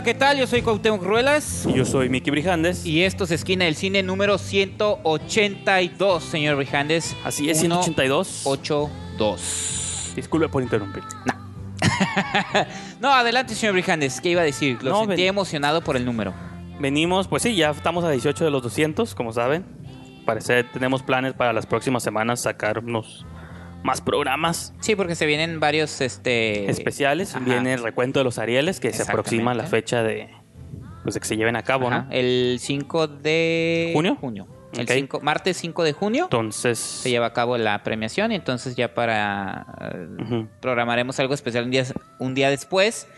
Hola, ¿qué tal? Yo soy Cuauhtémoc Ruelas. Y yo soy Miki Brijandes. Y esto es Esquina del Cine número 182, señor Brijandes. Así es, 182. 82. Disculpe por interrumpir. No. no, adelante, señor Brijandes. ¿Qué iba a decir? Lo No, sentí ven- emocionado por el número. Venimos, pues sí, ya estamos a 18 de los 200, como saben. Parece tenemos planes para las próximas semanas sacar unos más programas Sí, porque se vienen varios este especiales. ajá. Viene el recuento de los Arieles, que se aproxima la fecha de, pues, de que se lleven a cabo, Ajá, ¿no? El 5 de ¿Junio? junio. El. 5 martes 5 de junio Entonces, se lleva a cabo la premiación y entonces ya para eh, programaremos algo especial un día, un día después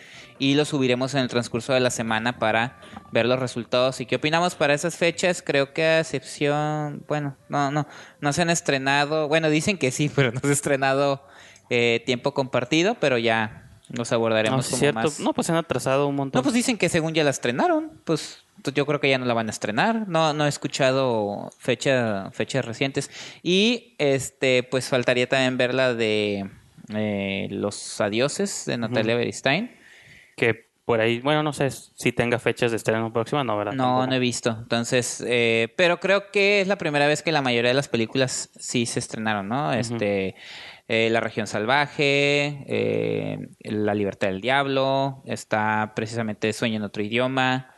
y lo subiremos en el transcurso de la semana para ver los resultados y qué opinamos para esas fechas. Creo que a excepción, bueno, no, no, no se han estrenado, bueno, dicen que sí, pero no se ha estrenado eh, tiempo compartido, pero ya los abordaremos no, es como cierto. más. No, pues se han atrasado un montón. No, pues dicen que según ya la estrenaron, pues entonces yo creo que ya no la van a estrenar. No, no he escuchado fecha, fechas recientes. Y este, pues faltaría también ver la de eh, Los Adioses de Natalia Beristain. Que por ahí, bueno, no sé si tenga fechas de estreno próxima, no, ¿verdad? No, Tampoco. no he visto. Entonces, eh, pero creo que es la primera vez que la mayoría de las películas sí se estrenaron, ¿no? Este, eh, La región salvaje, eh, La libertad del diablo, está precisamente Sueño en otro idioma,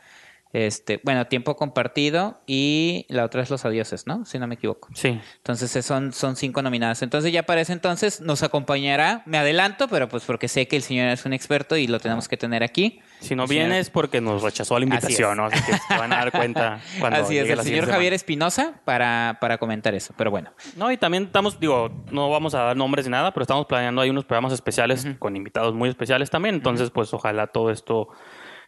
este, bueno, Tiempo compartido y la otra es Los adioses, ¿no? Si no me equivoco. Sí. Entonces eh, son, son cinco nominadas. Entonces ya para ese entonces nos acompañará, me adelanto, pero pues porque sé que el señor es un experto y lo tenemos que tener aquí. Si no El señor- viene es porque nos rechazó la invitación. ¿no? Así que se van a dar cuenta cuando Así es, el señor Javier semana. Espinosa para, para comentar eso. Pero bueno, No, y también estamos, digo, no vamos a dar nombres ni nada, pero estamos planeando ahí unos programas especiales con invitados muy especiales también. Entonces, pues ojalá todo esto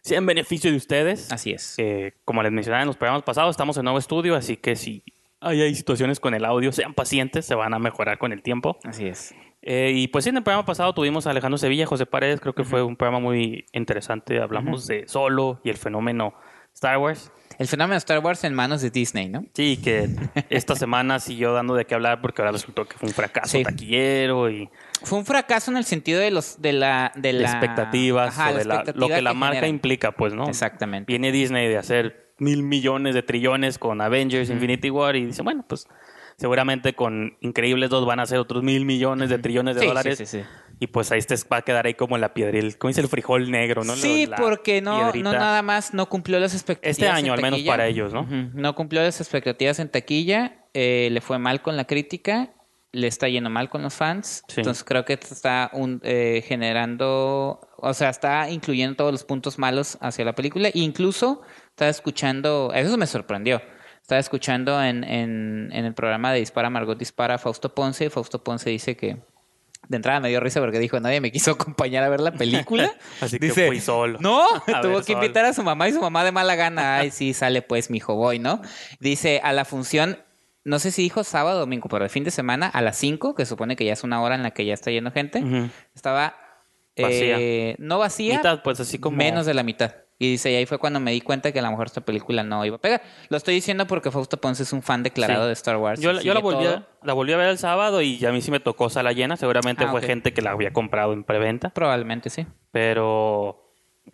sea en beneficio de ustedes. así es. Eh, como les mencionaba en los programas pasados, estamos en nuevo estudio, así que si hay, hay situaciones con el audio, sean pacientes, se van a mejorar con el tiempo. Así es. Eh, y pues en el programa pasado tuvimos a Alejandro Sevilla, José Paredes, creo que fue un programa muy interesante. Hablamos de Solo y el fenómeno Star Wars. El fenómeno Star Wars en manos de Disney, ¿no? Sí, que esta semana siguió dando de qué hablar porque ahora resultó que fue un fracaso Sí. taquillero y Fue un fracaso en el sentido de los de la de la expectativas Ajá, o de la- expectativa lo que la marca implica, pues, ¿no? Exactamente. Viene Disney de hacer mil millones de trillones con Avengers, Infinity War y dice, bueno, pues seguramente con Increíbles 2 van a hacer otros mil millones de trillones de Sí, dólares. sí, sí, sí. Y pues ahí te va a quedar ahí como la piedril, como dice el frijol negro, ¿no? Sí, La porque no, no nada más no cumplió las expectativas. Este año, en al menos taquilla. para ellos, ¿no? No cumplió las expectativas en taquilla, eh, le fue mal con la crítica, le está yendo mal con los fans. Sí. Entonces creo que está un, eh, generando, o sea, está incluyendo todos los puntos malos hacia la película. E incluso estaba escuchando, eso me sorprendió. Estaba escuchando en, en, en el programa de Dispara Margot Dispara a Fausto Ponce. y Fausto Ponce dice que de entrada me dio risa porque dijo nadie me quiso acompañar a ver la película. Así que Dice, fui solo. No, tuvo que solo. invitar a su mamá y su mamá de mala gana. Ay, sí, sale pues, mijo, voy, ¿no? Dice, a la función, no sé si dijo sábado o domingo, pero el fin de semana, a las 5, que supone que ya es una hora en la que ya está yendo gente, estaba Vacía. eh, no vacía, Mitad, pues así como... menos de la mitad. Y dice, y ahí fue cuando me di cuenta que a lo mejor esta película no iba a pegar. Lo estoy diciendo porque Fausto Ponce es un fan declarado Sí. de Star Wars. Yo, yo la, volví a, la volví a ver el sábado y a mí sí me tocó sala llena. Seguramente Ah, fue gente que la había comprado en preventa. Probablemente sí. Pero,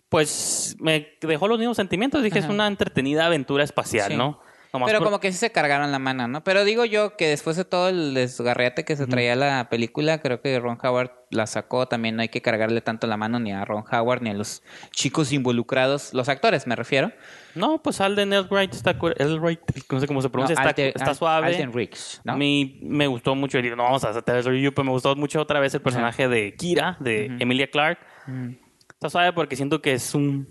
pues, me dejó los mismos sentimientos. Dije, es una entretenida aventura espacial, Sí. ¿no? Nomás Pero por- como que sí se cargaron la mano, ¿no? Pero digo yo que después de todo el desgarriate que se traía la película, creo que Ron Howard la sacó. También no hay que cargarle tanto la mano ni a Ron Howard ni a los chicos involucrados, los actores me refiero. No, pues Alden Elbright está... Elbright, no sé cómo se pronuncia, No, está, Alden- está Al- suave. Alden Riggs, ¿no? A mí me gustó mucho. digo, no vamos a hacer el review, pero me gustó mucho otra vez el personaje de Kira, de Emilia Clark. Mm. Está suave porque siento que es un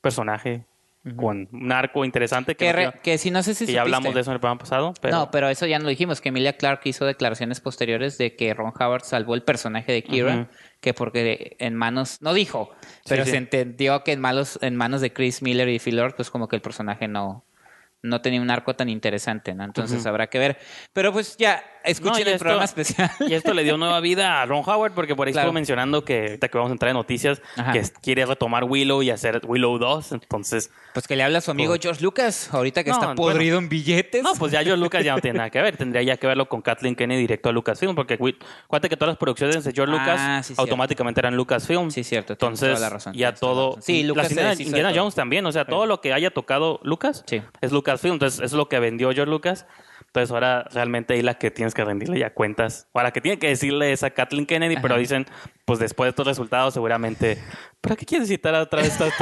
personaje con un arco interesante que, Que, re- si no sé si que ya hablamos de eso en el programa pasado. Pero... No, pero eso ya no lo dijimos, que Emilia Clark hizo declaraciones posteriores de que Ron Howard salvó el personaje de Kira, que porque en manos, no dijo, pero sí. se entendió que en manos, en manos de Chris Miller y Phil Lord, pues como que el personaje no, no tenía un arco tan interesante, ¿no? Entonces habrá que ver. Pero pues ya, escuchen el programa especial. Y esto le dio nueva vida a Ron Howard, porque por ahí estuvo mencionando que, ahorita que vamos a entrar en noticias, que quiere retomar Willow y hacer Willow 2. Entonces. Pues que le habla a su amigo pues George Lucas, ahorita que está podrido en billetes. No, pues ya George Lucas ya no tiene nada que ver. Tendría ya que verlo con Kathleen Kennedy directo a Lucasfilm, porque acuérdate que todas las producciones de George Lucas ah, automáticamente eran Lucasfilm. Sí, cierto. Entonces, la razón, ya todo. Sí, Lucas. Indiana, Jones también, o sea, todo lo que haya tocado Lucas es Lucasfilm. Entonces, es lo que vendió George Lucas. Entonces ahora realmente ahí la que tienes que rendirle ya cuentas, o la que tiene que decirle es a Kathleen Kennedy, pero dicen, pues después de estos resultados seguramente, ¿para qué quieres citar otra vez estos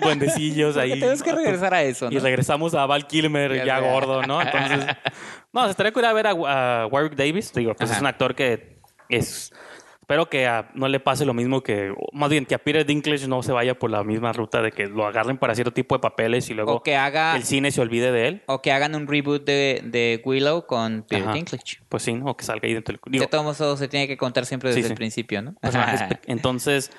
duendecillos ahí? Tienes que regresar a eso, Y regresamos a Val Kilmer ya, gordo, ¿no? Entonces, no, se estaría curioso ver a, Warwick Davis, digo, pues es un actor que es Espero que no le pase lo mismo que, más bien que a Peter Dinklage no se vaya por la misma ruta de que lo agarren para cierto tipo de papeles y luego que haga, el cine se olvide de él. O que hagan un reboot de, de Willow con Peter Dinklage. Pues sí, o que salga ahí dentro del... de todos modos se tiene que contar siempre desde el principio, ¿no? entonces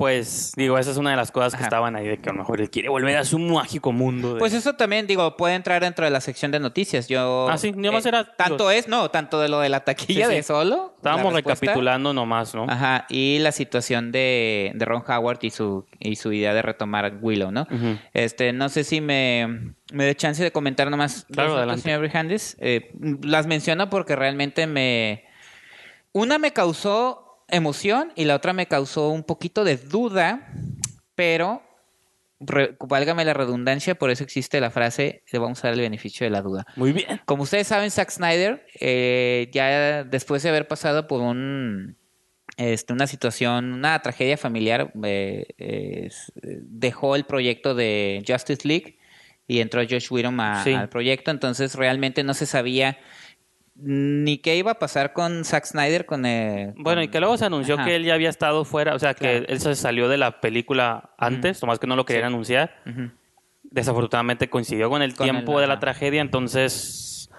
pues digo, esa es una de las cosas que estaban ahí de que a lo mejor él quiere volver a su mágico mundo. Pues eso también, digo, puede entrar dentro de la sección de noticias. Yo. Ah, sí, más eh, era. Tanto es, no, tanto de lo de la taquilla de solo. Estábamos recapitulando nomás, ¿no? Ajá, y la situación de, de, Ron Howard y su, y su idea de retomar Willow, ¿no? Este, no sé si me, me dé chance de comentar nomás claro, adelante. señor eh, las menciono porque realmente me. Una me causó emoción y la otra me causó un poquito de duda, pero válgame la redundancia, por eso existe la frase, le vamos a dar el beneficio de la duda. Muy bien. Como ustedes saben, Zack Snyder, eh, ya después de haber pasado por un, este, una situación, una tragedia familiar, eh, dejó el proyecto de Justice League y entró Josh Whedon al proyecto, entonces realmente no se sabía ni qué iba a pasar con Zack Snyder con el, bueno y que luego se anunció que él ya había estado fuera o sea que él se salió de la película antes nomás que no lo querían anunciar. Desafortunadamente coincidió con el tiempo de la tragedia entonces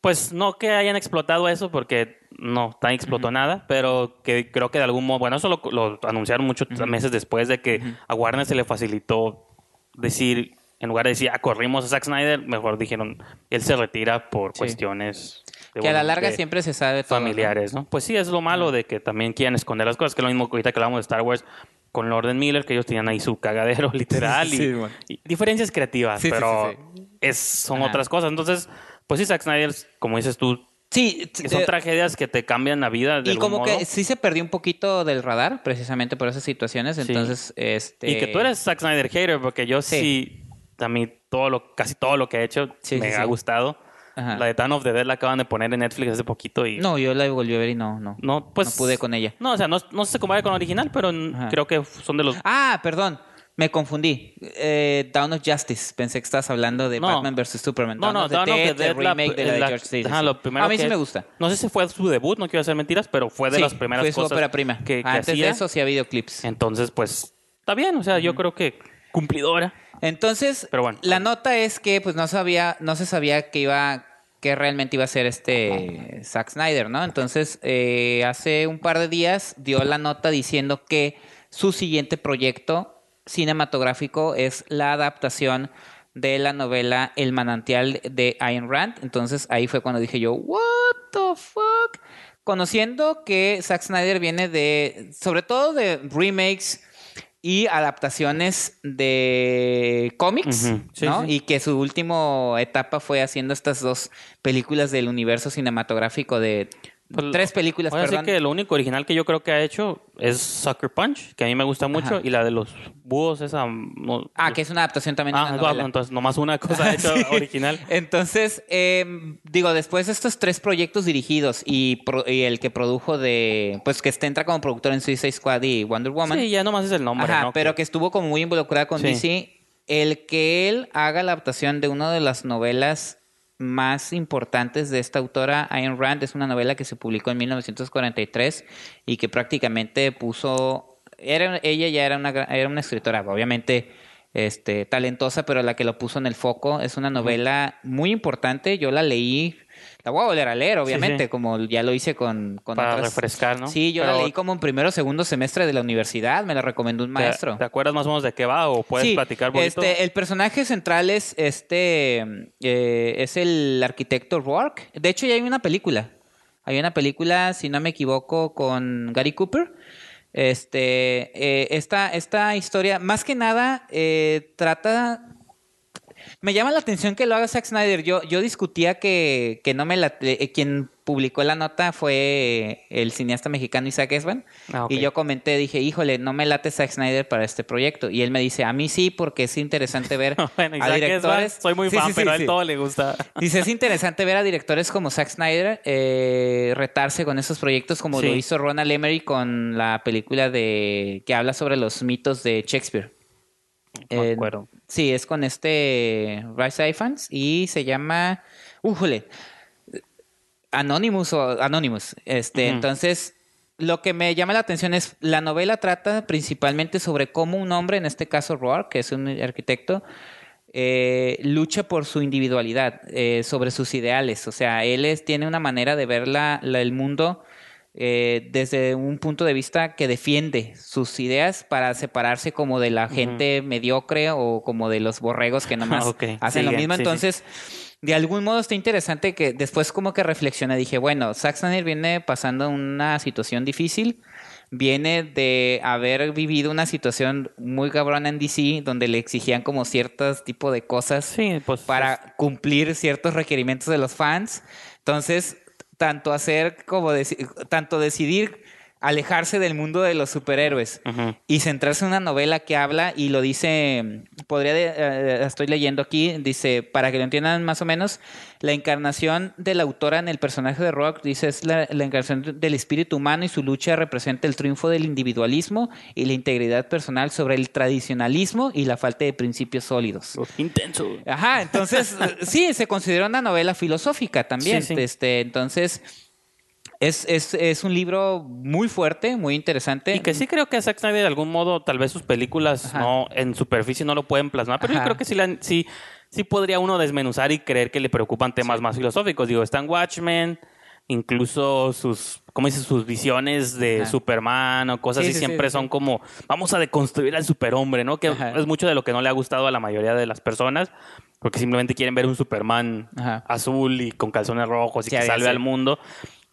pues no que hayan explotado eso porque no tan explotó nada pero que creo que de algún modo bueno eso lo, anunciaron muchos meses después de que a Warner se le facilitó decir en lugar de decir, ah, corrimos a Zack Snyder, mejor dijeron, él se retira por cuestiones... que a la larga siempre se sabe Familiares, ¿no? Pues sí, es lo malo de que también quieren esconder las cosas, que es lo mismo que ahorita que hablamos de Star Wars con Lorden Miller, que ellos tenían ahí su cagadero literal y, diferencias creativas, pero es, son otras cosas. Entonces, pues sí, Zack Snyder, como dices tú, Sí, son tragedias que te cambian la vida. y como que sí se perdió un poquito del radar, precisamente por esas situaciones. Entonces, este. Y que tú eres Zack Snyder hater, porque yo sí a mí todo lo, casi todo lo que ha hecho me ha gustado. La de Town of the Dead la acaban de poner en Netflix hace poquito y... No, yo la volví a ver y no, no. No, pues... No pude con ella. No, o sea, no, no se compara con la original, pero creo que son de los... Ah, perdón. Me confundí. Eh, Down of Justice. Pensé que estabas hablando de Batman vs. Superman. No, no, Down of the Dead, remake de la, George a mí sí me gusta. No sé si fue su debut, no quiero hacer mentiras, pero fue de las primeras fue su ópera prima. que, que Antes de eso sí ha habido clips. Entonces, pues, está bien. O sea, yo creo que cumplidora. Entonces, la nota es que pues no sabía, no se sabía que iba, que realmente iba a ser este Zack Snyder, ¿no? Entonces, eh, hace un par de días dio la nota diciendo que su siguiente proyecto cinematográfico es la adaptación de la novela El manantial de Ayn Rand. Entonces ahí fue cuando dije yo, what the fuck? Conociendo que Zack Snyder viene de, sobre todo de remakes y adaptaciones de cómics, ¿no? Y que su última etapa fue haciendo estas dos películas del universo cinematográfico de pues, tres películas, perdón. que lo único original que yo creo que ha hecho es Sucker Punch, que a mí me gusta mucho, y la de los búhos, esa... ah, que es una adaptación también ah, de entonces nomás una cosa hecha original. Entonces, em, digo, después de estos tres proyectos dirigidos y, el que produjo de... Pues que este entra como productor en Suicide Squad y Wonder Woman. Sí, ya nomás es el nombre, Ajá, pero que... estuvo como muy involucrada con DC. El que él haga la adaptación de una de las novelas más importantes de esta autora, Ayn Rand, es una novela que se publicó en 1943 y que prácticamente puso, era, ella ya era una, era una escritora, obviamente este, talentosa, pero la que lo puso en el foco. Es una novela muy importante. Yo la leí la voy a volver a leer, obviamente, como ya lo hice con, con Para refrescar, ¿no? Sí, yo la leí como en primero o segundo semestre de la universidad, me la recomendó un maestro. ¿Te, acuerdas más o menos de qué va o puedes platicar bonito? Este, el personaje central es este eh, es el arquitecto Rourke. De hecho, ya hay una película. Hay una película, si no me equivoco, con Gary Cooper. Este, eh, esta, esta historia, más que nada, eh, trata me llama la atención que lo haga Zack Snyder. Yo, yo discutía que, que no me la... Eh, quien publicó la nota fue el cineasta mexicano Isaac Esban. Ah, y yo comenté, dije, híjole, no me late Zack Snyder para este proyecto. Y él me dice, a mí sí, porque es interesante ver a directores... soy muy fan, pero a él todo le gusta. Dice, es interesante ver a directores como Zack Snyder eh, retarse con esos proyectos como lo hizo Ronald Emery con la película de que habla sobre los mitos de Shakespeare. Eh, sí, es con este Rise Fans y se llama. ¡Újole! Anonymous o Anonymous. Este, entonces, lo que me llama la atención es la novela trata principalmente sobre cómo un hombre, en este caso Roar, que es un arquitecto, eh, lucha por su individualidad, eh, sobre sus ideales. O sea, él es, tiene una manera de ver la, el mundo eh, desde un punto de vista que defiende sus ideas para separarse como de la gente mediocre o como de los borregos que nomás hacen lo mismo. Entonces, de algún modo está interesante que después como que reflexiona, dije, bueno, Zack viene pasando una situación difícil, viene de haber vivido una situación muy cabrona en DC donde le exigían como ciertos tipo de cosas pues, para cumplir ciertos requerimientos de los fans. Entonces, tanto hacer como tanto decidir alejarse del mundo de los superhéroes y centrarse en una novela que habla y lo dice, podría, eh, estoy leyendo aquí, dice, para que lo entiendan más o menos, la encarnación de la autora en el personaje de Rock, dice, es la, encarnación del espíritu humano y su lucha representa el triunfo del individualismo y la integridad personal sobre el tradicionalismo y la falta de principios sólidos. Intenso. Ajá, entonces, sí, se considera una novela filosófica también. Este, entonces es, es, es, un libro muy fuerte, muy interesante. Y que sí creo que a Zack Snyder de algún modo, tal vez sus películas no en superficie no lo pueden plasmar, pero yo creo que sí, sí, sí podría uno desmenuzar y creer que le preocupan temas más filosóficos. Digo, están Watchmen, incluso sus, ¿cómo dices? Sus visiones de Superman o cosas así siempre son como, vamos a deconstruir al superhombre, ¿no? Que es mucho de lo que no le ha gustado a la mayoría de las personas, porque simplemente quieren ver un Superman azul y con calzones rojos y que salve al mundo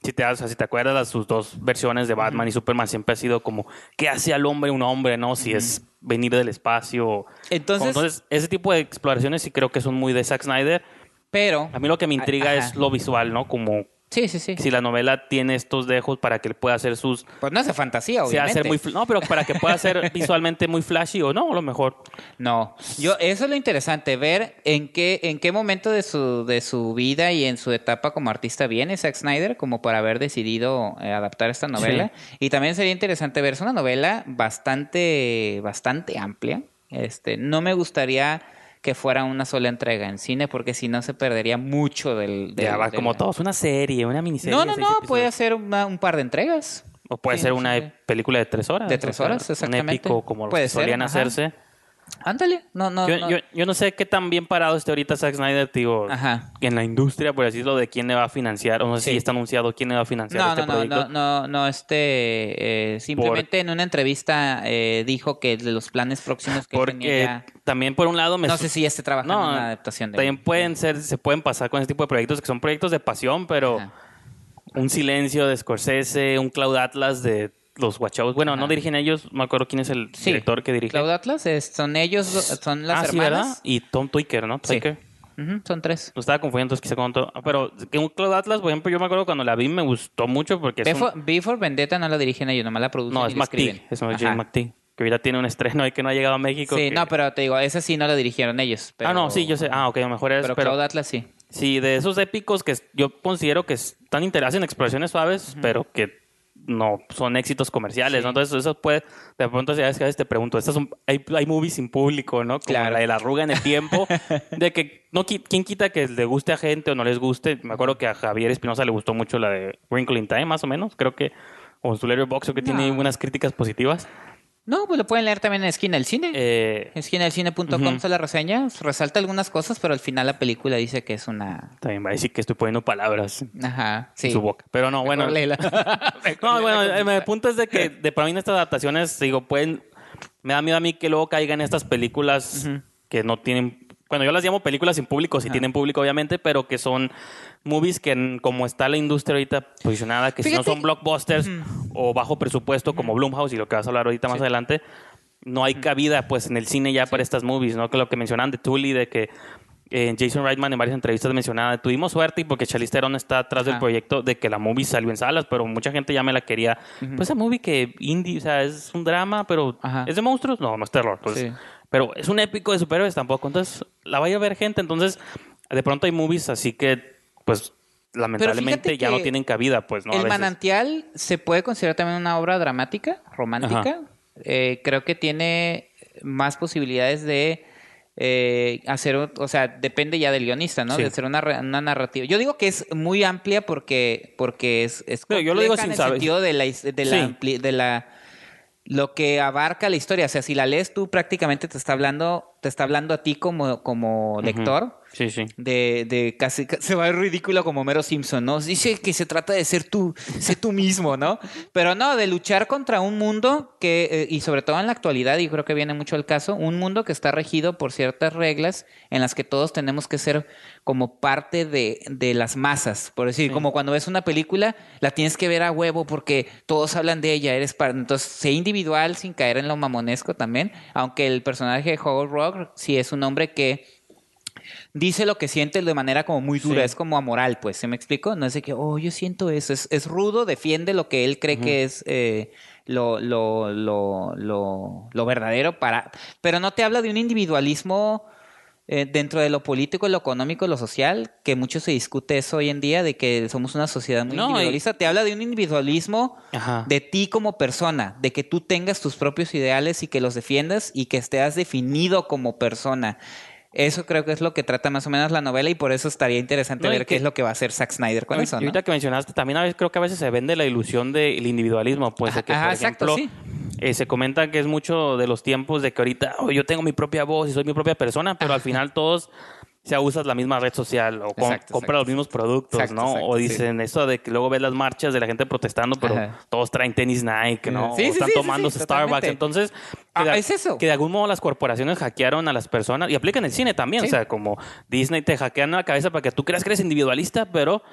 si te, si te acuerdas, de sus dos versiones de Batman y Superman siempre ha sido como, ¿qué hace al hombre un hombre, no? Si es venir del espacio. Entonces, Entonces, ese tipo de exploraciones sí creo que son muy de Zack Snyder. Pero... A mí lo que me intriga es lo visual, ¿no? Como Sí, sí, sí. Si la novela tiene estos dejos para que él pueda hacer sus... Pues no hace fantasía, obviamente. muy, no, pero para que pueda ser visualmente muy flashy o no, a lo mejor. No, yo eso es lo interesante, ver en qué, en qué momento de su, de su vida y en su etapa como artista viene Zack Snyder como para haber decidido eh, adaptar esta novela. Y también sería interesante ver, es una novela bastante, bastante amplia. Este, no me gustaría que fuera una sola entrega en cine, porque si no se perdería mucho del... ya va como todos, una serie, una miniserie. No, no, no, puede ser un par de entregas. O puede ser una película de tres horas. De tres horas, exactamente. Un épico como puede solían hacerse. Ándale, no, no yo, Yo, no sé qué tan bien parado esté ahorita Zack Snyder, digo, en la industria, por decirlo, de quién le va a financiar, o no sé si está anunciado quién le va a financiar este no, proyecto. No, no, no, este, eh, simplemente en una entrevista eh, dijo que de los planes próximos que Porque también por un lado No sé si ya esté trabajando en una adaptación de... También pueden ser, se pueden pasar con ese tipo de proyectos que son proyectos de pasión, pero... Un silencio de Scorsese, un Cloud Atlas de los Guachavos. Bueno, no dirigen ellos, me acuerdo quién es el director que dirige. Cloud Atlas, son ellos, son las ah, hermanas. Y Tom Twicker, ¿no? Twicker. son tres. Lo estaba confundiendo, quizá con todo. Pero que un Cloud Atlas, por ejemplo, yo me acuerdo cuando la vi me gustó mucho porque Before, Vendetta no la dirigen ellos, nomás la producen No, es McTee. Es McTee. Que ahorita tiene un estreno y que no ha llegado a México. Sí, no, pero te digo, esa sí no la dirigieron ellos. Ah, no, sí, yo sé. Ah, ok, a lo mejor es. Pero, pero Cloud Atlas sí. Sí, de esos épicos que yo considero que están interesados en exploraciones suaves, pero que no son éxitos comerciales, ¿no? Entonces eso puede, de pronto ya a veces te pregunto, estas son, hay, hay movies sin público, ¿no? Como la de la arruga en el tiempo, de que no quién quita que le guste a gente o no les guste. Me acuerdo que a Javier Espinosa le gustó mucho la de Wrinkle in Time, más o menos, creo que, o su Letterboxd, que tiene unas críticas positivas. No, pues lo pueden leer también en Esquina del Cine. Eh, Esquinadelcine.com se la reseña, resalta algunas cosas, pero al final la película dice que es una... También va a decir que estoy poniendo palabras Ajá, sí. en su boca. Pero no, bueno... no, bueno, el punto es de que de para mí estas adaptaciones, digo, pueden... Me da miedo a mí que luego caigan estas películas que no tienen... Bueno, yo las llamo películas sin público, si tienen público obviamente, pero que son movies que como está la industria ahorita posicionada, que si no son blockbusters o bajo presupuesto como Blumhouse y lo que vas a hablar ahorita más adelante, no hay cabida pues en el cine ya para estas movies, ¿no? Que lo que mencionaban de Tully, de que eh, Jason Reitman en varias entrevistas mencionaba, tuvimos suerte porque Charlize Theron está atrás del proyecto de que la movie salió en salas, pero mucha gente ya me la quería. Pues esa movie que indie, o sea, es un drama, pero ¿es de monstruos? No, no es terror. Pues, pero es un épico de superhéroes tampoco, entonces la vaya a ver gente, entonces de pronto hay movies así que pues lamentablemente ya no tienen cabida, pues, ¿no? El manantial se puede considerar también una obra dramática, romántica. Eh, creo que tiene más posibilidades de eh, hacer, o sea, depende ya del guionista, ¿no? De hacer una, narrativa. Yo digo que es muy amplia porque, porque es, es yo lo digo sin en el sentido de la, de la, de la lo que abarca la historia. O sea, si la lees tú prácticamente te está hablando, te está hablando a ti como, como lector. Sí, sí. De, de casi, se va a ver ridículo como Mero Simpson, ¿no? Dice que se trata de ser tú, ser tú mismo, ¿no? Pero no, de luchar contra un mundo que, eh, y sobre todo en la actualidad, y creo que viene mucho el caso, un mundo que está regido por ciertas reglas en las que todos tenemos que ser como parte de, de las masas. Por decir, como cuando ves una película, la tienes que ver a huevo porque todos hablan de ella, eres para. Entonces, sé individual sin caer en lo mamonesco también, aunque el personaje de Howard Rock sí es un hombre que dice lo que siente de manera como muy dura, es como amoral, pues, ¿se me explico? No es de que, oh, yo siento eso, es, es rudo, defiende lo que él cree que es eh, lo, lo, lo, lo, verdadero para... Pero no te habla de un individualismo eh, dentro de lo político, lo económico, lo social, que mucho se discute eso hoy en día, de que somos una sociedad muy individualista. Te habla de un individualismo de ti como persona, de que tú tengas tus propios ideales y que los defiendas y que estés definido como persona. Eso creo que es lo que trata más o menos la novela y por eso estaría interesante ver qué es lo que va a hacer Zack Snyder con eso. Y ahorita que mencionaste, también a veces creo que a veces se vende la ilusión del individualismo, pues de que, por ejemplo, eh, se comenta que es mucho de los tiempos de que ahorita oh, yo tengo mi propia voz y soy mi propia persona, pero al final todos sea, usas la misma red social o compras los mismos productos, ¿no? o dicen eso de que luego ves las marchas de la gente protestando, pero todos traen tenis Nike, ¿no? o están tomando Starbucks. Entonces, ah, es eso. Que de algún modo las corporaciones hackearon a las personas y aplican el cine también. O sea, como Disney te hackean la cabeza para que tú creas que eres individualista, pero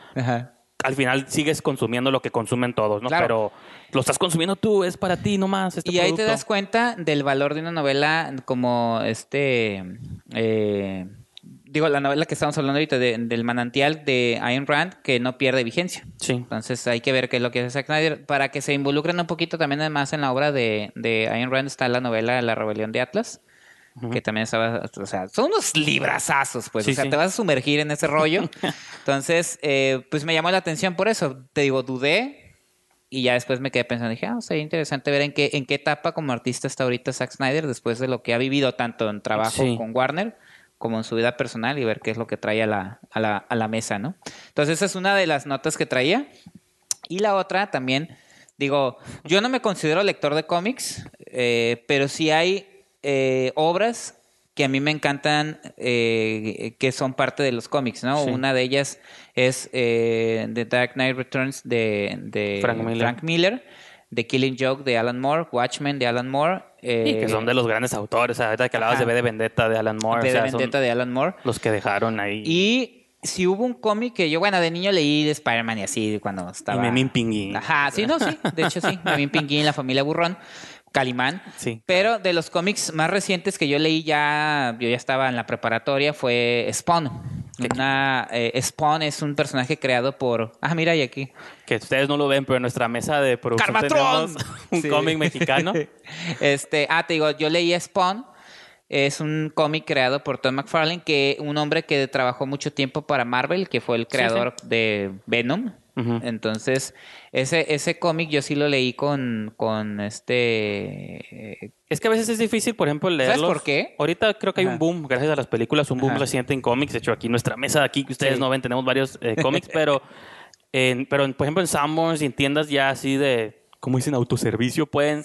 al final sigues consumiendo lo que consumen todos, ¿no? Pero lo estás consumiendo tú, es para ti nomás. Este y ahí te das cuenta del valor de una novela como este. Eh, digo, la novela que estamos hablando ahorita del manantial de Ayn Rand, que no pierde vigencia. Sí. Entonces hay que ver qué es lo que hace Zack Snyder. Para que se involucren un poquito también además en la obra de, de Ayn Rand está la novela La rebelión de Atlas. Que también estaba, o sea, son unos librazazos, pues, o sea, te vas a sumergir en ese rollo. Entonces, eh, pues me llamó la atención por eso. Te digo, dudé, y ya después me quedé pensando, dije, ah, sería interesante ver en qué, en qué etapa como artista está ahorita Zack Snyder después de lo que ha vivido tanto en trabajo con Warner como en su vida personal y ver qué es lo que trae a la, a la, a la mesa, ¿no? Entonces esa es una de las notas que traía. Y la otra también, digo, yo no me considero lector de cómics, eh, pero sí hay eh, obras que a mí me encantan eh, que son parte de los cómics, ¿no? Una de ellas es The Dark Knight Returns de, de Frank Miller The Killing Joke de Alan Moore, Watchmen de Alan Moore. Eh, que son de los grandes autores. Ahorita que hablabas de B de Vendetta de Alan Moore. B de Vendetta de Alan Moore. Los que dejaron ahí. Y si hubo un cómic que yo, bueno, de niño leí de Spider-Man y así cuando estaba. Y Memín Pinguín. Ajá, sí, no, sí. De hecho, sí. Memín Pinguín, la familia Burrón. Calimán. Sí. Pero de los cómics más recientes que yo leí ya, yo ya estaba en la preparatoria, fue Spawn. Una, eh, Spawn es un personaje creado por. Ah, mira, y aquí. Que ustedes no lo ven, pero en nuestra mesa de producción tenemos un cómic mexicano. este, ah, te digo, yo leí Spawn. Es un cómic creado por Tom McFarlane, que un hombre que trabajó mucho tiempo para Marvel, que fue el creador de Venom. Entonces, ese, ese cómic yo sí lo leí con, con este... Es que a veces es difícil, por ejemplo, leerlo. ¿Sabes por qué? Ahorita creo que hay un boom, gracias a las películas, un boom reciente en cómics. De hecho, aquí nuestra mesa, aquí que ustedes no ven, tenemos varios eh, cómics, pero, en, pero por ejemplo en Sanborns y en tiendas ya así de, como dicen, autoservicio, pueden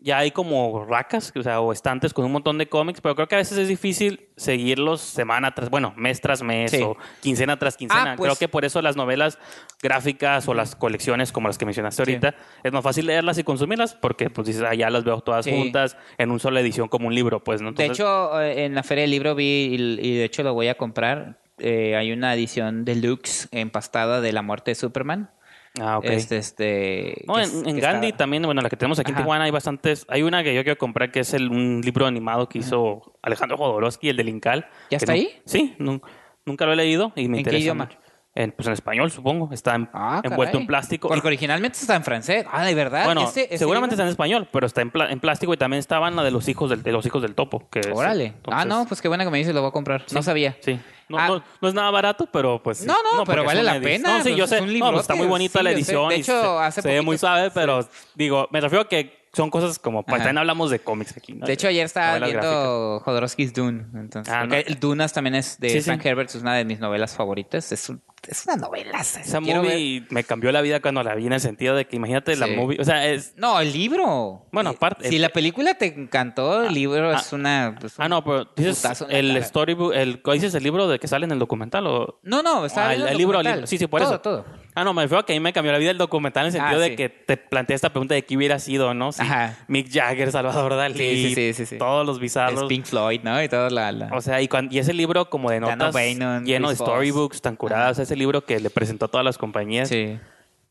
ya hay como racas, o sea, o estantes con un montón de cómics, pero creo que a veces es difícil seguirlos semana tras, bueno, mes tras mes o quincena tras quincena. Ah, pues creo que por eso las novelas gráficas o las colecciones como las que mencionaste ahorita, es más fácil leerlas y consumirlas porque pues dices, ah, ya las veo todas juntas en una sola edición como un libro, pues, ¿no? de hecho, eh, en la feria del libro vi y, de hecho lo voy a comprar. Eh, hay una edición deluxe empastada de la muerte de Superman Ah, ok. Este, este, no, en, Gandhi también, bueno, la que tenemos aquí en Tijuana hay bastantes. Hay una que yo quiero comprar que es el, un libro animado que hizo Alejandro Jodorowsky, el del Incal. ¿Ya está ahí? Sí, nunca lo he leído y me ¿En interesa. qué idioma? En, pues en español, supongo. Está ah, envuelto en plástico. Porque originalmente está en francés. Ah, de verdad. Bueno, seguramente está en español, pero está en, en, plástico y también estaban la de los hijos del, de los hijos del topo. Que Órale. ah, no, pues qué buena que me dices, lo voy a comprar. no sabía. Sí. Ah. No, no, es nada barato, pero pues. No, no, pero vale la pena. No, sí, yo sé. Pues, está muy bonita la edición. De hecho, hace se, ve muy suave, pero digo, me refiero a que son cosas como, pues también hablamos de cómics aquí. De hecho, ayer estaba viendo Jodorowsky's Dune. Entonces, ah, Dunas también es de Frank Herbert, es una de mis novelas favoritas. Es, es una novela. Esa movie me cambió la vida cuando la vi en el sentido de que imagínate la movie. O sea, es. No, el libro. Bueno, aparte. Si la película te encantó, el ah, libro es una. ah, no, pero dices el storybook. El, ¿Dices el libro de que sale en el documental? O... No, no, está el, el, libro, Sí, sí, por eso. Todo, todo. Ah, no, me refiero a que a mí me cambió la vida el documental en el sentido ah, de que te plantea esta pregunta de qué hubiera sido, ¿no? Si Mick Jagger, Salvador Dalí, todos los bizarros. Pink Floyd, ¿no? Y todo la, O sea, y, y, ese libro como de notas lleno de storybooks tan curadas, ese libro que le presentó a todas las compañías. Sí.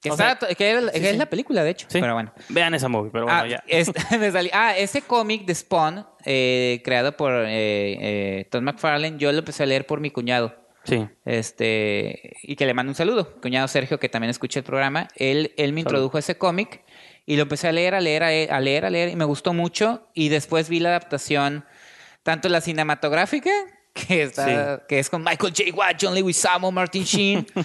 Que, es la película, de hecho. Pero bueno. Vean esa movie, pero bueno, ah, ya. ah, ese cómic de Spawn, eh, creado por eh, eh, Tom McFarlane, yo lo empecé a leer por mi cuñado. Sí. Este, y que le mando un saludo. Cuñado Sergio, que también escucha el programa. Él, él me introdujo a ese cómic y lo empecé a leer, a leer, a leer, a leer, y me gustó mucho. Y después vi la adaptación, tanto la cinematográfica, que, está, que es con Michael J. Watt, John Lewis Samo, Martin Sheen.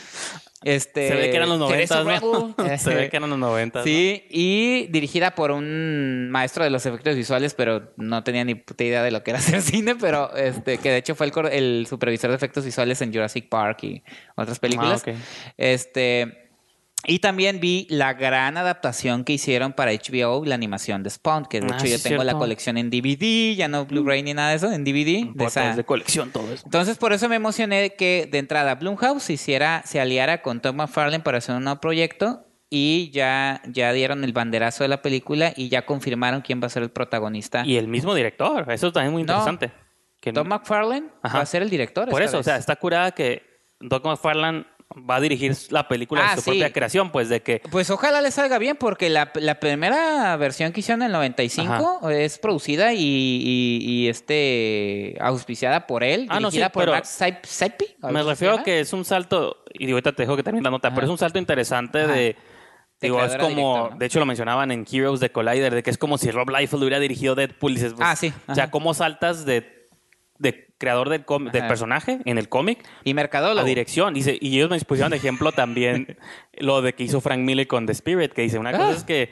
Este, se ve que eran los 90. se ve que eran los 90. Sí, y dirigida por un maestro de los efectos visuales, pero no tenía ni puta idea de lo que era hacer cine, pero este, que de hecho fue el, supervisor de efectos visuales en Jurassic Park y otras películas. Ah, Este y también vi la gran adaptación que hicieron para HBO, la animación de Spawn, que de ah, hecho yo tengo la colección en DVD, ya no Blu-ray ni nada de eso, en DVD. De, esa... de colección todo eso. Entonces por eso me emocioné que de entrada Blumhouse hiciera, se aliara con Tom McFarlane para hacer un nuevo proyecto y ya, ya dieron el banderazo de la película y ya confirmaron quién va a ser el protagonista. Y el mismo director, eso también es muy interesante. Tom McFarlane va a ser el director. Por eso, o sea, está curada que Tom McFarlane va a dirigir la película de ah, su propia creación, pues de que... Pues ojalá le salga bien, porque la, primera versión que hicieron en el 95 es producida y, este auspiciada por él, ah, dirigida por Max Me refiero a que es un salto, y ahorita te dejo que termine la nota, pero es un salto interesante de... Digo, es como, de hecho lo mencionaban en Heroes de Collider, de que es como si Rob Liefeld hubiera dirigido Deadpool. Y dices, pues, ah, sí. O sea, ¿cómo saltas de creador del, del personaje en el cómic. Y mercadólogo. La dirección. Y ellos me pusieron de ejemplo también lo de que hizo Frank Miller con The Spirit, que dice, una cosa ah. es que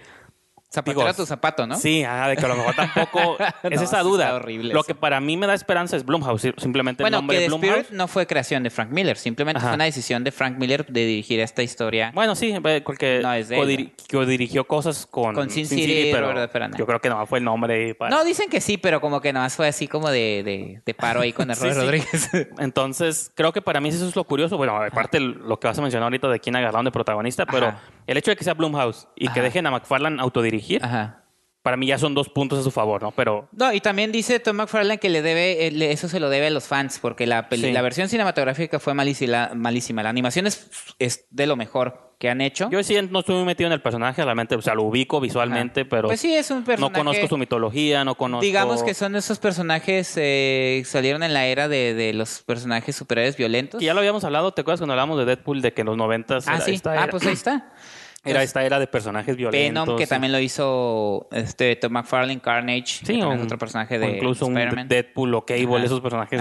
Zapatera tu zapato, ¿no? Sí, de que a lo mejor tampoco es esa duda. Horrible lo que para mí me da esperanza es Blumhouse, simplemente el nombre que The Blumhouse. Spirit no fue creación de Frank Miller, simplemente fue una decisión de Frank Miller de dirigir esta historia. Bueno, sí, porque no dirigió cosas con, con Sin, City, pero yo creo que no fue el nombre. No, dicen que sí, pero como que nomás fue así como de, de, paro ahí con el sí, Rodríguez. Entonces, creo que para mí eso es lo curioso. Bueno, aparte lo que vas a mencionar ahorita de quién agarraron de protagonista, pero el hecho de que sea Blumhouse y que dejen a McFarlane autodirigir. Ajá para mí ya son dos puntos a su favor, ¿no? Pero... No, y también dice Tom McFarlane que le debe, eh, eso se lo debe a los fans, porque la, la versión cinematográfica fue malísima, malísima. La animación es, es, de lo mejor que han hecho. Yo sí no estoy muy metido en el personaje, realmente, o sea, lo ubico visualmente, pero... Pues sí, es un personaje... No conozco su mitología, no conozco... Digamos que son esos personajes eh, salieron en la era de, de, los personajes superhéroes violentos. Y ya lo habíamos hablado, ¿te acuerdas cuando hablamos de Deadpool, de que en los noventas... Ah, sí, ah, pues ahí está. Era esta era de personajes violentos. Venom, que también lo hizo este Tom McFarlane, Carnage, sí, otro personaje de incluso un Deadpool o Cable, esos personajes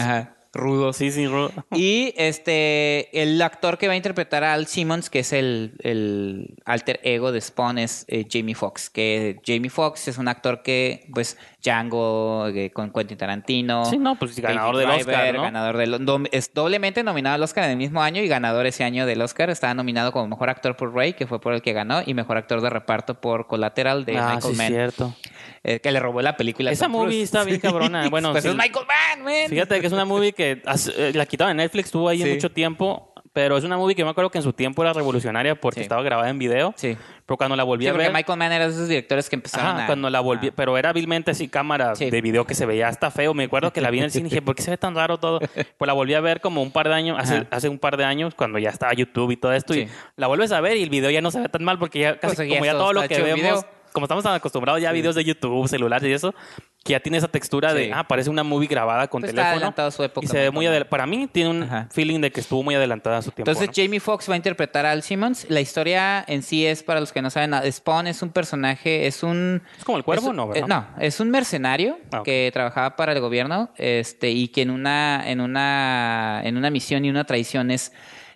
rudo. Sí, sí, rudo. Y este, el actor que va a interpretar a Al Simmons, que es el, el alter ego de Spawn, es eh, Jamie Foxx. Que Jamie Foxx es un actor que, pues, Django, eh, con Quentin Tarantino. Sí, no, pues ganador del Oscar, ¿no? Ganador del, es doblemente nominado al Oscar en el mismo año y ganador ese año del Oscar. Estaba nominado como mejor actor por Ray, que fue por el que ganó, y mejor actor de reparto por Collateral de ah, Michael sí, cierto. Eh, que le robó la película. Esa movie está bien cabrona. Bueno, pues es Michael Mann, man. Fíjate que es una movie que eh, la quitaron en Netflix, estuvo ahí mucho tiempo. Pero es una movie que me acuerdo que en su tiempo era revolucionaria porque estaba grabada en video. Sí. Pero cuando la volví a ver. Michael Mann era de esos directores que empezaron a. cuando la volví. Pero era vilmente así cámara de video que se veía hasta feo. Me acuerdo que la vi en el cine y dije, ¿por qué se ve tan raro todo? Pues la volví a ver como un par de años, hace, hace un par de años, cuando ya estaba YouTube y todo esto. Y la vuelves a ver y el video ya no se ve tan mal porque ya casi pues como ya todo lo que vemos como estamos tan acostumbrados ya a videos de YouTube, celulares y eso, que ya tiene esa textura de, ah, parece una movie grabada con pues teléfono. Está a su época. Y se ve muy Para mí tiene un feeling de que estuvo muy adelantada a su tiempo. Entonces Jamie Foxx va a interpretar a Al Simmons. La historia en sí es, para los que no saben, Spawn es un personaje, es un... ¿Es como el cuervo no, ¿verdad? no, es un mercenario ah, que trabajaba para el gobierno este, y que en una, en, una, en una misión y una traición es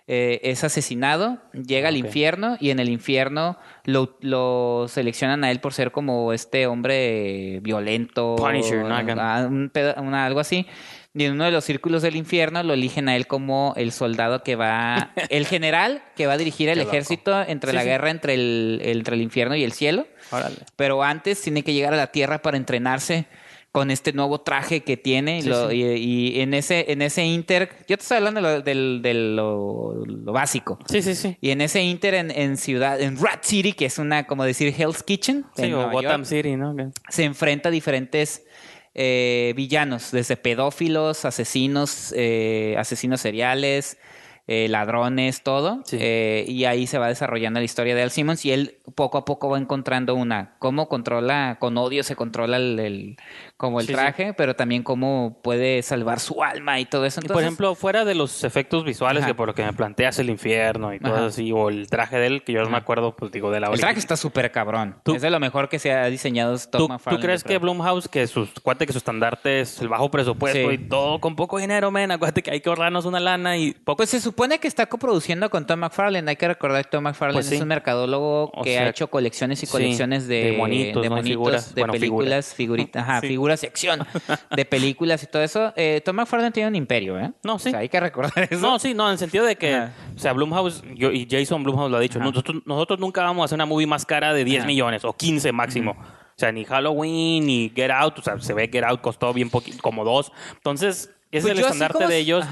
eh, es asesinado, llega al infierno y en el infierno lo, seleccionan a él por ser como este hombre violento. Punisher, algo así. Y en uno de los círculos del infierno lo eligen a él como el soldado que va, el general que va a dirigir el ejército entre la guerra entre el, entre el infierno y el cielo. Pero antes tiene que llegar a la tierra para entrenarse con este nuevo traje que tiene y, en ese en ese inter yo te estoy hablando de lo, básico. Sí sí sí. Y en ese inter en, ciudad en Rat City que es una como decir Hell's Kitchen sí o Gotham City no se enfrenta a diferentes eh, villanos desde pedófilos asesinos eh, asesinos seriales eh, ladrones, todo. Eh, y ahí se va desarrollando la historia de Al Simmons y él poco a poco va encontrando una, cómo controla, con odio se controla el, como el traje, pero también cómo puede salvar su alma y todo eso. y por ejemplo, fuera de los efectos visuales, que por lo que me planteas el infierno y todo así, o el traje de él, que yo no me acuerdo, pues digo, de la El traje está súper cabrón. es de lo mejor que se ha diseñado ¿Tú, ¿tú crees que Blumhouse, que sus, acuérdate que su estandarte es el bajo presupuesto y todo con poco dinero, men, acuérdate que hay que ahorrarnos una lana y poco... Pues se supone que está coproduciendo con Tom McFarlane. Hay que recordar que Tom McFarlane pues es un mercadólogo que ha hecho colecciones y colecciones de, de monitos, de, figuras, de películas, figuritas, ajá, figuras de acción, de películas y todo eso. Eh, Tom McFarlane tiene un imperio, ¿eh? No, sí. hay que recordar eso. No, sí, no, en el sentido de que, o sea, Blumhouse yo, y Jason Blumhouse lo ha dicho, nosotros, nosotros nunca vamos a hacer una movie más cara de 10 millones o 15 máximo. O sea, ni Halloween ni Get Out, o sea, se ve Get Out costó bien poquito, como dos. Entonces, es pues el estandarte de ellos.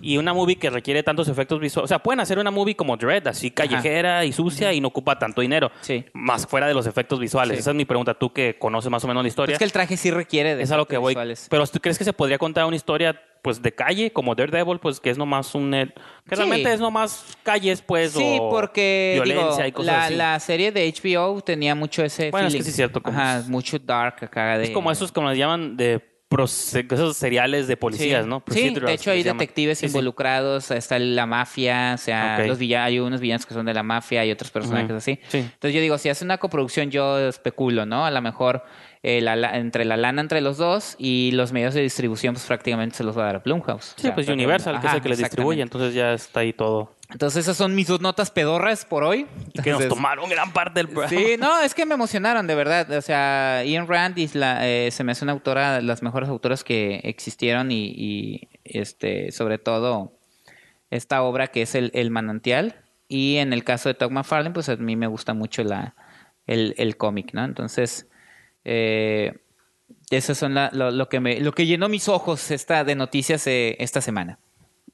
Y una movie que requiere tantos efectos visuales. O sea, pueden hacer una movie como Dread, así callejera y sucia y no ocupa tanto dinero. Sí. Más fuera de los efectos visuales. Esa es mi pregunta. Tú que conoces más o menos la historia. Es que el traje sí requiere de es a lo que voy. Pero ¿tú crees que se podría contar una historia pues de calle como Daredevil pues que es nomás un que realmente es nomás calles pues sí porque violencia y cosas la, así. la serie de HBO tenía mucho ese bueno es que sí es cierto Ajá, mucho dark acá de es como esos como le llaman de esos seriales de policías, ¿no? Sí, de hecho hay detectives involucrados, está la mafia, o sea, los villanos, hay unos villanos que son de la mafia, hay otros personajes así. Entonces yo digo, si hace una coproducción yo especulo, ¿no? A lo mejor eh, entre la lana entre los dos y los medios de distribución pues prácticamente se los va a dar a Blumhouse. Sí, pues Universal, que es el que les distribuye, entonces ya está ahí todo. Entonces esas son mis dos notas pedorras por hoy. que nos tomaron gran parte del programa. Sí, no, es que me emocionaron, de verdad. O sea, Ian Rand la, eh, se me hace una autora, las mejores autoras que existieron y, este, sobre todo esta obra que es El, Manantial. Y en el caso de Todd McFarlane, pues a mí me gusta mucho la, el, cómic, ¿no? Entonces, eh, eso son lo, que me, lo que llenó mis ojos esta, de noticias eh, esta semana.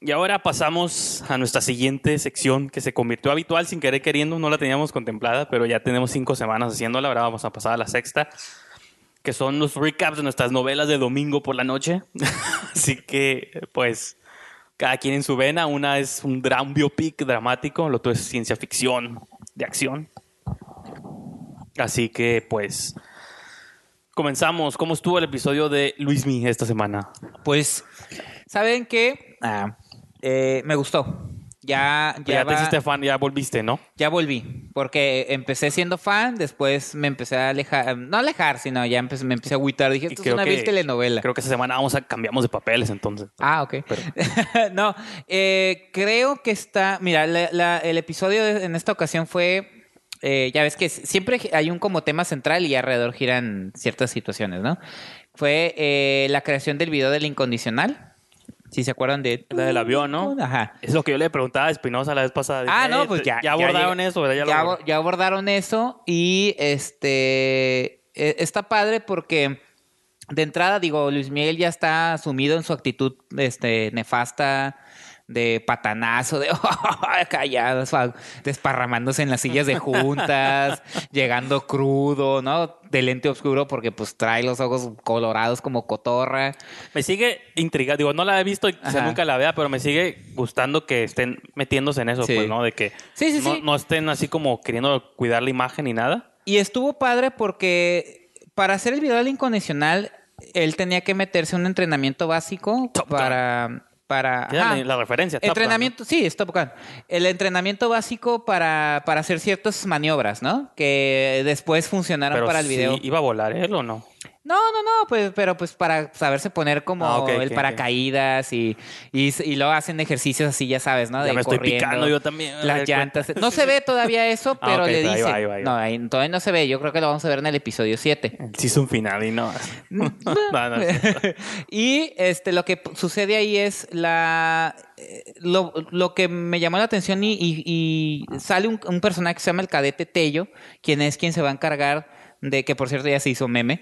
Y ahora pasamos a nuestra siguiente sección que se convirtió habitual sin querer queriendo, no la teníamos contemplada, pero ya tenemos cinco semanas haciéndola, ahora vamos a pasar a la sexta, que son los recaps de nuestras novelas de domingo por la noche. Así que, pues, cada quien en su vena, una es un, drama biopic dramático, lo otro es ciencia ficción de acción. Así que, pues, comenzamos. ¿Cómo estuvo el episodio de Luismi esta semana? Pues, ¿saben qué? Ah, eh, me gustó. Ya, ya, ya te hiciste fan, ya volviste, ¿no? Ya volví. Porque empecé siendo fan, después me empecé a alejar, no alejar, sino ya empecé, me empecé a agüitar. Dije, esto es una vil telenovela. Creo que esa semana vamos a cambiamos de papeles entonces. Ah, ok. no, eh, creo que está, mira, el episodio en esta ocasión fue eh, ya ves que siempre hay un como tema central y alrededor giran ciertas situaciones, ¿no? Fue eh, la creación del video del incondicional. Si se acuerdan de... La del avión, ¿no? Ajá. Es lo que yo le preguntaba a Espinosa la vez pasada. Ah, no, pues ya. Ya abordaron eso, ¿verdad? Ya, ya, abordaron eso y este... E, está padre porque de entrada, digo, Luis Miguel ya está sumido en su actitud este, nefasta de patanazo, de callados, desparramándose en las sillas de juntas, llegando crudo, ¿no? De lente oscuro porque pues trae los ojos colorados como cotorra. Me sigue intrigando, digo, no la he visto y nunca la vea, pero me sigue gustando que estén metiéndose en eso, pues, ¿no? De que no, estén así como queriendo cuidar la imagen ni nada. Y estuvo padre porque para hacer el video del incondicional, él tenía que meterse un entrenamiento básico para para la referencia. entrenamiento, sí, Top Gun. El entrenamiento básico para, para hacer ciertas maniobras, ¿no? Que después funcionaron para el video. ¿Iba a volar él o no? No, no, no, pues, pero pues para saberse poner como ah, el paracaídas Y, y, y, luego hacen ejercicios así, ya sabes, ¿no? De me estoy picando yo también. Las llantas. No se ve todavía eso, ah, pero le dice. No, ahí, todavía no se ve. Yo creo que lo vamos a ver en el episodio 7. Sí, es un final y no. y este, lo que sucede ahí es la. Eh, lo, lo que me llamó la atención y, y sale un, un personaje que se llama el cadete Tello, quien es quien se va a encargar de que por cierto ya se hizo meme.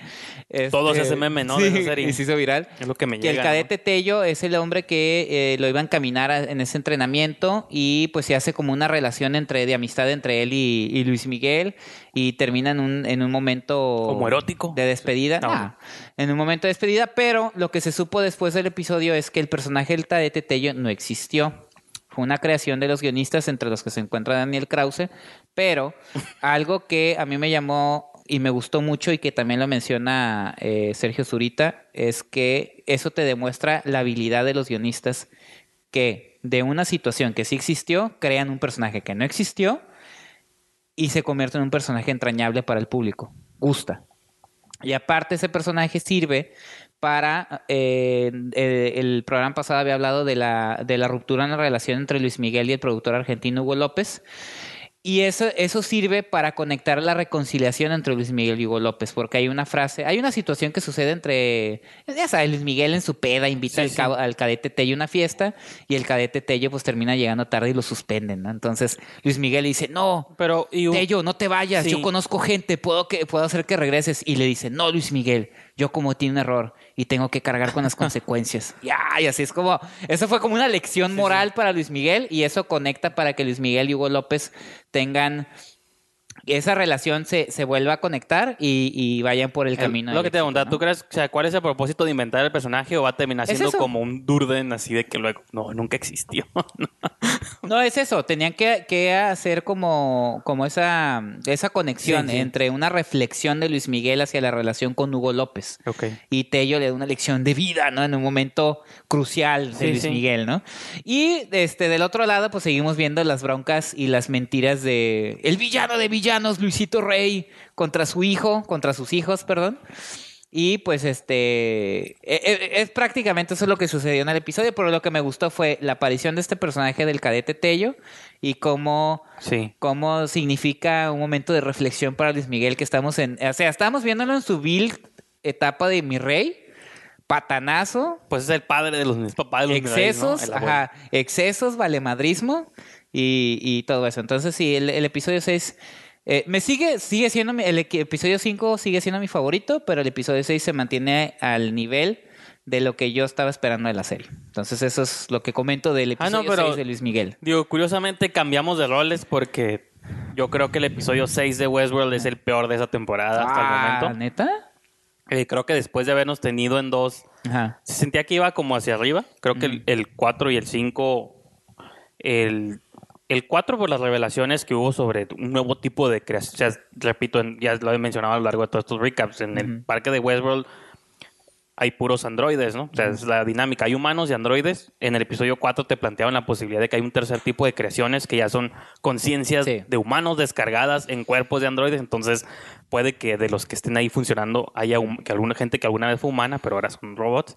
Todo se hace este, meme, ¿no? Sí, Y se hizo viral. Es lo que me que el cadete Tello es el hombre que eh, lo iba a encaminar en ese entrenamiento y pues se hace como una relación entre de amistad entre él y, Luis Miguel y termina en un, en un momento... Como erótico. De despedida. Ah, en un momento de despedida, pero lo que se supo después del episodio es que el personaje del cadete Tello no existió fue una creación de los guionistas entre los que se encuentra Daniel Krause, pero algo que a mí me llamó y me gustó mucho y que también lo menciona eh, Sergio Zurita, es que eso te demuestra la habilidad de los guionistas que de una situación que sí existió, crean un personaje que no existió y se convierte en un personaje entrañable para el público. Gusta. Y aparte ese personaje sirve para, eh, eh, el programa pasado había hablado de la, de la ruptura en la relación entre Luis Miguel y el productor argentino Hugo López. Y eso, eso sirve para conectar la reconciliación entre Luis Miguel y Hugo López, porque hay una frase, hay una situación que sucede entre, ya sabes, Luis Miguel en su peda invita al, cadete Tello a una fiesta y el cadete Tello pues termina llegando tarde y lo suspenden, ¿no? Entonces Luis Miguel le dice, no, pero Tello, no te vayas, yo conozco gente, puedo, que, puedo hacer que regreses. Y le dice, no, Luis Miguel, yo cometí un error y tengo que cargar con las consecuencias. Ya, y así es como, eso fue como una lección moral para Luis Miguel y eso conecta para que Luis Miguel y Hugo López tengan esa relación se, se vuelva a conectar y, vayan por el camino. lo que te pregunto, ¿tú crees, o sea, cuál es el propósito de inventar el personaje o va a terminar siendo como un Durden así de que luego, no, nunca existió? no, es eso, tenían que, hacer como, como esa, esa conexión entre una reflexión de Luis Miguel hacia la relación con Hugo López. Y Tello le da una lección de vida, ¿no? En un momento crucial de Luis Miguel, ¿no? Y este, del otro lado, pues seguimos viendo las broncas y las mentiras de el villano de villano Luisito Rey, contra su hijo, contra sus hijos, perdón. Y pues este e, e, es, prácticamente eso lo que sucedió en el episodio, pero lo que me gustó fue la aparición de este personaje del cadete Tello y cómo, sí. cómo significa un momento de reflexión para Luis Miguel que estamos en, o sea, estamos viéndolo en su vil etapa de mi rey, patanazo. Pues es el padre de los papás de los Excesos, ajá, excesos, valemadrismo y, y todo eso. Entonces sí, el, el episodio 6... Eh, me sigue, sigue siendo, el episodio 5 sigue siendo mi favorito, pero el episodio 6 se mantiene al nivel de lo que yo estaba esperando de la serie. Entonces eso es lo que comento del ah, episodio 6 de Luis Miguel. Digo, curiosamente cambiamos de roles porque yo creo que el episodio 6 de Westworld es el peor de esa temporada hasta el ah, momento. ¿Neta? Eh, creo que después de habernos tenido en dos, se sentía que iba como hacia arriba. Creo que el, el 4 y el 5, el el 4 por las revelaciones que hubo sobre un nuevo tipo de creación. repito, ya lo he mencionado a lo largo de todos estos recaps. En el parque de Westworld hay puros androides, ¿no? O sea, es la dinámica. Hay humanos y androides. En el episodio 4 te planteaban la posibilidad de que hay un tercer tipo de creaciones que ya son conciencias de humanos descargadas en cuerpos de androides. Entonces, puede que de los que estén ahí funcionando haya que alguna gente que alguna vez fue humana, pero ahora son robots.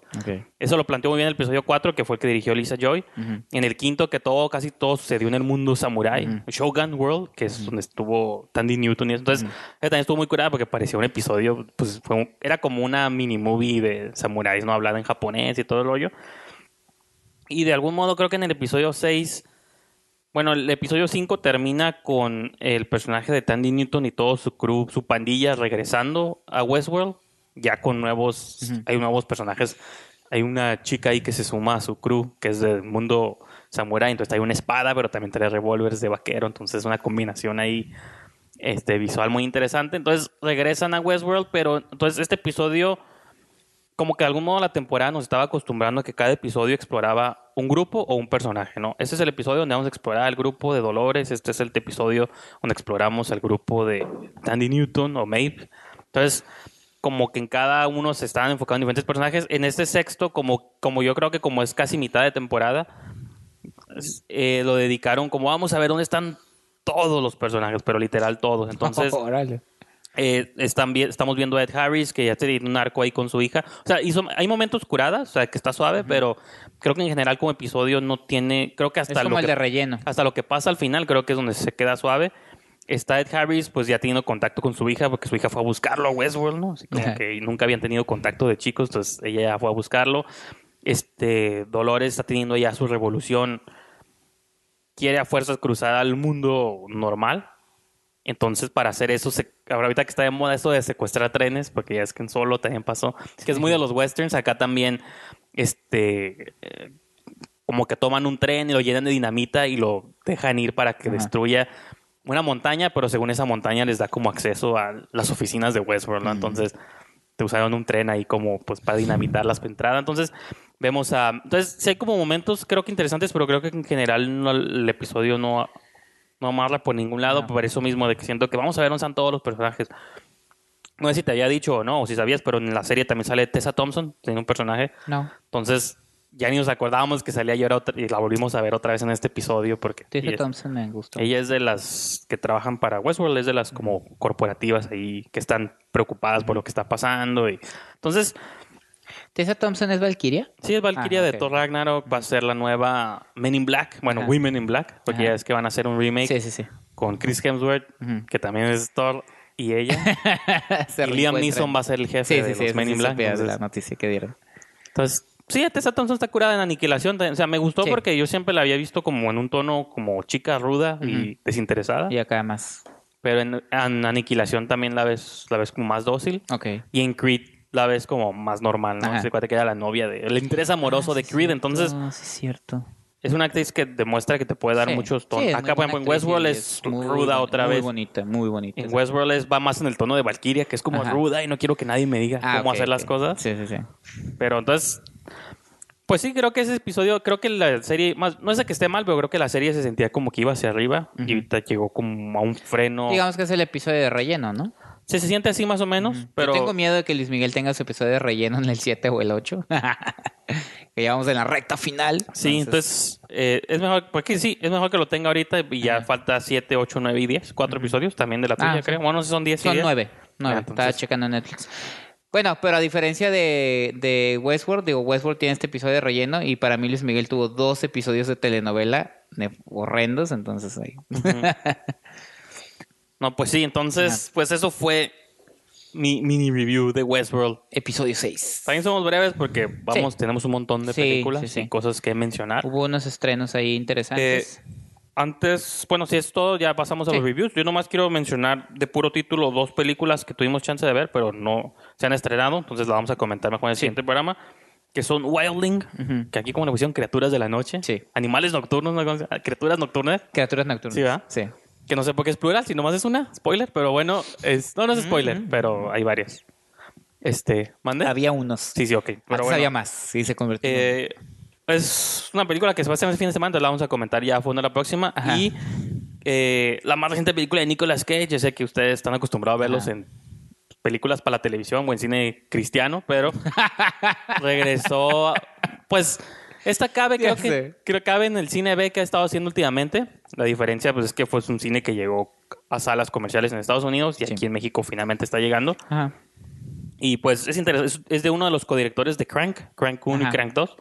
Eso lo planteó muy bien en el episodio 4, que fue el que dirigió Lisa Joy. En el quinto, que todo, casi todo sucedió en el mundo samurai. Shogun World, que es donde estuvo Tandy Newton y eso. Entonces, también estuvo muy curada porque parecía un episodio, pues fue era como una mini movie de samuráis, ¿no? Hablada en japonés y todo el rollo. Y de algún modo creo que en el episodio 6 bueno, el episodio 5 termina con el personaje de Tandy Newton y todo su crew, su pandilla regresando a Westworld, ya con nuevos, hay nuevos personajes. Hay una chica ahí que se suma a su crew, que es del mundo samurai, entonces hay una espada, pero también trae revólveres de vaquero, entonces una combinación ahí este, visual muy interesante. Entonces regresan a Westworld, pero entonces este episodio como que de algún modo la temporada nos estaba acostumbrando a que cada episodio exploraba un grupo o un personaje, ¿no? Este es el episodio donde vamos a explorar el grupo de Dolores, este es el episodio donde exploramos el grupo de Tandy Newton o Maeve. Entonces, como que en cada uno se estaban enfocando en diferentes personajes. En este sexto, como, como yo creo que como es casi mitad de temporada, eh, lo dedicaron como vamos a ver dónde están todos los personajes, pero literal todos. Entonces, Eh, están estamos viendo a Ed Harris, que ya tiene un arco ahí con su hija. O sea, hay momentos curadas, o sea, que está suave, pero creo que en general como episodio no tiene, creo que hasta es como lo el que, de relleno. Hasta lo que pasa al final, creo que es donde se queda suave. Está Ed Harris, pues ya teniendo contacto con su hija, porque su hija fue a buscarlo a Westworld, ¿no? Así como que nunca habían tenido contacto de chicos, entonces ella ya fue a buscarlo. Este, Dolores está teniendo ya su revolución. Quiere a fuerzas cruzar al mundo normal, entonces, para hacer eso, se, ahorita que está de moda eso de secuestrar trenes, porque ya es que en solo también pasó, es que es muy de los westerns, acá también, este, eh, como que toman un tren y lo llenan de dinamita y lo dejan ir para que destruya una montaña, pero según esa montaña les da como acceso a las oficinas de Westworld, Entonces, te usaron un tren ahí como pues para dinamitar las entradas. Entonces, vemos a... Entonces, sí hay como momentos creo que interesantes, pero creo que en general el episodio no no amarla por ningún lado, por eso mismo de que siento que vamos a ver dónde están todos los personajes. No sé si te había dicho o no, o si sabías, pero en la serie también sale Tessa Thompson, tiene un personaje. No. Entonces, ya ni nos acordábamos que salía yo y la volvimos a ver otra vez en este episodio porque Tessa Thompson me gustó. Ella es de las que trabajan para Westworld, es de las como corporativas ahí que están preocupadas por lo que está pasando y entonces ¿Tessa Thompson es Valkyria? Sí, es Valkyria ah, de Thor Ragnarok. Va a ser la nueva Men in Black. Bueno, Women in Black. Porque ya es que van a hacer un remake sí, sí, sí. con Chris Hemsworth, que también es Thor y ella. y Liam Neeson va a ser el jefe de los Men in Black. Entonces, la noticia que dieron. Entonces, sí, Tessa Thompson está curada en Aniquilación. O sea, me gustó porque yo siempre la había visto como en un tono como chica ruda y desinteresada. Y acá más. Pero en, Aniquilación también la ves, la ves como más dócil. Ok. Y en Creed la ves como más normal, ¿no? Se cuate que era la novia de... El interés amoroso ah, de Creed, entonces... No, sí es cierto. Es una actriz que demuestra que te puede dar muchos tonos. Acá, por ejemplo, en Westworld es, ruda otra vez. Muy bonita, muy bonita. En Westworld es, va más en el tono de Valkyria, que es como ruda y no quiero que nadie me diga ah, cómo hacer las cosas. Sí, sí, sí. Pero entonces, pues sí, creo que ese episodio, creo que la serie, más, no es de que esté mal, pero creo que la serie se sentía como que iba hacia arriba y llegó como a un freno. Digamos que es el episodio de relleno, ¿no? Sí, se siente así más o menos, pero... Yo tengo miedo de que Luis Miguel tenga su episodio de relleno en el 7 o el 8. que ya vamos en la recta final. Sí, entonces, eh, es mejor, porque sí, es mejor que lo tenga ahorita y ya falta 7, 8, 9 y 10, cuatro episodios también de la tuya, ah, creo. Bueno, no sé si son 10 Son 9, 9, ah, estaba checando Netflix. Bueno, pero a diferencia de, de Westworld, digo, Westworld tiene este episodio de relleno y para mí Luis Miguel tuvo dos episodios de telenovela horrendos, entonces ahí. No, pues sí, entonces, pues eso fue mi mini review de Westworld. Episodio 6. También somos breves porque vamos, tenemos un montón de películas y cosas que mencionar. Hubo unos estrenos ahí interesantes. Eh, antes, bueno, si es todo, ya pasamos a los reviews. Yo nomás quiero mencionar de puro título dos películas que tuvimos chance de ver, pero no se han estrenado, entonces las vamos a comentar mejor en el siguiente programa. Que son Wildling, que aquí como le pusieron criaturas de la noche. Sí. Animales nocturnos, ¿no? criaturas nocturnas. Criaturas nocturnas. Sí, ¿verdad? Sí. Que no sé por qué es plural, si nomás es una. Spoiler, pero bueno, es, no, no es spoiler, pero hay varias. Este, ¿mande? Había unos. Sí, sí, ok. Pero había más, sí, se convirtió. Eh, es una película que se va a hacer el fin de semana, entonces la vamos a comentar ya a fondo la próxima. Y eh, la más reciente película de Nicolas Cage, yo sé que ustedes están acostumbrados a verlos en películas para la televisión o en cine cristiano, pero regresó, pues esta cabe, creo que, creo cabe en el cine B que ha estado haciendo últimamente. La diferencia pues, es que fue un cine que llegó a salas comerciales en Estados Unidos y aquí en México finalmente está llegando. Ajá. Y pues es interesante, es de uno de los codirectores de Crank, Crank 1 y Crank 2.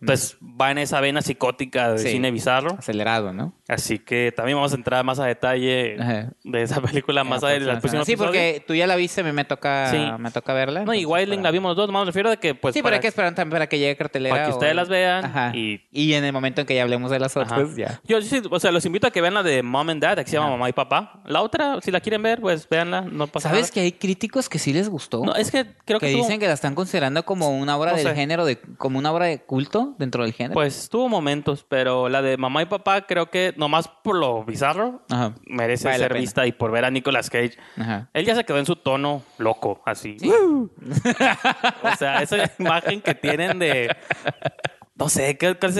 Entonces va en esa vena psicótica de cine bizarro. Acelerado, ¿no? Así que también vamos a entrar más a detalle de esa película más adelante. Sí, porque tú ya la viste, me, me toca, me toca verla. No, y Wildling la vimos los dos, más me refiero de que pues... Sí, pero hay que esperar también para que llegue cartelera. Para que ustedes las vean. Y... y en el momento en que ya hablemos de las otras, ya. Yo sí, o sea, los invito a que vean la de Mom and Dad, que se llama Mamá y Papá. La otra, si la quieren ver, pues véanla, no pasa nada. ¿Sabes que hay críticos que sí les gustó? No, es que creo que... que dicen que la están considerando como una obra del género, de, como una obra de culto dentro del género. Pues tuvo momentos, pero la de Mamá y Papá creo que nomás por lo bizarro merece ser vista y por ver a Nicolas Cage. Él ya se quedó en su tono loco, así. o sea, esa imagen que tienen de... No sé,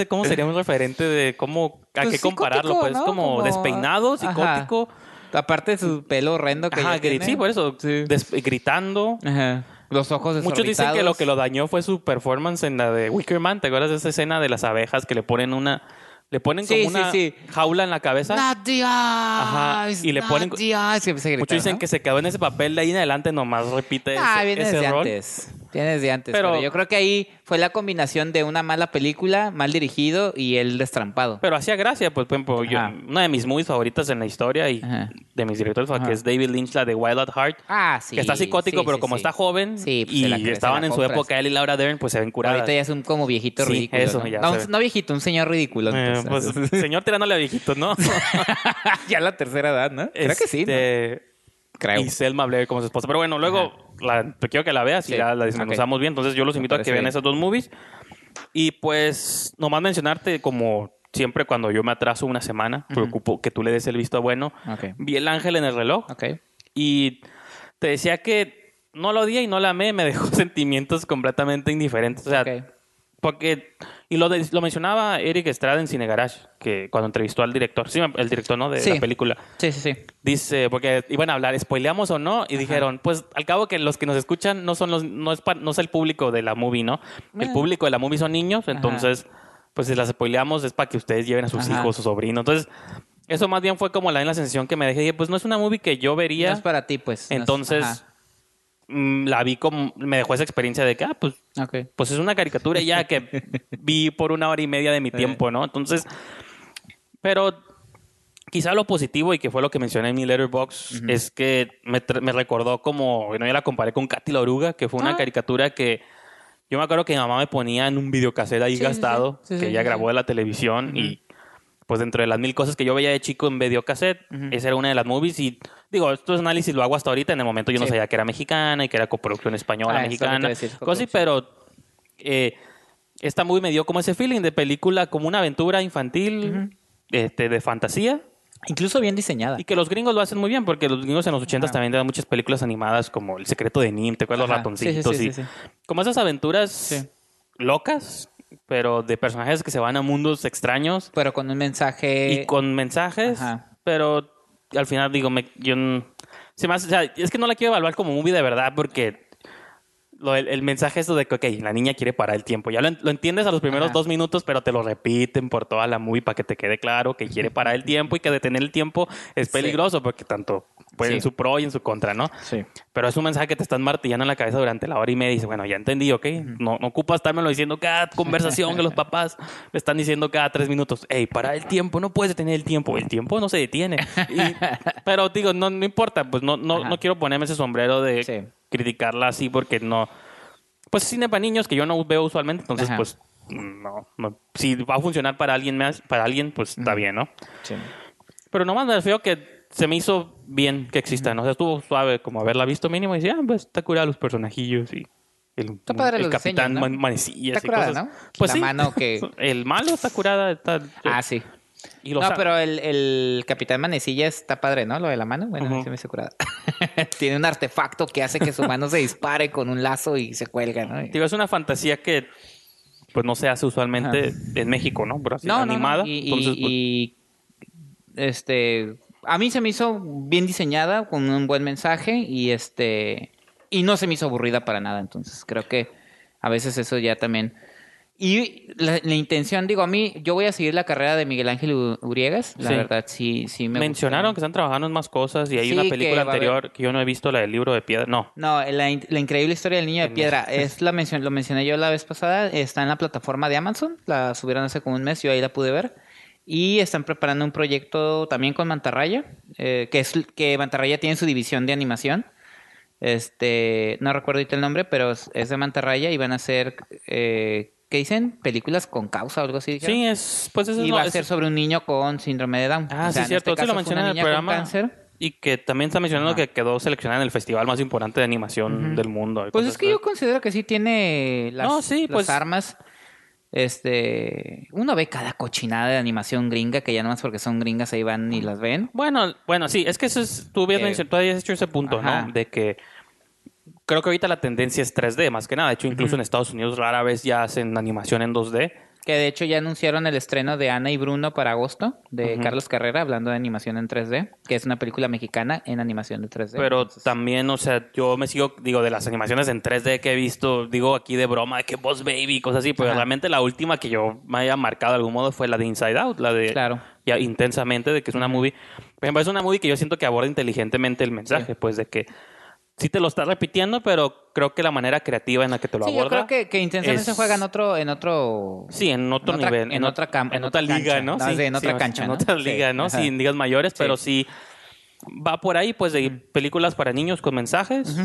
¿cómo sería un referente de cómo... ¿A pues qué compararlo? Pues como, despeinado, psicótico. Aparte de su pelo horrendo que Ajá, Sí, por eso. gritando. Ajá. Los ojos Muchos dicen que lo que lo dañó fue su performance en la de Wickerman. ¿Te acuerdas de esa escena de las abejas que le ponen una... Le ponen como una jaula en la cabeza. Ajá. Y le ponen. Muchos dicen que se quedó en ese papel de ahí en adelante, nomás repite ah, ese, ese rol. Antes. Tienes de antes. Pero, yo creo que ahí fue la combinación de una mala película, mal dirigido y el destrampado. Pero hacía gracia, pues, por ejemplo, yo, una de mis movies favoritas en la historia y de mis directores, que es David Lynch, la de Wild at Heart. Ah, sí. Que está psicótico, pero como está joven pues, y estaban en su época él y Laura Dern, pues se ven curadas. Ahorita ya es un como viejito ridículo. Eso, ¿no? Ya no, viejito, un señor ridículo. Eh, pues, señor tirándole a viejitos, ¿no? ya la tercera edad, ¿no? Creo que sí. Este, Creo. Y Selma Blair como su esposa. Pero bueno, luego la, quiero que la veas y ya la desmenuzamos bien. Entonces yo los invito a que vean esas dos movies. Y pues, nomás mencionarte como siempre cuando yo me atraso una semana, preocupo que tú le des el visto bueno. Vi El Ángel en el reloj. Y te decía que no lo odié y no la amé, me dejó sentimientos completamente indiferentes. O sea, porque, y lo, lo mencionaba Eric Estrada en Cine Garage, que cuando entrevistó al director, sí, el director, ¿no? De la película. Sí, sí, sí. Dice, porque iban a hablar, ¿spoileamos o no? Y dijeron, pues al cabo que los que nos escuchan no son los, no es, no es el público de la movie, ¿no? El eh. público de la movie son niños, entonces, pues si las spoileamos es para que ustedes lleven a sus hijos, sus sobrinos. Entonces, eso más bien fue como la, la sensación que me dejé. Dije, pues no es una movie que yo vería. No es para ti, pues. Entonces, la vi como, me dejó esa experiencia de que, ah, pues, pues es una caricatura ya que vi por una hora y media de mi tiempo, ¿no? Entonces, pero quizá lo positivo y que fue lo que mencioné en mi letterbox es que me, me, recordó como, bueno, yo la comparé con Katy la Oruga, que fue una ah. caricatura que yo me acuerdo que mi mamá me ponía en un videocassette ahí gastado, que ella grabó de la televisión y pues dentro de las mil cosas que yo veía de chico en videocassette, esa era una de las movies y digo, estos análisis lo hago hasta ahorita, en el momento yo no sabía que era mexicana y que era coproducción española, ah, mexicana, cosas pero eh, esta movie me dio como ese feeling de película, como una aventura infantil, este, de fantasía. Incluso bien diseñada. Y que los gringos lo hacen muy bien, porque los gringos en los ochentas también dan muchas películas animadas como El secreto de Nim, te acuerdas los ratoncitos y como esas aventuras locas pero de personajes que se van a mundos extraños. Pero con un mensaje. Y con mensajes. Pero al final digo, me, yo. Se me o sea, es que no la quiero evaluar como movie de verdad porque el, mensaje es de que, ok, la niña quiere parar el tiempo. Ya lo, entiendes a los primeros dos minutos, pero te lo repiten por toda la movie para que te quede claro que quiere parar el tiempo y que detener el tiempo es peligroso porque tanto puede en su pro y en su contra, ¿no? Sí. Pero es un mensaje que te están martillando en la cabeza durante la hora y media y dices, bueno, ya entendí, ok, no, no ocupas estármelo diciendo cada conversación que los papás le están diciendo cada tres minutos, hey, para el tiempo, no puedes detener el tiempo, el tiempo no se detiene. pero digo, no, no importa, pues no, no, no quiero ponerme ese sombrero de criticarla así porque no. Pues es cine para niños que yo no veo usualmente, entonces pues no, Si va a funcionar para alguien más, para alguien, pues está bien, ¿no? Sí. Pero nomás me feo que se me hizo bien que exista, ¿no? O sea, estuvo suave como haberla visto mínimo y decía, ah, pues está curada los personajillos y el, está padre el capitán ¿no? Manecillas está curada, ¿no? Pues la mano que... el malo está curada. Está... Ah, sí no, pero el, el, Capitán Manecilla está padre, ¿no? Lo de la mano. Bueno, se me hizo curada. Tiene un artefacto que hace que su mano se dispare con un lazo y se cuelga, ¿no? Digo, es una fantasía que pues no se hace usualmente en México, ¿no? Pero así no, animada. No, y, pues y, este a mí se me hizo bien diseñada, con un buen mensaje y este y no se me hizo aburrida para nada. Entonces creo que a veces eso ya también y la, intención, digo, a mí, yo voy a seguir la carrera de Miguel Ángel Uriegas. La verdad, sí, sí me Mencionaron que están trabajando en más cosas y hay una película anterior que yo no he visto, la del libro de piedra. No. No, la, increíble historia del niño de piedra. es la mención, lo mencioné yo la vez pasada. Está en la plataforma de Amazon. La subieron hace como un mes. Yo ahí la pude ver. Y están preparando un proyecto también con Mantarraya, eh, que es que Mantarraya tiene su división de animación. Este, no recuerdo ahorita el nombre, pero es, de Mantarraya y van a hacer eh, que dicen películas con causa o algo así. Sí, es, pues eso Y va a ser sobre un niño con síndrome de Down. Ah, sí, cierto. Este lo mencionan en el programa. Y que también está mencionando que quedó seleccionada en el festival más importante de animación del mundo. Pues es que yo considero que sí tiene las, pues... armas. Este, uno ve cada cochinada de animación gringa que ya no más porque son gringas ahí van y las ven. Bueno, bueno, sí, es que eso es, tú habías, eh, tú habías hecho ese punto, ¿no? De que creo que ahorita la tendencia es 3D, más que nada. De hecho, incluso en Estados Unidos rara vez ya hacen animación en 2D. Que de hecho ya anunciaron el estreno de Ana y Bruno para agosto, de Carlos Carrera, hablando de animación en 3D, que es una película mexicana en animación de 3D. Pero también, o sea, yo me sigo, digo, de las animaciones en 3D que he visto, digo aquí de broma, de que Boss Baby, cosas así, pero realmente la última que yo me haya marcado de algún modo fue la de Inside Out, la de... Claro. Ya intensamente, de que es una movie. Pero es una movie que yo siento que aborda inteligentemente el mensaje, pues de que sí te lo está repitiendo, pero creo que la manera creativa en la que te lo aborda. Yo creo que, que intensamente se juega en otro, en otro. Sí, en otro nivel. En, otra, en, otra, liga, ¿no? Sí, en otra cancha. En otra liga, ¿no? Sí, en ligas mayores, pero sí va por ahí, pues, de películas para niños con mensajes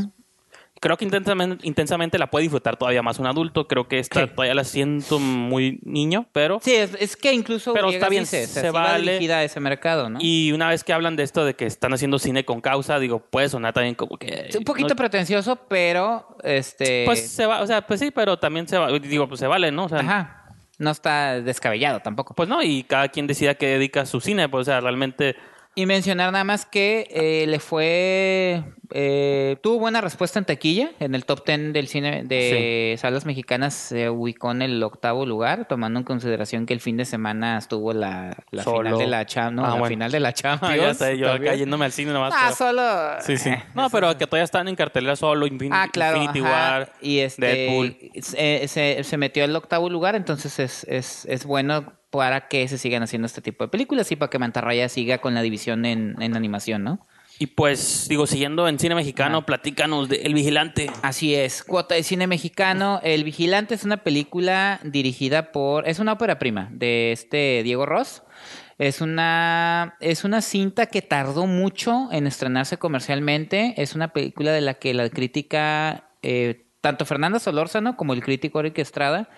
creo que intensamente, intensamente la puede disfrutar todavía más un adulto. Creo que esta todavía la siento muy niño, pero... Sí, es, que incluso pero está bien, se, se vale. a ese mercado, ¿no? Y una vez que hablan de esto de que están haciendo cine con causa, digo, puede sonar también como que... un poquito pretencioso, pero este... Pues se va, o sea, pues sí, pero también se va, digo, pues se vale, ¿no? O sea, Ajá. No está descabellado tampoco. Pues no, y cada quien decida que dedica su cine, pues o sea, realmente... Y mencionar nada más que eh, le fue eh, tuvo buena respuesta en taquilla. En el top 10 del cine de salas mexicanas se ubicó en el octavo lugar, tomando en consideración que el fin de semana estuvo la, final de la Champions. No, ah, la final de la. Ah, yo cayéndome al cine nomás. Ah, solo. Sí, sí. No, pero que todavía están en cartelera solo Infinity, ah, claro, Infinity War, y este, Deadpool. Se, se, metió al octavo lugar, entonces es, es, es bueno para que se sigan haciendo este tipo de películas y para que Mantarraya siga con la división en, en animación, ¿no? Y pues, digo, siguiendo en cine mexicano, platícanos de El Vigilante. Así es, cuota de cine mexicano. El Vigilante es una película dirigida por. Es una ópera prima de este Diego Ross. Es una, es una cinta que tardó mucho en estrenarse comercialmente. Es una película de la que la crítica, eh, tanto Fernanda Solórzano como el crítico Eric Estrada,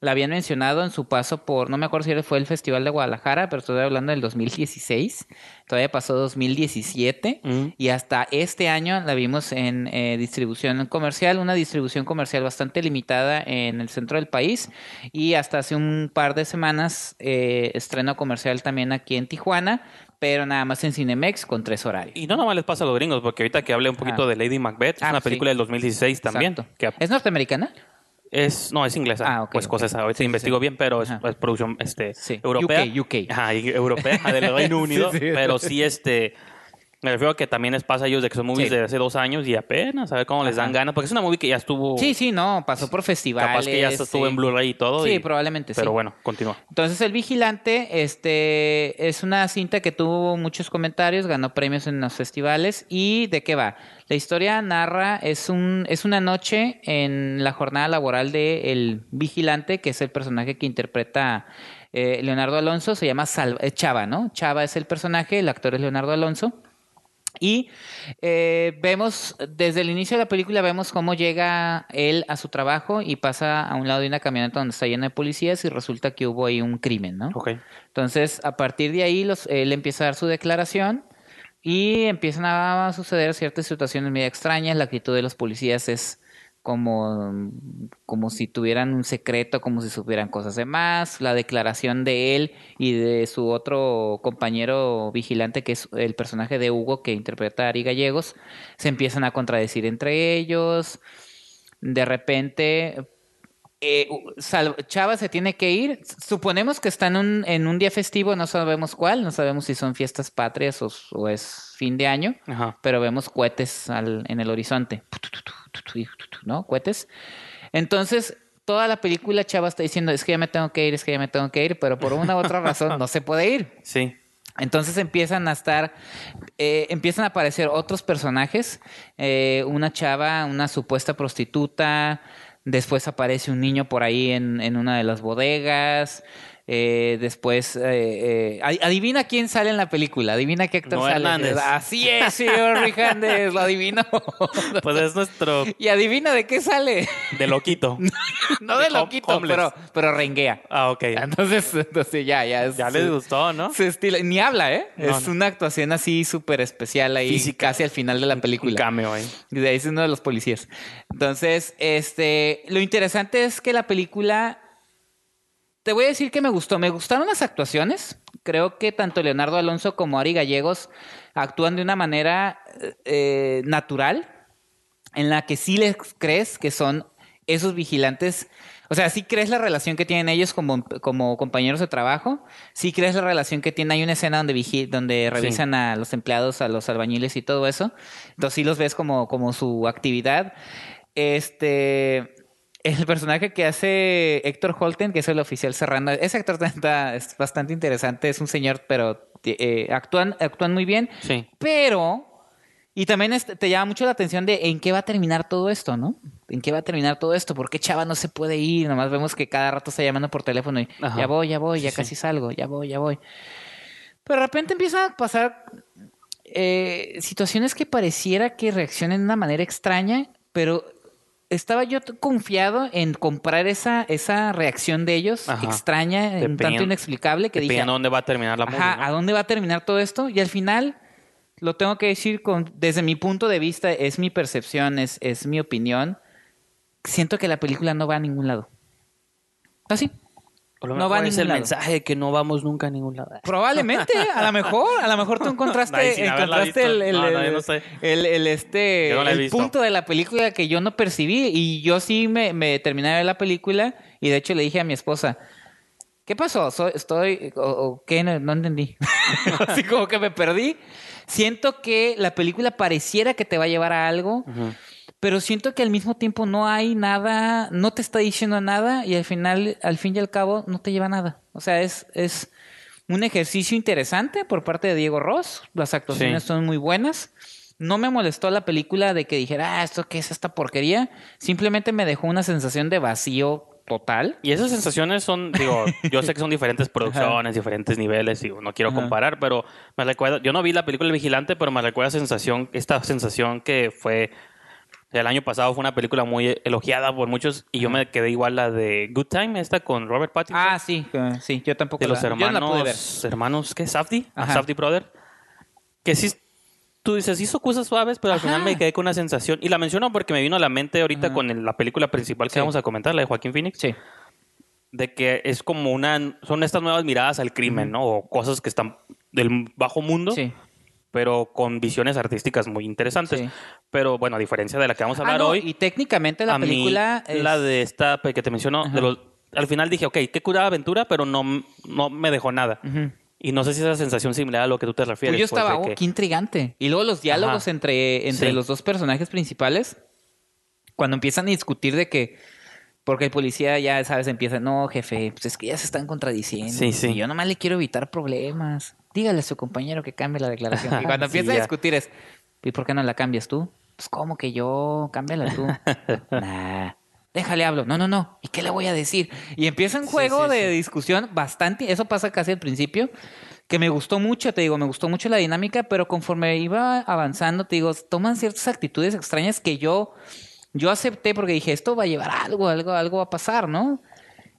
la habían mencionado en su paso por, no me acuerdo si fue el Festival de Guadalajara, pero estoy hablando del 2016. Todavía pasó 2017 mm. y hasta este año la vimos en eh, distribución comercial, una distribución comercial bastante limitada en el centro del país y hasta hace un par de semanas eh, estreno comercial también aquí en Tijuana, pero nada más en Cinemex con tres horarios. Y no nomás les pasa a los gringos, porque ahorita que hablé un poquito de Lady Macbeth, es ah, una película del 2016 también. ¿Es norteamericana? Es, no, es inglesa. Ah, Pues cosas, ahorita investigo bien, pero es, producción este, europea. UK, UK. Ajá, europea, del Reino Unido. pero sí, este, me refiero a que también les pasa a ellos de que son movies de hace dos años y apenas a ver cómo les dan ganas. Porque es una movie que ya estuvo. Sí, sí, no, pasó por festivales. Capaz que ya estuvo en Blu-ray y todo. Sí, probablemente sí. Pero bueno, continúa. Entonces, El Vigilante este, es una cinta que tuvo muchos comentarios, ganó premios en los festivales. ¿Y de qué va? La historia narra, es, un, es una noche en la jornada laboral de El Vigilante, que es el personaje que interpreta. Eh, Leonardo Alonso se llama Chava, ¿no? Chava es el personaje, el actor es Leonardo Alonso. Y eh, vemos, desde el inicio de la película, vemos cómo llega él a su trabajo y pasa a un lado de una camioneta donde está llena de policías y resulta que hubo ahí un crimen, ¿no? Entonces, a partir de ahí, los, él empieza a dar su declaración y empiezan a suceder ciertas situaciones muy extrañas. La actitud de los policías es como, como si tuvieran un secreto, como si supieran cosas de más. La declaración de él y de su otro compañero vigilante, que es el personaje de Hugo, que interpreta a Ari Gallegos, se empiezan a contradecir entre ellos. De repente, eh, Chava se tiene que ir. Suponemos que están en un, en un día festivo, no sabemos cuál, no sabemos si son fiestas patrias o, es fin de año, pero vemos cohetes al, en el horizonte. ¿No? Cohetes. Entonces, toda la película Chava está diciendo, es que ya me tengo que ir, es que ya me tengo que ir, pero por una u otra razón no se puede ir. Sí. Entonces empiezan a estar, eh, empiezan a aparecer otros personajes, eh, una chava, una supuesta prostituta, después aparece un niño por ahí en, en una de las bodegas, eh, después, eh, eh, adivina quién sale en la película, adivina qué actor sale. Hernández. Así es, señor Rijandes, lo adivinó. Pues es nuestro. Y adivina de qué sale. De loquito. no de, loquito, pero, pero renguea. Ah, ok. Entonces, entonces ya, ya. Es, ya les gustó, ¿no? Su estilo, ni habla, ¿eh? es una actuación así súper especial ahí, Física. casi al final de la película. Un cameo ahí. De ahí es uno de los policías. Entonces, este, lo interesante es que la película te voy a decir que me gustó. Me gustaron las actuaciones. Creo que tanto Leonardo Alonso como Ari Gallegos actúan de una manera eh, natural, en la que sí les crees que son esos vigilantes. O sea, sí crees la relación que tienen ellos como, como compañeros de trabajo. Sí crees la relación que tienen. Hay una escena donde, donde revisan a los empleados, a los albañiles y todo eso. Entonces sí los ves como, como su actividad. Este el personaje que hace Héctor Holten, que es el oficial Serrano, ese actor está, es bastante interesante, es un señor, pero eh, actúan, actúan muy bien. Sí. Pero, y también te llama mucho la atención de en qué va a terminar todo esto, ¿no? ¿En qué va a terminar todo esto? ¿Por qué Chava no se puede ir? Nomás vemos que cada rato está llamando por teléfono y ya voy, ya voy, ya casi salgo, ya voy, ya voy. Pero de repente empiezan a pasar eh, situaciones que pareciera que reaccionen de una manera extraña, pero estaba yo confiado en comprar esa, esa reacción de ellos, extraña, un tanto inexplicable, que dije... ¿A dónde va a terminar la Ajá, ¿a dónde va a terminar todo esto? Y al final, lo tengo que decir con, desde mi punto de vista, es mi percepción, es, es mi opinión. Siento que la película no va a ningún lado. Así no va a es el mensaje de que no vamos nunca a ningún lado. Probablemente, a lo mejor, a lo mejor tú encontraste, encontraste el, el, el, este el punto de la película que yo no percibí y yo sí me, me terminé de ver la película y de hecho le dije a mi esposa, ¿qué pasó? estoy o, qué no, entendí. Así como que me perdí. Siento que la película pareciera que te va a llevar a algo pero siento que al mismo tiempo no hay nada, no te está diciendo nada y al final, al fin y al cabo, no te lleva nada. O sea, es, es un ejercicio interesante por parte de Diego Ross. Las actuaciones son muy buenas. No me molestó la película de que dijera, ah, ¿esto qué es esta porquería? Simplemente me dejó una sensación de vacío total. Y esas sensaciones son, digo, yo sé que son diferentes producciones, diferentes niveles, y no quiero comparar, pero me recuerda, yo no vi la película El Vigilante, pero me recuerda sensación, esta sensación que fue el año pasado fue una película muy elogiada por muchos y yo me quedé igual la de Good Time, esta con Robert Pattinson. Ah, sí, sí, yo tampoco. De los hermanos, hermanos, ¿qué? Safdie, Safdie Brother. Que sí, tú dices, hizo cosas suaves, pero al final me quedé con una sensación. Y la menciono porque me vino a la mente ahorita con la película principal que vamos a comentar, la de Joaquín Phoenix. Sí. De que es como una. Son estas nuevas miradas al crimen, ¿no? O cosas que están del bajo mundo. Sí pero con visiones artísticas muy interesantes. Pero bueno, a diferencia de la que vamos a hablar ah, hoy. Y técnicamente la película. La de esta que te menciono, al final dije, ok, qué curada aventura, pero no, no me dejó nada. Y no sé si esa sensación similar a lo que tú te refieres. Pues yo estaba, oh, qué intrigante. Y luego los diálogos entre, entre los dos personajes principales, cuando empiezan a discutir de que porque el policía ya, sabes, empieza, no, jefe, pues es que ya se están contradiciendo. Sí, sí. Y yo nomás le quiero evitar problemas. Dígale a su compañero que cambie la declaración. Y cuando empieza a discutir es, ¿y por qué no la cambias tú? Pues, ¿cómo que yo? Cámbiala tú. nah. Déjale hablo. No, no, no. ¿Y qué le voy a decir? Y empieza un juego de discusión bastante. Eso pasa casi al principio. Que me gustó mucho, te digo, me gustó mucho la dinámica, pero conforme iba avanzando, te digo, toman ciertas actitudes extrañas que yo yo acepté porque dije, esto va a llevar algo, algo, algo va a pasar, ¿no?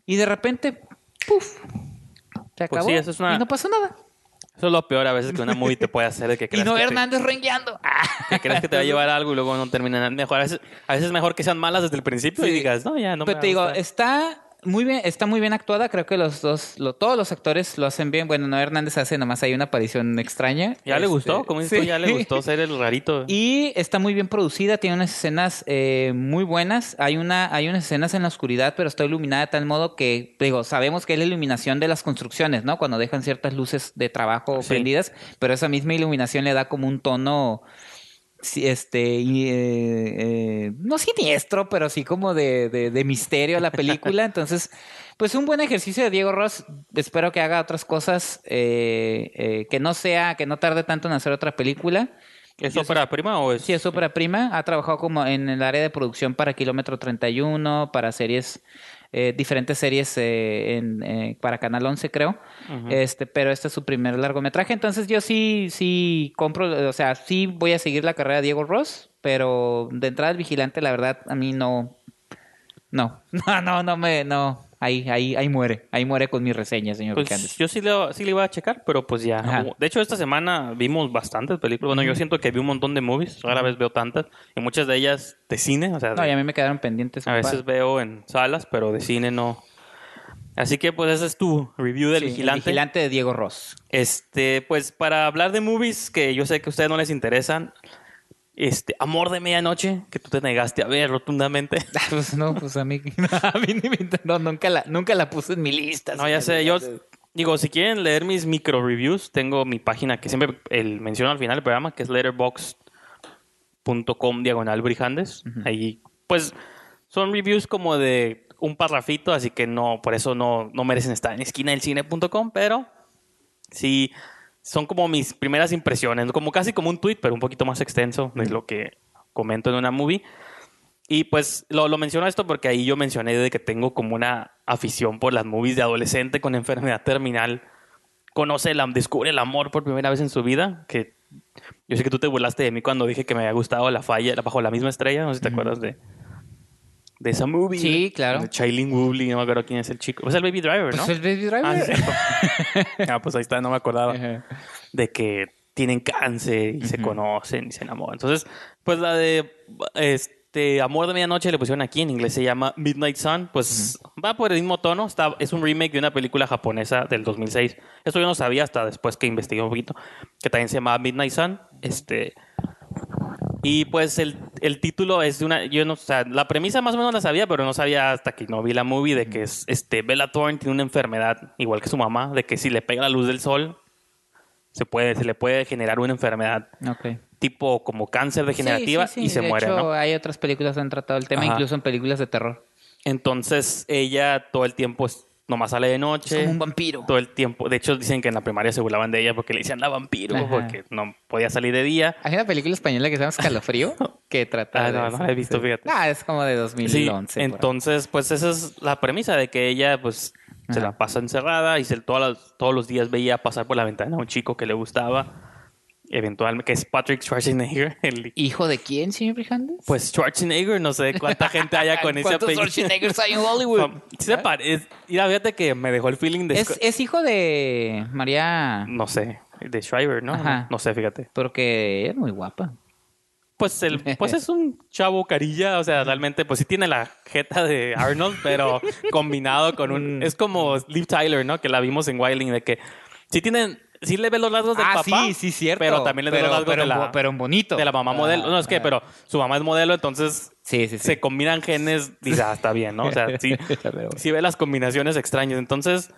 Y de repente, ¡puf! Se pues acabó y no pasó nada. Eso es lo peor a veces que una movie te puede hacer que creas Y no Hernández rengueando. Que crees que te va a llevar algo y luego no termina nada. Mejor, a veces, a veces es mejor que sean malas desde el principio y digas, no, ya no Pero te digo, está muy bien, está muy bien actuada. Creo que los dos, todos los actores lo hacen bien. Bueno, no Hernández hace nomás hay una aparición extraña. Ya le gustó, este, como dices ya le gustó ser el rarito. Y está muy bien producida, tiene unas escenas eh, muy buenas. Hay una, hay unas escenas en la oscuridad, pero está iluminada de tal modo que, digo, sabemos que es la iluminación de las construcciones, ¿no? Cuando dejan ciertas luces de trabajo prendidas, pero esa misma iluminación le da como un tono sí, este, y, eh, eh, no siniestro, pero sí como de, de, misterio a la película. Entonces, pues un buen ejercicio de Diego Ross. Espero que haga otras cosas, eh, que no sea, que no tarde tanto en hacer otra película. ¿Es ópera prima o es...? Sí, es ópera prima. Ha trabajado como en el área de producción para Kilómetro 31, para series eh, diferentes series eh, en, eh, para Canal 11, creo. este Pero este es su primer largometraje. Entonces yo sí, sí compro, o sea, sí voy a seguir la carrera de Diego Ross, pero de entrada el vigilante, la verdad, a mí no. No, no, no, no me. No ahí, ahí, ahí muere, ahí muere con mi reseña, señor pues Yo sí le, sí le iba a checar, pero pues ya. De hecho, esta semana vimos bastantes películas. Bueno, yo siento que vi un montón de movies, rara vez veo tantas, y muchas de ellas de cine. O sea, no, y a mí me quedaron pendientes. A veces veo en salas, pero de cine no. Así que pues ese es tu review del Vigilante. Vigilante de Diego Ross. Este, pues para hablar de movies que yo sé que a ustedes no les interesan, este, Amor de Medianoche, que tú te negaste a ver rotundamente. Ah, pues no, pues a mí, a mí no, nunca la, nunca la puse en mi lista. No, ya sé, yo digo, si quieren leer mis micro reviews, tengo mi página que siempre el, menciono al final del programa, que es letterbox.com diagonal brijandes. Ahí, pues, son reviews como de un parrafito, así que no, por eso no, no merecen estar en esquina del cine.com, pero sí son como mis primeras impresiones, como casi como un tweet, pero un poquito más extenso de lo que comento en una movie. Y pues lo, lo, menciono esto porque ahí yo mencioné de que tengo como una afición por las movies de adolescente con enfermedad terminal. Conoce, el, descubre el amor por primera vez en su vida. Que yo sé que tú te burlaste de mí cuando dije que me había gustado La Falla bajo la misma estrella. No sé si te acuerdas de, de esa movie. Sí, claro. De Shailene Woodley, no me acuerdo quién es el chico. Es el Baby Driver, ¿no? Pues el Baby Driver. Ah, ah, pues ahí está, no me acordaba. De que tienen cáncer y se conocen y se enamoran. Entonces, pues la de este Amor de Medianoche le pusieron aquí, en inglés se llama Midnight Sun, pues va por el mismo tono. Está, es un remake de una película japonesa del 2006. Esto yo no sabía hasta después que investigué un poquito, que también se llamaba Midnight Sun. Este y pues el, el, título es de una. Yo no, o sea, la premisa más o menos la sabía, pero no sabía hasta que no vi la movie de que es, este, Bella Thorne tiene una enfermedad, igual que su mamá, de que si le pega la luz del sol, se, puede, se le puede generar una enfermedad. Tipo como cáncer degenerativa y se muere. Hecho, hay otras películas que han tratado el tema, incluso en películas de terror. Entonces ella todo el tiempo nomás sale de noche. Es como un vampiro. Todo el tiempo. De hecho, dicen que en la primaria se burlaban de ella porque le decían la vampiro, porque no podía salir de día. Hay una película española que se llama Escalofrío que trata. ah, no, no la he visto, fíjate. Ah, es como de 2011. entonces, pues esa es la premisa de que ella, pues, se la pasa encerrada y se, todos los días veía pasar por la ventana a un chico que le gustaba eventualmente, que es Patrick Schwarzenegger. El... ¿Hijo de quién, señor Brijandes? Pues Schwarzenegger, no sé cuánta gente haya con ese apellido. Schwarzenegger hay en Hollywood? Sí se parece. Mira, fíjate que me dejó el feeling de... Es, es hijo de María... No sé, de Shriver, ¿no? Ajá. No sé, fíjate. Porque es muy guapa. Pues, el, pues es un chavo carilla, o sea, realmente, pues sí tiene la jeta de Arnold, pero combinado con un... Es como Liv Tyler, ¿no? Que la vimos en Wilding, de que sí tienen sí le ve los rasgos del ah, papá. sí, sí, cierto. Pero también le ve los rasgos de la... Pero bonito. De la mamá modelo. No, es que, pero su mamá es modelo, entonces... Sí, sí, sí. Se combinan genes, dice, ah, está bien, ¿no? O sea, sí, sí ve las combinaciones extrañas. Entonces,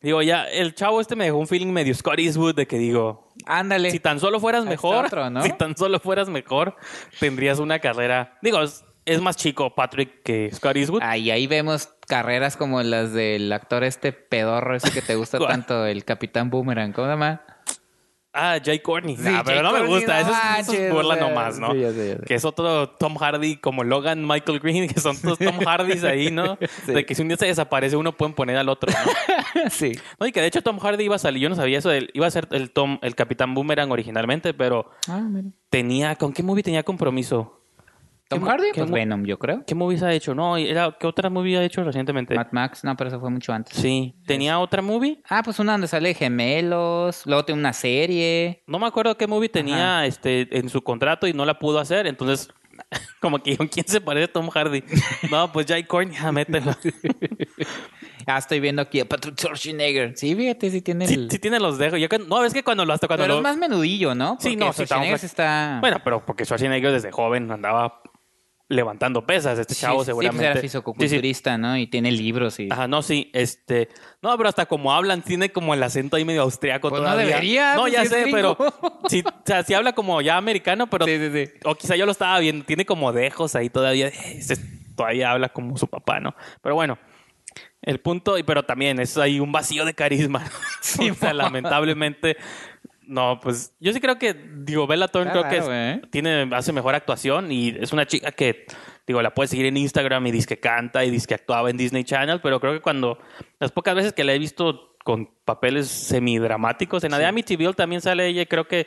digo, ya, el chavo este me dejó un feeling medio Scott Eastwood de que digo... Ándale. Si tan solo fueras mejor, si tan solo fueras mejor, tendrías una carrera... Digo, es más chico Patrick que Scott Eastwood. Ah, y ahí vemos carreras como las del actor este pedorro ese que te gusta tanto, el Capitán Boomerang. ¿Cómo se llama? Ah, Jay Courtney. pero no me gusta. eso, es, burla nomás, ¿no? Que es otro Tom Hardy como Logan, Michael Green, que son todos Tom Hardys ahí, ¿no? De que si un día se desaparece uno pueden poner al otro, ¿no? sí. No, y que de hecho Tom Hardy iba a salir, yo no sabía eso, iba a ser el Tom, el Capitán Boomerang originalmente, pero ah, tenía, ¿con qué movie tenía compromiso? Tom Hardy, pues Venom, yo creo. ¿Qué movies ha hecho? No, era, ¿qué otra movie ha hecho recientemente? Mad Max, no, pero eso fue mucho antes. Sí. ¿Tenía otra movie? Ah, pues una donde sale gemelos, luego tiene una serie. No me acuerdo qué movie tenía este en su contrato y no la pudo hacer, entonces como que ¿quién se parece a Tom Hardy? no, pues Jay Corn, ya mételo. ah, estoy viendo aquí a Patrick Schwarzenegger. Sí, fíjate, sí tiene el... sí, tiene los dejo. Yo, no, es que cuando lo hasta cuando Pero es más menudillo, ¿no? sí, no, Schwarzenegger está... Bueno, pero porque Schwarzenegger desde joven andaba levantando pesas. Este chavo pues seguramente. Sí, era fisicoculturista, ¿no? Y tiene libros y. Ajá, no, sí. Este. No, pero hasta como hablan, tiene como el acento ahí medio austriaco pues todavía. No debería. No, ya sé, pero. Sí, o sea, sí habla como ya americano, pero. Sí, sí, sí. O quizá yo lo estaba viendo. Tiene como dejos ahí todavía. Todavía habla como su papá, ¿no? Pero bueno. El punto, pero también es ahí un vacío de carisma. Sí, o sea, lamentablemente no, pues yo sí creo que, digo, Bella Thorne creo que tiene, hace mejor actuación y es una chica que, digo, la puedes seguir en Instagram y dice que canta y dice que actuaba en Disney Channel, pero creo que cuando, las pocas veces que la he visto con papeles semidramáticos, en la de Amityville también sale ella y creo que,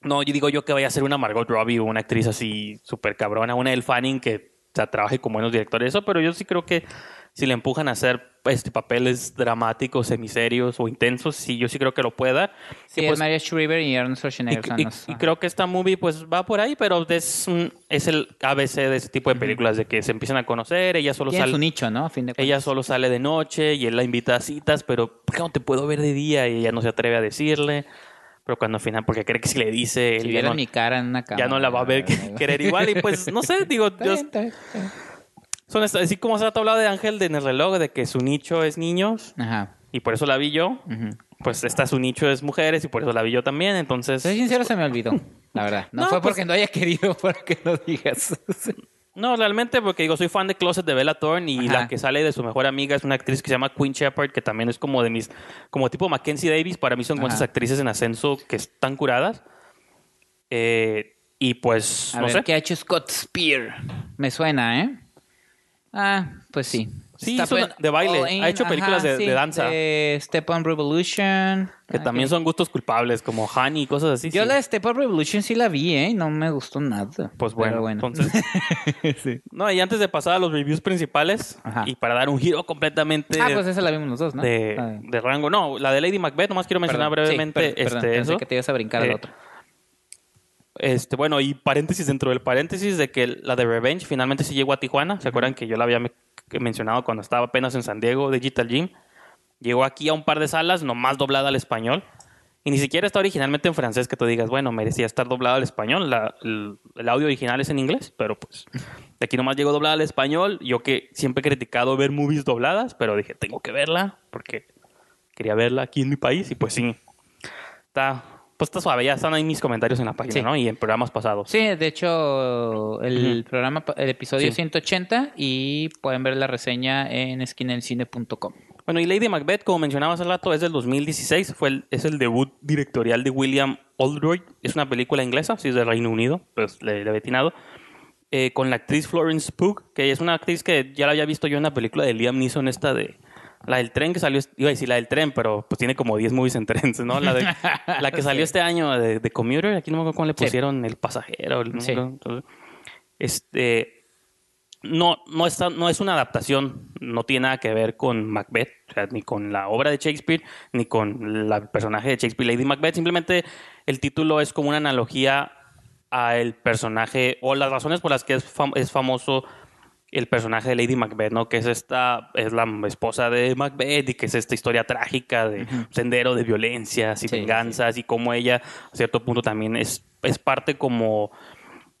no, yo digo yo que vaya a ser una Margot Robbie o una actriz así súper cabrona, una El Fanning que o trabaje con buenos directores, eso, pero yo sí creo que si le empujan a hacer este, papeles dramáticos, semiserios o intensos, sí, yo sí creo que lo pueda. Sí, es pues, Maria Shriver y Arnold Schwarzenegger. Y, creo que esta movie pues va por ahí, pero es, es el ABC de ese tipo de películas, de que se empiezan a conocer, ella solo sale... su nicho, ¿no? fin de ella solo sale de noche y él la invita a citas, pero ¿por qué no te puedo ver de día? Y ella no se atreve a decirle. Pero cuando al final, porque cree que si le dice... Si viera mi cara en una cámara. Ya no la va a ver querer igual. Y pues, no sé, digo... Son así como se ha hablado de Ángel en el reloj, de que su nicho es niños. Ajá. Y por eso la vi yo. Pues esta su nicho es mujeres y por eso la vi yo también. Entonces. Soy sincero, se me olvidó. La verdad. No, fue pues porque no haya querido, para que lo digas. no, realmente porque digo, soy fan de Closet de Bella Thorne y la que sale de su mejor amiga es una actriz que se llama Queen Shepard, que también es como de mis, como tipo Mackenzie Davis. Para mí son muchas actrices en ascenso que están curadas. Eh, y pues, A no ver, sé. ¿Qué ha hecho Scott Spear? Me suena, ¿eh? Ah, pues sí. Sí, de baile. ha hecho películas de, danza. De Step on Revolution. Que también son gustos culpables, como Honey y cosas así. Yo la de Step on Revolution sí la vi, ¿eh? No me gustó nada. Pues bueno, entonces. sí. No, y antes de pasar a los reviews principales, y para dar un giro completamente. Ah, pues esa la vimos los dos, ¿no? De, de rango. No, la de Lady Macbeth, nomás quiero mencionar brevemente. este, Pensé que te ibas a brincar al eh, otro. Este, bueno, y paréntesis dentro del paréntesis de que la de Revenge finalmente sí llegó a Tijuana. ¿Se acuerdan que yo la había mencionado cuando estaba apenas en San Diego, Digital Gym? Llegó aquí a un par de salas, nomás doblada al español. Y ni siquiera está originalmente en francés que tú digas, bueno, merecía estar doblada al español. el, audio original es en inglés, pero pues de aquí nomás llegó doblada al español. Yo que siempre he criticado ver movies dobladas, pero dije, tengo que verla porque quería verla aquí en mi país y pues sí. Está, pues está suave, ya están ahí mis comentarios en la página, ¿no? Y en programas pasados. Sí, de hecho, el programa, el episodio 180 y pueden ver la reseña en esquinelcine.com. Bueno, y Lady Macbeth, como mencionaba hace rato, es del 2016, fue el, es el debut directorial de William Oldroyd. Es una película inglesa, sí es del Reino Unido, pues le, he vetinado. Eh, con la actriz Florence Pugh, que es una actriz que ya la había visto yo en la película de Liam Neeson, esta de la del tren que salió, iba a decir la del tren, pero pues tiene como 10 movies en trenes, ¿no? La, de, la que salió este año de, de, Commuter, aquí no me acuerdo cómo le pusieron el pasajero. este, no, no, está, no es una adaptación, no tiene nada que ver con Macbeth, o sea, ni con la obra de Shakespeare, ni con el personaje de Shakespeare, Lady Macbeth. Simplemente el título es como una analogía al personaje o las razones por las que es, es famoso el personaje de Lady Macbeth, ¿no? Que es esta, es la esposa de Macbeth y que es esta historia trágica de sendero de violencias y venganzas y cómo ella a cierto punto también es, es parte como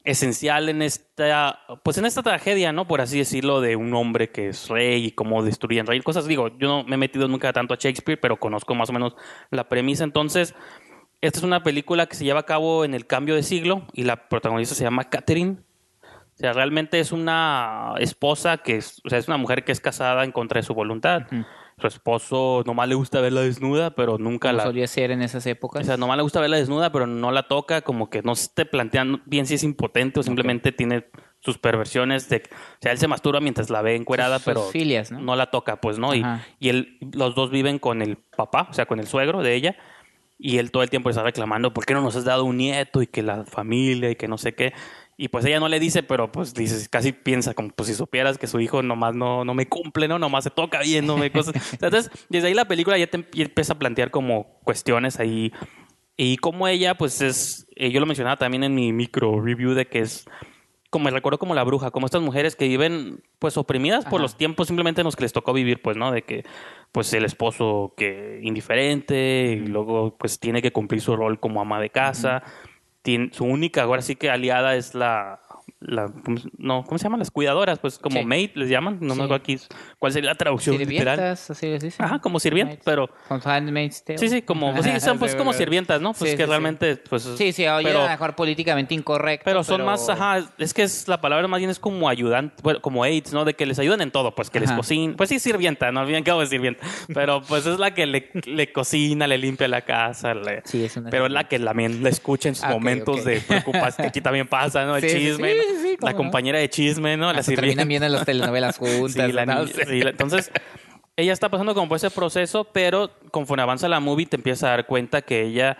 esencial en esta, pues en esta tragedia, ¿no? Por así decirlo, de un hombre que es rey y cómo destruyen rey. Cosas, digo, yo no me he metido nunca tanto a Shakespeare, pero conozco más o menos la premisa. Entonces, esta es una película que se lleva a cabo en el cambio de siglo y la protagonista se llama Catherine o sea, realmente es una esposa que es, o sea, es una mujer que es casada en contra de su voluntad. Su esposo nomás le gusta verla desnuda, pero nunca la. solía ser en esas épocas. O sea, nomás le gusta verla desnuda, pero no la toca, como que no se te plantean bien si es impotente o simplemente tiene sus perversiones de. O sea, él se masturba mientras la ve encuerada, pero. filias, ¿no? ¿no? la toca, pues, ¿no? Y, y él, los dos viven con el papá, o sea, con el suegro de ella. Y él todo el tiempo está reclamando, ¿por qué no nos has dado un nieto? Y que la familia y que no sé qué. Y pues ella no le dice, pero pues dice, casi piensa como pues si supieras que su hijo nomás no, no me cumple, ¿no? Nomás se toca viéndome cosas. Entonces, desde ahí la película ya te empieza a plantear como cuestiones ahí. Y como ella, pues es, eh, yo lo mencionaba también en mi micro review de que es, como me recuerdo como la bruja, como estas mujeres que viven pues oprimidas por los tiempos simplemente en los que les tocó vivir, pues, ¿no? De que pues el esposo que indiferente y luego pues tiene que cumplir su rol como ama de casa su única, ahora sí que aliada es la, la no, ¿cómo se llaman? Las cuidadoras, pues como maid les llaman, no me acuerdo aquí cuál sería la traducción literal. así les dicen. Ajá, como sirvientas, pero Sí, sí, como pues, sí, son pues como sirvientas, ¿no? Pues que realmente pues Sí, sí, oye, pero, mejor políticamente incorrecto, pero son más, ajá, es que es la palabra más bien es como ayudante, bueno, como aids, ¿no? De que les ayudan en todo, pues que les cocinen, pues sí, sirvienta, no olviden que hago de sirvienta, pero pues es la que le, le cocina, le limpia la casa, le, sí, es una pero es la que también le escucha en sus ah, momentos de preocupación, que aquí también pasa, ¿no? El chisme, la compañera de chisme, ¿no? La terminan viendo las telenovelas juntas. entonces, ella está pasando como por ese proceso, pero conforme avanza la movie te empiezas a dar cuenta que ella,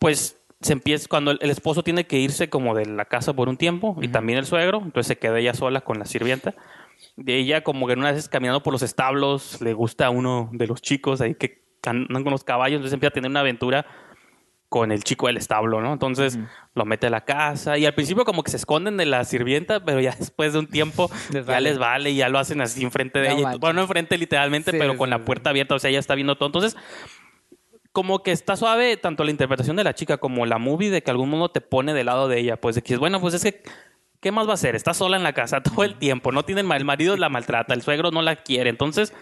pues, se empieza, cuando el, esposo tiene que irse como de la casa por un tiempo, y también el suegro, entonces se queda ella sola con la sirvienta. De ella, como que una vez caminando por los establos, le gusta a uno de los chicos ahí que andan con los caballos, entonces empieza a tener una aventura con el chico del establo, ¿no? Entonces lo mete a la casa y al principio como que se esconden de la sirvienta, pero ya después de un tiempo ya les vale y ya lo hacen así enfrente de ella. Bueno, no enfrente literalmente, pero con la puerta abierta, o sea, ella está viendo todo. Entonces, como que está suave tanto la interpretación de la chica como la movie de que algún modo te pone del lado de ella, pues de que es bueno, pues es que ¿qué más va a hacer? Está sola en la casa todo el tiempo, no tiene el marido la maltrata, el suegro no la quiere, entonces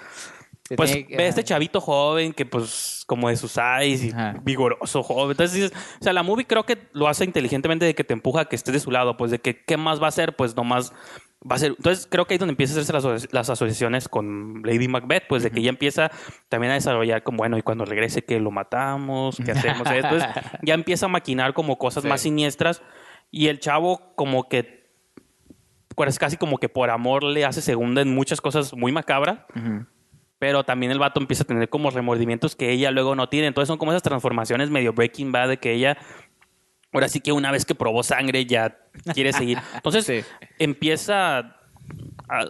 pues ve a este chavito joven que pues como de sus eyes y vigoroso joven. Entonces dices, o sea, la movie creo que lo hace inteligentemente de que te empuja a que estés de su lado, pues de que qué más va a hacer, pues nomás va a ser. Entonces creo que ahí es donde empiezan a hacerse las, asociaciones con Lady Macbeth, pues de que ella empieza también a desarrollar como, bueno, y cuando regrese que lo matamos, que hacemos. Entonces ya empieza a maquinar como cosas más siniestras y el chavo como que pues casi como que por amor le hace segunda en muchas cosas muy macabras pero también el vato empieza a tener como remordimientos que ella luego no tiene. Entonces son como esas transformaciones medio Breaking Bad de que ella, ahora sí que una vez que probó sangre ya quiere seguir. Entonces empieza,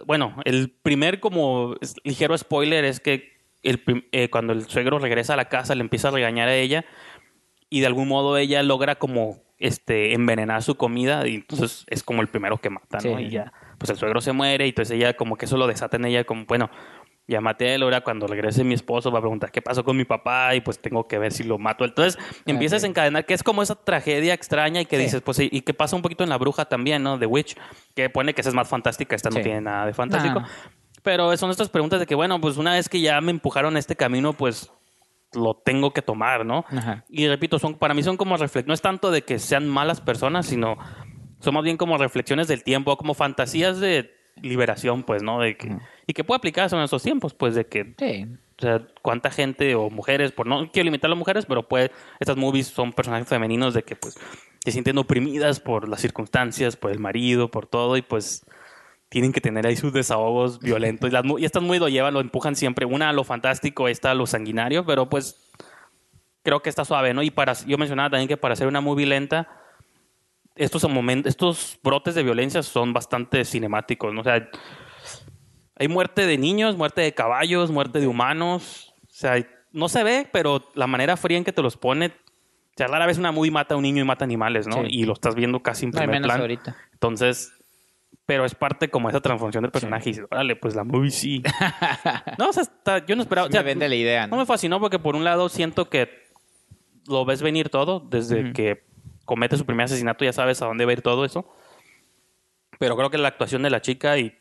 bueno, el primer como ligero spoiler es que el, eh, cuando el suegro regresa a la casa le empieza a regañar a ella y de algún modo ella logra como este envenenar su comida y entonces es como el primero que mata, ¿no? Y ya, pues el suegro se muere y entonces ella como que eso lo desata en ella como, bueno, maté a él, ahora cuando regrese mi esposo va a preguntar qué pasó con mi papá y pues tengo que ver si lo mato. Entonces empiezas a desencadenar que es como esa tragedia extraña y que dices, pues y que pasa un poquito en la bruja también, ¿no? The Witch, que pone que esa es más fantástica, esta no tiene nada de fantástico. Pero son estas preguntas de que, bueno, pues una vez que ya me empujaron a este camino, pues lo tengo que tomar, ¿no? Y repito, son para mí son como reflexiones, no es tanto de que sean malas personas, sino son más bien como reflexiones del tiempo, como fantasías de liberación, pues, ¿no? De que, Y que puede aplicarse en esos tiempos, pues, de que... O sea, cuánta gente o mujeres, por no quiero limitar a las mujeres, pero pues estas movies son personajes femeninos de que pues se sienten oprimidas por las circunstancias, por el marido, por todo, y pues tienen que tener ahí sus desahogos violentos. Y, las, y estas muy lo llevan, lo empujan siempre, una a lo fantástico, esta a lo sanguinario, pero pues creo que está suave, ¿no? Y para, yo mencionaba también que para hacer una movie lenta, estos, momentos, estos brotes de violencia son bastante cinemáticos, ¿no? O sea, hay muerte de niños, muerte de caballos, muerte de humanos. O sea, no se ve, pero la manera fría en que te los pone. O sea, rara vez una movie mata a un niño y mata animales, ¿no? Y lo estás viendo casi en primer plan. Ahorita. Entonces, pero es parte como esa transformación del personaje. Y dices, órale, pues la movie sí. no, o sea, yo no esperaba. me vende la idea, ¿no? ¿no? me fascinó porque por un lado siento que lo ves venir todo desde que comete su primer asesinato, ya sabes a dónde va a ir todo eso. Pero creo que la actuación de la chica y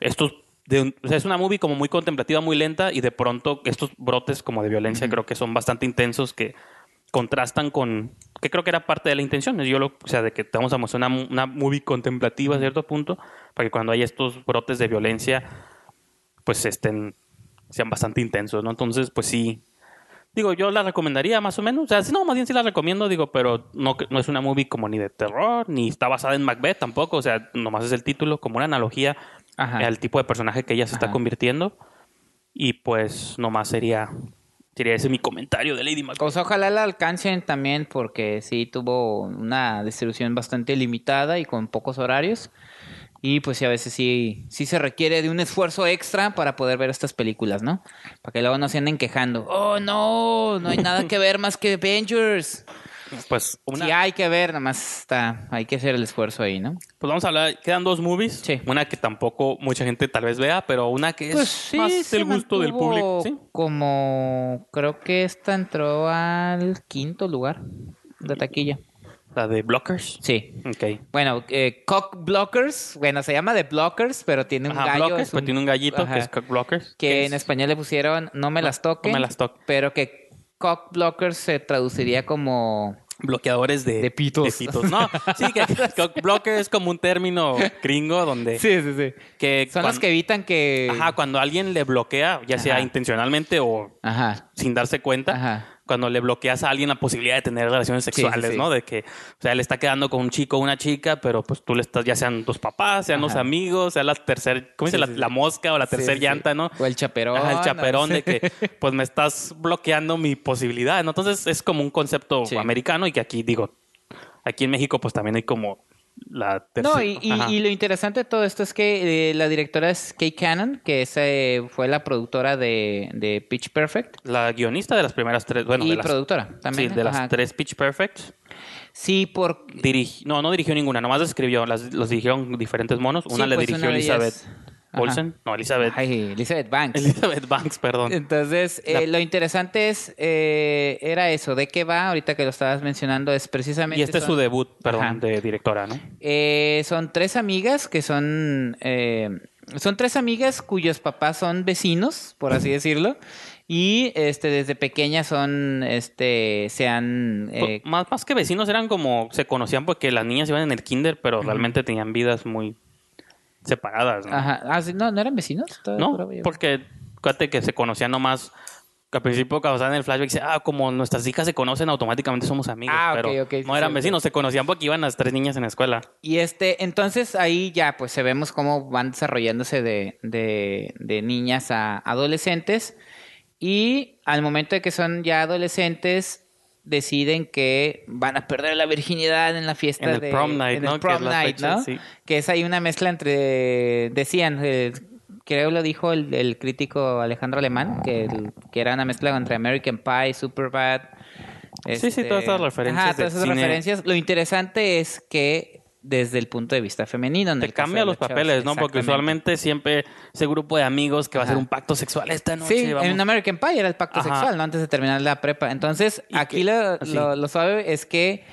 estos es una movie como muy contemplativa, muy lenta y de pronto estos brotes como de violencia creo que son bastante intensos que contrastan con que creo que era parte de la intención, yo lo, o sea, de que te vamos a mostrar una, una movie contemplativa a cierto punto para que cuando hay estos brotes de violencia pues estén sean bastante intensos, ¿no? Entonces, pues sí, Digo, yo la recomendaría más o menos. O sea, no, más bien sí la recomiendo, digo, pero no, no es una movie como ni de terror, ni está basada en Macbeth tampoco. O sea, nomás es el título, como una analogía al tipo de personaje que ella se está convirtiendo. Y pues nomás sería, sería ese mi comentario de Lady Macbeth. Pues ojalá la alcancen también, porque sí tuvo una distribución bastante limitada y con pocos horarios. Y pues sí, a veces sí, sí se requiere de un esfuerzo extra para poder ver estas películas, ¿no? Para que luego no se anden quejando. Oh, no, no hay nada que ver más que Avengers. Pues una... Sí hay que ver, nada más está, hay que hacer el esfuerzo ahí, ¿no? Pues vamos a hablar, quedan dos movies. Sí. Una que tampoco mucha gente tal vez vea, pero una que es pues más del gusto del público. ¿sí? Como creo que esta entró al quinto lugar de taquilla. ¿La de Blockers? Sí. Ok. Bueno, eh, Cock Blockers, bueno, se llama de Blockers, pero tiene un gallo. Blockers, pero tiene un gallito que es Cock Blockers. Que en español le pusieron No me las toquen. No me las toquen. Pero que Cock Blockers se traduciría como bloqueadores de, de pitos. De pitos. No, sí, que blocker es como un término gringo donde... Sí, sí, sí. Que Son los que evitan que... Ajá, cuando alguien le bloquea, ya sea intencionalmente o Ajá. sin darse cuenta, Ajá cuando le bloqueas a alguien la posibilidad de tener relaciones sexuales, ¿no? De que, o sea, él está quedando con un chico o una chica, pero pues tú le estás, ya sean tus papás, sean los amigos, sea la tercera, ¿cómo dice? La, mosca o la tercera llanta, ¿no? O el chaperón. el chaperón de que, pues me estás bloqueando mi posibilidad, ¿no? Entonces es como un concepto americano y que aquí, digo, aquí en México pues también hay como la No, y, y, lo interesante de todo esto es que eh, la directora es Kay Cannon, que eh, fue la productora de, de, Pitch Perfect. La guionista de las primeras tres. Bueno, y de las, productora también. Sí, de las tres Pitch Perfect. Sí, por... no, no dirigió ninguna, nomás escribió. Las, los dirigieron diferentes monos. Una le pues dirigió Elizabeth. Olsen, no, Elizabeth. Ay, Elizabeth Banks. Elizabeth Banks, perdón. Entonces, eh, lo interesante es, eh, era eso, ¿de qué va? Ahorita que lo estabas mencionando, es precisamente... Y este es su debut, perdón, de directora, ¿no? Eh, son tres amigas que son... son tres amigas cuyos papás son vecinos, por así decirlo. Y este, desde pequeñas son, este, se han... Pues, más, más que vecinos eran como, se conocían porque las niñas iban en el kinder, pero realmente tenían vidas muy separadas. ¿no? Ajá. Ah, ¿no, ¿no eran vecinos? No, porque fíjate que se conocían nomás. al principio, en el flashback, dice, ah, como nuestras hijas se conocen, automáticamente somos amigos. Ah, pero no eran vecinos, se conocían porque iban las tres niñas en la escuela. Y este, entonces ahí ya, pues se vemos cómo van desarrollándose de, de, de niñas a adolescentes. Y al momento de que son ya adolescentes, deciden que van a perder la virginidad en la fiesta en el prom night, ¿no? prom que night, ¿no? Que es ahí una mezcla entre decían eh, creo lo dijo el, crítico Alejandro Alemán que, que era una mezcla entre American Pie, Superbad. sí, sí, todas esas referencias. Ajá, todas esas referencias. Lo interesante es que desde el punto de vista femenino. Te cambia los papeles, ¿no? Porque usualmente siempre ese grupo de amigos que va a ser un pacto sexual esta noche. Sí, en American Pie era el pacto sexual, ¿no? Antes de terminar la prepa. Entonces, aquí lo, lo, suave es que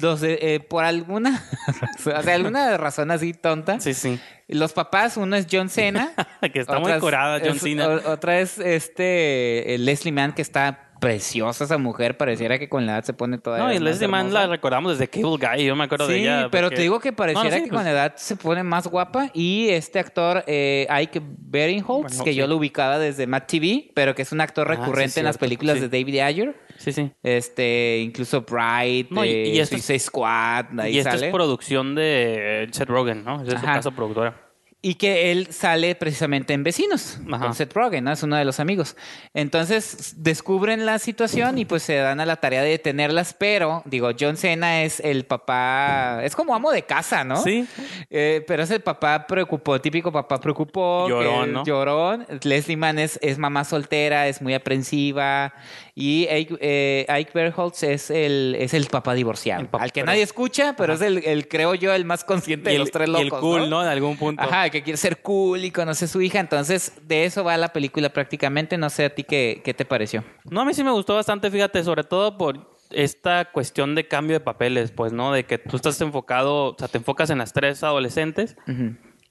los eh, por alguna, o sea, alguna razón así tonta. Sí, sí. Los papás, uno es John Cena. que está muy curada, John Cena. Otra es este Leslie Mann, que está preciosa esa mujer, pareciera que con la edad se pone toda. No, y Leslie Mann la recordamos desde Cable Guy, yo me acuerdo de ella. Sí, pero te digo que pareciera que con pues la edad se pone más guapa. Y este actor, eh, Ike Barinholtz, que yo lo ubicaba desde Matt TV, pero que es un actor ah, recurrente en las películas de David Ayer. Sí, sí. Este, incluso Bright, no, y, y este Squad, ahí Y esta es producción de Seth Rogen, ¿no? Es su casa productora. Y que él sale precisamente en Vecinos, con Seth Rogen, ¿no? Es uno de los amigos. Entonces descubren la situación y pues se dan a la tarea de detenerlas, pero, digo, John Cena es el papá, es como amo de casa, ¿no? Sí. Eh, pero es el papá preocupó, típico papá preocupó. Llorón, ¿no? Llorón. Leslie Mann es, es mamá soltera, es muy aprensiva. Y Ike, eh, es el, es el papá divorciado. al que nadie escucha, pero es el, creo yo, el más consciente de los tres locos. Y el cool, ¿no? De algún punto. Ajá, que quiere ser cool y conoce a su hija. Entonces, de eso va la película prácticamente. No sé a ti qué, qué te pareció. No, a mí sí me gustó bastante, fíjate, sobre todo por esta cuestión de cambio de papeles, pues, ¿no? De que tú estás enfocado, o sea, te enfocas en las tres adolescentes.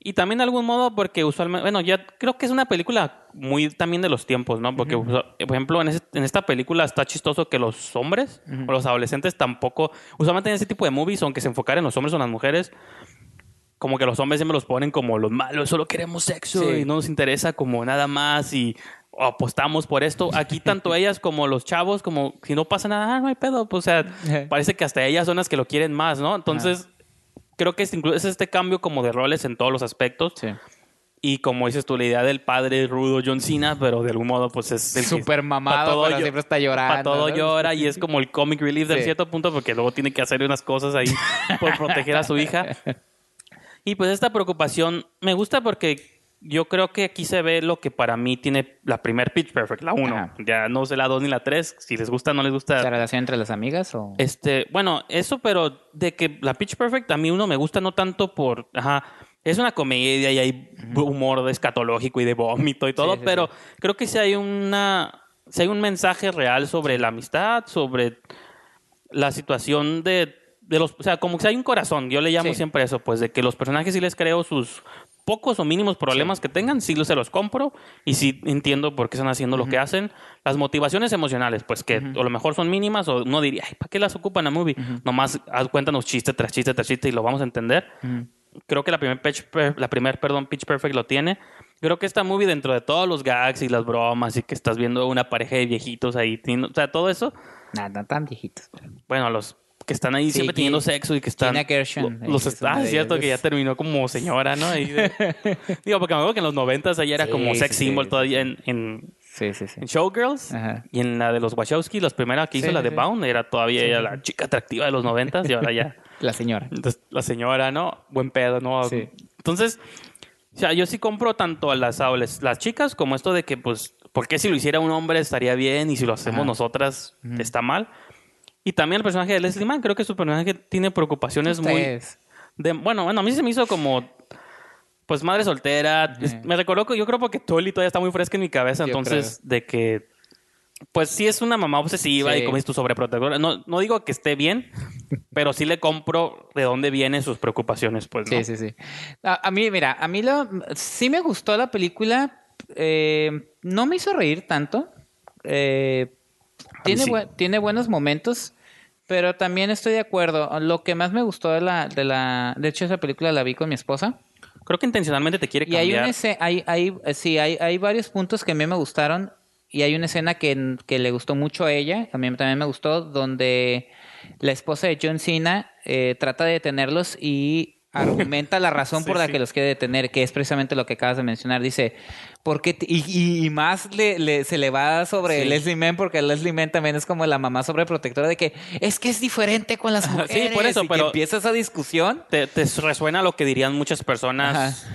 Y también de algún modo porque usualmente, bueno, ya creo que es una película muy también de los tiempos, ¿no? Porque, por ejemplo, en, en, esta película está chistoso que los hombres o los adolescentes tampoco, usualmente en ese tipo de movies, aunque se enfocar en los hombres o las mujeres, como que los hombres siempre los ponen como los malos, solo queremos sexo y no nos interesa como nada más y apostamos por esto. Aquí tanto ellas como los chavos, como si no pasa nada, ah, no hay pedo, pues, o sea, parece que hasta ellas son las que lo quieren más, ¿no? Entonces creo que es, es este cambio como de roles en todos los aspectos. Sí. Y como dices tú, la idea del padre rudo John Cena, pero de algún modo, pues es. Súper mamado, todo pero siempre está llorando. Para todo llora y es como el comic relief de cierto punto, porque luego tiene que hacer unas cosas ahí por proteger a su hija. Y pues esta preocupación me gusta porque yo creo que aquí se ve lo que para mí tiene la primer Pitch Perfect, la 1. Ya no sé la 2 ni la 3. Si les gusta, no les gusta. ¿La relación entre las amigas o...? Este, bueno, eso, pero de que la Pitch Perfect a mí uno me gusta no tanto por... Ajá, es una comedia y hay humor escatológico y de vómito y todo, pero creo que si hay una... Si hay un mensaje real sobre la amistad, sobre la situación de de los, o sea, como que hay un corazón, yo le llamo siempre eso, pues de que los personajes sí les creo sus pocos o mínimos problemas que tengan, sí se los compro y sí entiendo por qué están haciendo lo que hacen. Las motivaciones emocionales, pues que a lo mejor son mínimas o no diría, ay, ¿para qué las ocupan a movie? Nomás cuéntanos chiste tras chiste tras chiste y lo vamos a entender. Creo que la primer, pitch, la primer, perdón, Pitch Perfect lo tiene. Creo que esta movie dentro de todos los gags y las bromas y que estás viendo una pareja de viejitos ahí, o sea, todo eso. Nada, tan viejitos. Bueno, los que están ahí siempre teniendo sexo y que están. los está, es cierto que ya terminó como señora, ¿no? digo, porque me acuerdo que en los noventas ella era como sex symbol todavía en, en, Showgirls y en la de los Wachowski, las primeras que hizo la de Bound, era todavía ella la chica atractiva de los noventas y ahora ya. la señora. Entonces, la señora, ¿no? Buen pedo, ¿no? Entonces, o sea, yo sí compro tanto a las, las chicas como esto de que, pues, ¿por qué si lo hiciera un hombre estaría bien y si lo hacemos nosotras está mal? Y también el personaje de Leslie Mann, creo que su personaje tiene preocupaciones muy... De, bueno, bueno, a mí se me hizo como... Pues madre soltera. Me recordó que yo creo porque Tolly todavía está muy fresca en mi cabeza. entonces, de que... Pues sí es una mamá obsesiva y como es tu sobreprotectora. No, no digo que esté bien, pero sí le compro de dónde vienen sus preocupaciones, pues. Sí, sí, sí. A, mí, mira, a mí lo, sí me gustó la película. Eh, no me hizo reír tanto. Eh, tiene, tiene buenos momentos. Pero también estoy de acuerdo. Lo que más me gustó de la, de la, de hecho esa película la vi con mi esposa. Creo que intencionalmente te quiere cambiar. Y hay una escena, hay, hay, sí, hay, hay varios puntos que a mí me gustaron y hay una escena que, que le gustó mucho a ella, a mí también me gustó, donde la esposa de John Cena eh, trata de detenerlos y argumenta la razón por la que los quiere detener, que es precisamente lo que acabas de mencionar. Dice, porque y, y, más le, se le va sobre Leslie Mann, porque Leslie Mann también es como la mamá sobreprotectora de que es que es diferente con las mujeres. Sí, por eso, pero empieza esa discusión. Te, resuena lo que dirían muchas personas.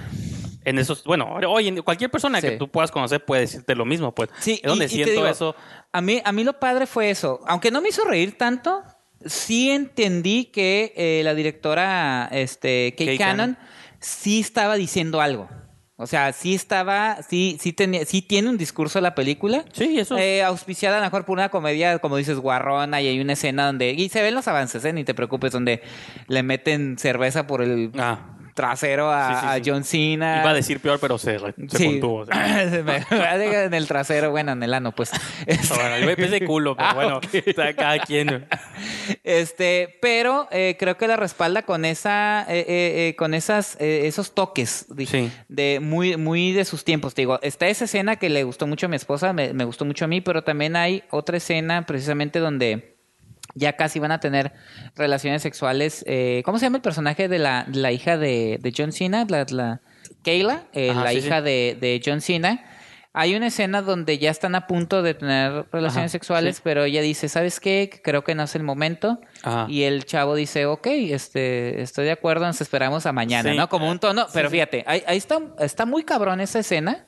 En esos, bueno, hoy en cualquier persona que tú puedas conocer puede decirte lo mismo, pues. Sí, es donde siento eso. A mí, a mí lo padre fue eso. Aunque no me hizo reír tanto, sí entendí que eh, la directora este, Kate, Cannon, sí estaba diciendo algo. O sea, sí estaba, sí, sí tenía, sí tiene un discurso la película. Sí, eso. Eh, auspiciada a lo mejor por una comedia, como dices, guarrona, y hay una escena donde, y se ven los avances, ¿eh? Ni te preocupes, donde le meten cerveza por el ah trasero a, John Cena. Iba a decir peor, pero se, se contuvo. en el trasero, bueno, en el ano, pues. bueno, yo me de culo, pero ah, bueno, cada quien. Este, pero eh, creo que la respalda con esa, eh, eh, con esas, esos toques de, muy, muy de sus tiempos. Te digo, está esa escena que le gustó mucho a mi esposa, me, me gustó mucho a mí, pero también hay otra escena precisamente donde ya casi van a tener relaciones sexuales. Eh, ¿Cómo se llama el personaje de la, la hija de, de, John Cena? La, la Kayla, eh, la hija De, de, John Cena. Hay una escena donde ya están a punto de tener relaciones sexuales, pero ella dice, ¿sabes qué? Creo que no es el momento. Y el chavo dice, ok, este, estoy de acuerdo, nos esperamos a mañana, ¿no? Como un tono. Pero fíjate, ahí, ahí, está, está muy cabrón esa escena.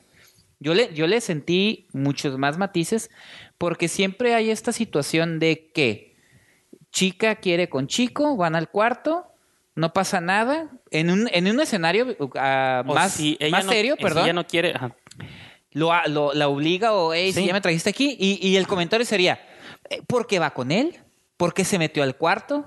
Yo le, yo le sentí muchos más matices porque siempre hay esta situación de que chica quiere con chico, van al cuarto, no pasa nada. En un, en un escenario uh, ah, más, más serio, perdón. Si ella no quiere. Lo, lo, la obliga o, hey, si ya me trajiste aquí. Y, y el comentario sería: eh, ¿por qué va con él? ¿Por qué se metió al cuarto?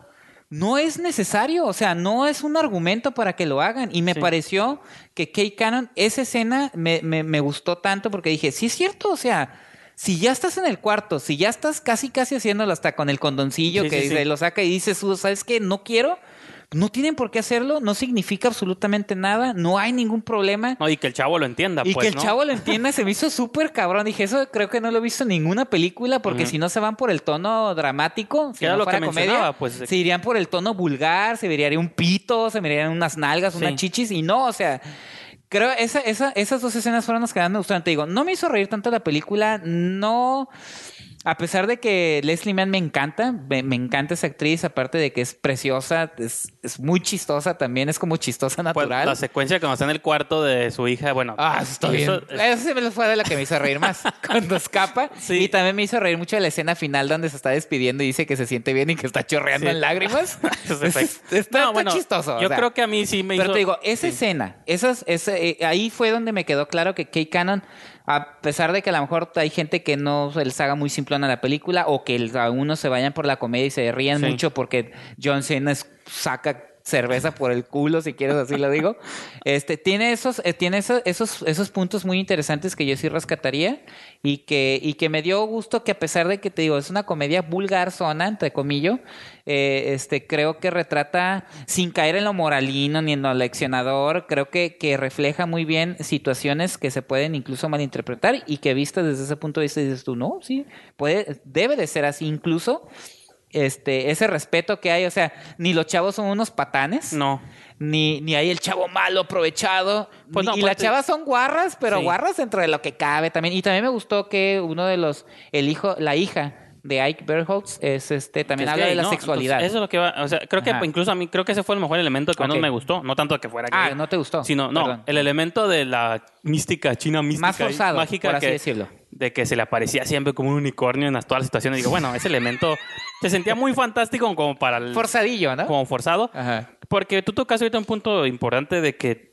No es necesario, o sea, no es un argumento para que lo hagan. Y me pareció que Kate Cannon, esa escena me, me, me gustó tanto porque dije, sí es cierto, o sea, si ya estás en el cuarto, si ya estás casi, casi haciéndolo hasta con el condoncillo que lo saca y dices, ¿sabes qué? No quiero. No tienen por qué hacerlo, no significa absolutamente nada, no hay ningún problema. No, y que el chavo lo entienda. Y que el chavo lo entienda, se me hizo súper cabrón. Dije, eso creo que no lo he visto en ninguna película, porque si no se van por el tono dramático, si no lo fuera comedia, pues, se irían por el tono vulgar, se vería un pito, se verían unas nalgas, unas chichis, y no, o sea, Creo esa, esa, esas dos escenas fueron las que más me gustaron. Te digo, no me hizo reír tanto la película, no a pesar de que Leslie Mann me encanta, me, encanta esa actriz, aparte de que es preciosa, es, es muy chistosa también, es como chistosa pues, natural. la secuencia cuando está en el cuarto de su hija, bueno. Ah, está bien. Eso, fue de la que me hizo reír más, cuando escapa. Sí. Y también me hizo reír mucho la escena final donde se está despidiendo y dice que se siente bien y que está chorreando en lágrimas. está, no, chistoso. Yo creo que a mí sí me hizo... Pero te digo, esa escena, esas, ese, eh, ahí fue donde me quedó claro que Kay Cannon a pesar de que a lo mejor hay gente que no se les haga muy simplona la película o que algunos se vayan por la comedia y se rían mucho porque John Cena saca cerveza por el culo, si quieres así lo digo. Este, tiene esos, eh, tiene esos, esos, puntos muy interesantes que yo sí rescataría y que, y que me dio gusto que a pesar de que te digo, es una comedia vulgar zona, entre comillas, eh, este, creo que retrata, sin caer en lo moralino ni en lo leccionador, creo que, que refleja muy bien situaciones que se pueden incluso malinterpretar y que vistas desde ese punto de vista dices tú, no, sí, puede, debe de ser así incluso este, ese respeto que hay, o sea, ni los chavos son unos patanes. No. Ni, ni hay el chavo malo aprovechado. Pues y las chavas son guarras, pero guarras dentro de lo que cabe también. Y también me gustó que uno de los, el hijo, la hija de Ike Berholtz es este también habla de la sexualidad. eso es lo que va, o sea, creo que incluso a mí creo que ese fue el mejor elemento que menos me gustó, no tanto que fuera Ah, no te gustó. Sino no, el elemento de la mística china mística más forzado, mágica por así decirlo. De que se le aparecía siempre como un unicornio en todas las situaciones. Digo, bueno, ese elemento se sentía muy fantástico como para el forzadillo, ¿no? Como forzado. Ajá. Porque tú tocas ahorita un punto importante de que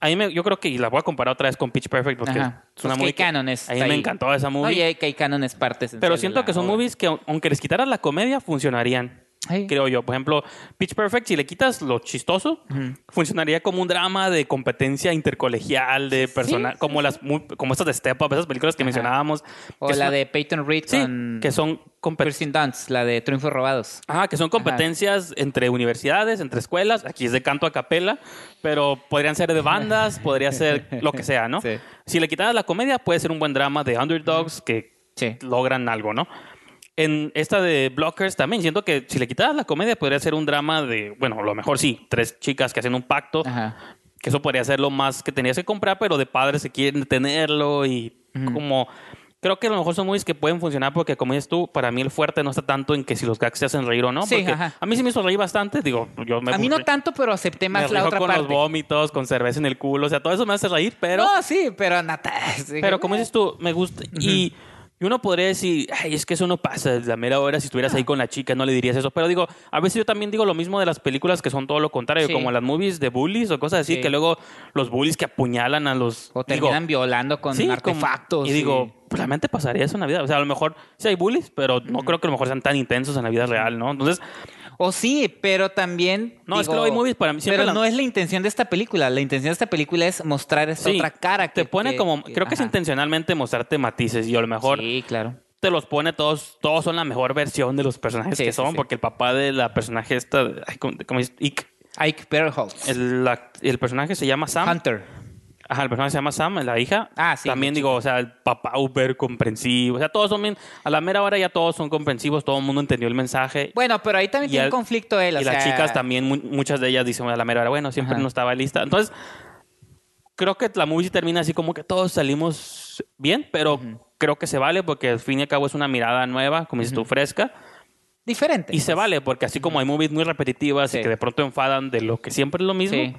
a mí me, yo creo que y la voy a comparar otra vez con Pitch Perfect porque es una pues Canon es a mí me encantó esa movie. No, y Canon es parte Pero siento que son movies que aunque les quitaras la comedia funcionarían. Creo yo. Por ejemplo, Pitch Perfect, si le quitas lo chistoso, funcionaría como un drama de competencia intercolegial, de personal, como las como estas de Step Up, esas películas que mencionábamos. O la de Peyton Reed con que son Kirsten Dunst, la de Triunfos Robados. Ajá, que son competencias entre universidades, entre escuelas. Aquí es de canto a capela, pero podrían ser de bandas, podría ser lo que sea, ¿no? Si le quitaras la comedia, puede ser un buen drama de underdogs que logran algo, ¿no? En esta de Blockers también siento que si le quitaras la comedia podría ser un drama de, bueno, a lo mejor sí, tres chicas que hacen un pacto, que eso podría ser lo más que tenías que comprar, pero de padres se quieren tenerlo y como creo que a lo mejor son movies que pueden funcionar porque, como dices tú, para mí el fuerte no está tanto en que si los gags se hacen reír o no. Sí, A mí sí me hizo reír bastante. Digo, yo me A mí no tanto, pero acepté más la otra con parte. los vómitos, con cerveza en el culo. O sea, todo eso me hace reír, pero. No, sí, pero nada. Pero como dices tú, me gusta. Y y uno podría decir, ay, es que eso no pasa, la mera hora, si estuvieras ahí con la chica no le dirías eso. Pero digo, a veces yo también digo lo mismo de las películas que son todo lo contrario, como las movies de bullies o cosas así, que luego los bullies que apuñalan a los... O terminan violando con artefactos. y digo, pues, realmente pasaría eso en la vida. O sea, a lo mejor sí hay bullies, pero no creo que a lo mejor sean tan intensos en la vida real, ¿no? Entonces, o sí, pero también. No, es que lo movies para mí. Pero no es la intención de esta película. La intención de esta película es mostrar esa otra cara. Que, te pone como. creo que es intencionalmente mostrarte matices y a lo mejor. Sí, claro. Te los pone todos. Todos son la mejor versión de los personajes que son, porque el papá de la personaje esta. ¿Cómo, dice? Ike. Ike El, el personaje se llama Sam. Hunter. Ajá, el personaje se llama Sam, la hija. Ah, sí. También digo, o sea, el papá súper comprensivo. O sea, todos son bien. A la mera hora ya todos son comprensivos, todo el mundo entendió el mensaje. Bueno, pero ahí también tiene un conflicto él. y las chicas también, muchas de ellas dicen a la mera hora, bueno, siempre no estaba lista. Entonces, creo que la movie termina así como que todos salimos bien, pero creo que se vale porque al fin y al cabo es una mirada nueva, como dices tú, fresca. Diferente. Y se pues. vale porque así como hay movies muy repetitivas y que de pronto enfadan de lo que siempre es lo mismo. Sí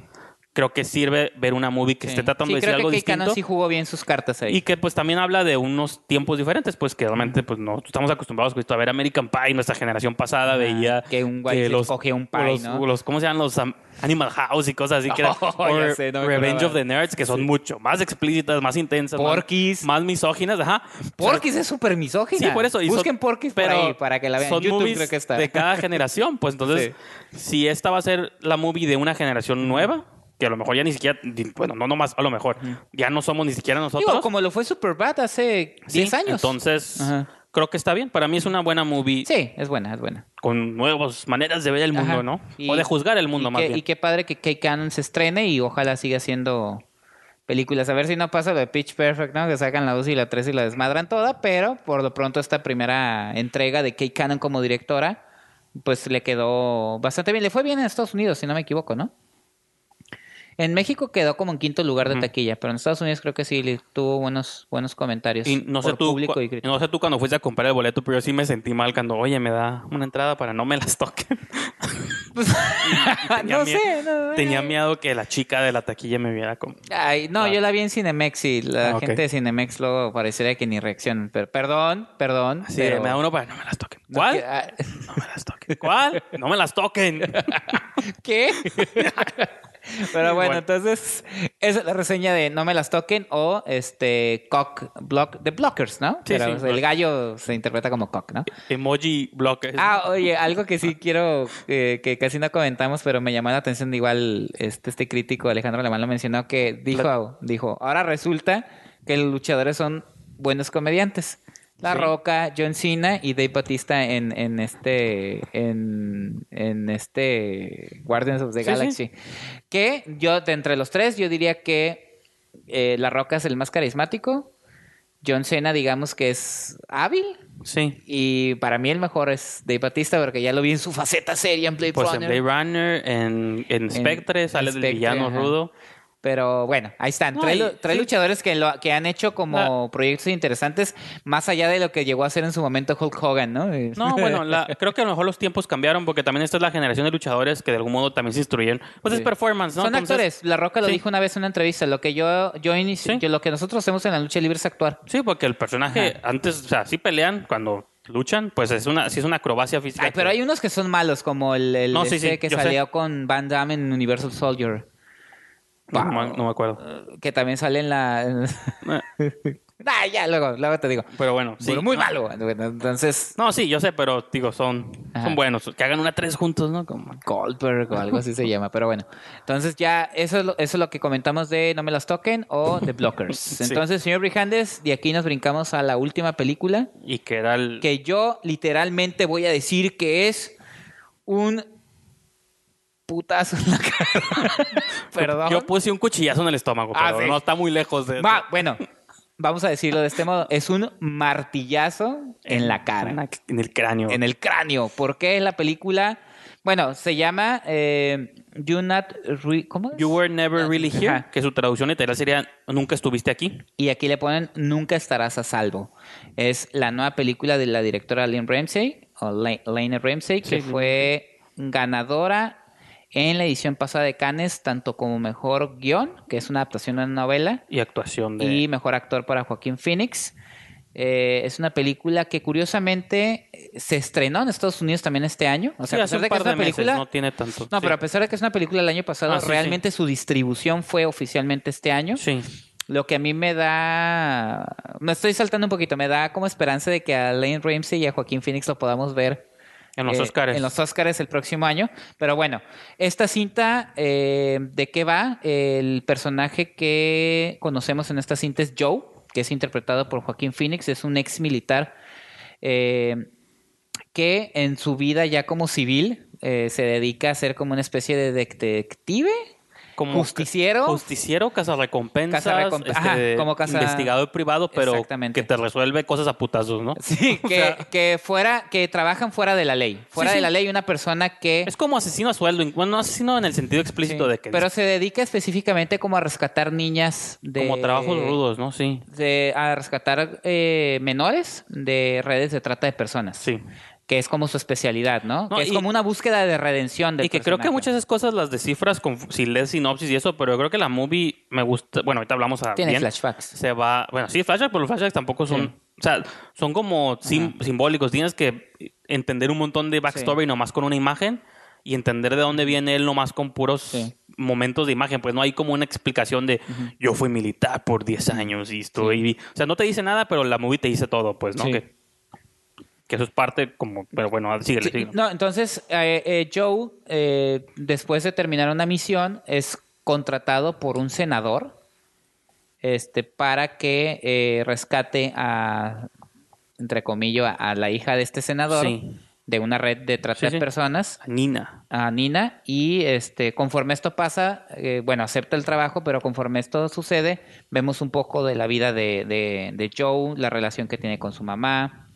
creo que sirve ver una movie que esté tratando de decir algo distinto. Canon sí jugó bien sus cartas ahí. Y que pues también habla de unos tiempos diferentes, pues que realmente pues no estamos acostumbrados pues, a ver American Pie, nuestra generación pasada veía que un güey los, coge un pie, ¿no? los, ¿cómo se llaman los Animal House y cosas así que oh, Revenge of the Nerds que son mucho más explícitas, más intensas, Porky's, más, misóginas, ajá. Porky's es súper misógina. Sí, por eso. Busquen Porky's por ahí para que la vean. Son YouTube creo que está. de cada generación, pues entonces si esta va a ser la movie de una generación nueva que a lo mejor ya ni siquiera, bueno, no nomás, a lo mejor, ya no somos ni siquiera nosotros. Digo, como lo fue Superbad hace 10 años. Entonces, creo que está bien. Para mí es una buena movie. Sí, es buena, es buena. Con nuevas maneras de ver el mundo, ¿no? o de juzgar el mundo más bien. Y qué padre que Kay Cannon se estrene y ojalá siga haciendo películas. A ver si no pasa lo de Pitch Perfect, ¿no? Que sacan la 2 y la 3 y la desmadran toda, pero por lo pronto esta primera entrega de Kay Cannon como directora, pues le quedó bastante bien. Le fue bien en Estados Unidos, si no me equivoco, ¿no? En México quedó como en quinto lugar de taquilla, pero en Estados Unidos creo que sí tuvo buenos, buenos comentarios. Y no sé, tú, público y no sé tú cuando fuiste a comprar el boleto, pero yo sí me sentí mal cuando, oye, me da una entrada para no me las toquen. Pues, no sé. tenía miedo que la chica de la taquilla me viera como. Ay, no, yo la vi en Cinemex y la ah, gente de Cinemex luego parecería que ni reaccionan. Pero perdón, perdón. Sí, me da uno para no me las toquen. ¿Cuál? Ah, no me las toquen. ¿Cuál? No me las toquen. ¿Qué? Pero bueno, entonces, esa es la reseña de No me las toquen o este Cock Block, de Blockers, ¿no? Sí, Pero el gallo se interpreta como Cock, ¿no? Emoji Blockers. Ah, oye, algo que sí quiero, eh, que casi no comentamos, pero me llamó la atención, igual este, este crítico Alejandro Alemán lo mencionó, que dijo, dijo, ahora resulta que los luchadores son buenos comediantes. La Roca, John Cena y Dave Batista en, en este en, en este Guardians of the Galaxy. Que yo, de entre los tres, yo diría que eh, La Roca es el más carismático. John Cena, digamos que es hábil. Sí. Y para mí el mejor es Dave Batista, porque ya lo vi en su faceta seria en Blade pues Runner. en Blade Runner, en, en Spectre, sale del villano rudo. Pero bueno, ahí están. tres, luchadores que, lo, que han hecho como proyectos interesantes, más allá de lo que llegó a ser en su momento Hulk Hogan, ¿no? No, bueno, creo que a lo mejor los tiempos cambiaron porque también esta es la generación de luchadores que de algún modo también se instruyen. Pues es performance, ¿no? Son actores. La Roca lo dijo una vez en una entrevista. Lo que yo, yo, lo que nosotros hacemos en la lucha libre es actuar. Sí, porque el personaje antes, o sea, sí pelean cuando luchan, pues es una, sí es una acrobacia física. pero hay unos que son malos, como el, el que salió con Van Damme en Universal Soldier. No, me acuerdo. Que también sale en la. ah, ya, luego, luego te digo. Pero bueno, sí. muy malo. Entonces. No, sí, yo sé, pero digo, son, son buenos. Que hagan una tres juntos, ¿no? Como Goldberg o algo así se llama. Pero bueno. Entonces ya, eso es, lo, eso es lo que comentamos de No me las toquen o The Blockers. Entonces, señor Brijandes, de aquí nos brincamos a la última película. Y que era el. Que yo literalmente voy a decir que es un putazo en la cara. Perdón. Yo puse un cuchillazo en el estómago, ah, pero no está muy lejos de. Va, bueno, vamos a decirlo de este modo. Es un martillazo en, la cara. En, el cráneo. En el cráneo. ¿Por qué la película? Bueno, se llama eh, You Not ¿Cómo You Were Never Really Here, que su traducción literal sería Nunca estuviste aquí. Y aquí le ponen Nunca estarás a salvo. Es la nueva película de la directora Lane Ramsey, o Lane Ramsey, que fue ganadora en la edición pasada de Cannes, tanto como mejor guion, que es una adaptación de una novela. Y actuación de. Y mejor actor para Joaquín Phoenix. Eh, es una película que curiosamente se estrenó en Estados Unidos también este año. O sea, a pesar de que es una película. no tiene tanto. No, pero a pesar de que es una película del año pasado, ah, realmente su distribución fue oficialmente este año. Sí. Lo que a mí me da. Me estoy saltando un poquito. Me da como esperanza de que a Lane Ramsey y a Joaquín Phoenix lo podamos ver en los Oscars. En los Oscars el próximo año. Pero bueno, esta cinta, eh, ¿de qué va? El personaje que conocemos en esta cinta es Joe, que es interpretado por Joaquín Phoenix, es un ex militar eh, que en su vida ya como civil eh, se dedica a ser como una especie de detective como justiciero. Justiciero, casa recompensas, este, como investigador privado, pero que te resuelve cosas a putazos, ¿no? Sí, que, que, fuera, que trabajan fuera de la ley. Fuera de la ley, una persona que. Es como asesino a sueldo. Bueno, no asesino en el sentido explícito de que. Pero se dedica específicamente como a rescatar niñas de. Como trabajos rudos, ¿no? Sí. De, a rescatar eh, menores de redes de trata de personas. Sí que es como su especialidad, ¿no? que es como una búsqueda de redención del Y que creo que muchas de esas cosas las descifras con, si lees sinopsis y eso, pero yo creo que la movie me gusta... Bueno, ahorita hablamos a Tiene flashbacks. Se va... Bueno, sí, flashbacks, pero los flashbacks tampoco son... O sea, son como simbólicos. Tienes que entender un montón de backstory nomás con una imagen y entender de dónde viene él nomás con puros momentos de imagen. Pues no hay como una explicación de yo fui militar por 10 años y estoy... O sea, no te dice nada, pero la movie te dice todo, pues, ¿no? Que que eso es parte como, pero bueno, sigue, sigue. No, entonces eh, eh, Joe, eh, después de terminar una misión, es contratado por un senador este, para que rescate a, entre comillas, a, la hija de este senador. de una red de trata de personas. A Nina. A Nina. Y este, conforme esto pasa, bueno, acepta el trabajo, pero conforme esto sucede, vemos un poco de la vida de, de, de Joe, la relación que tiene con su mamá,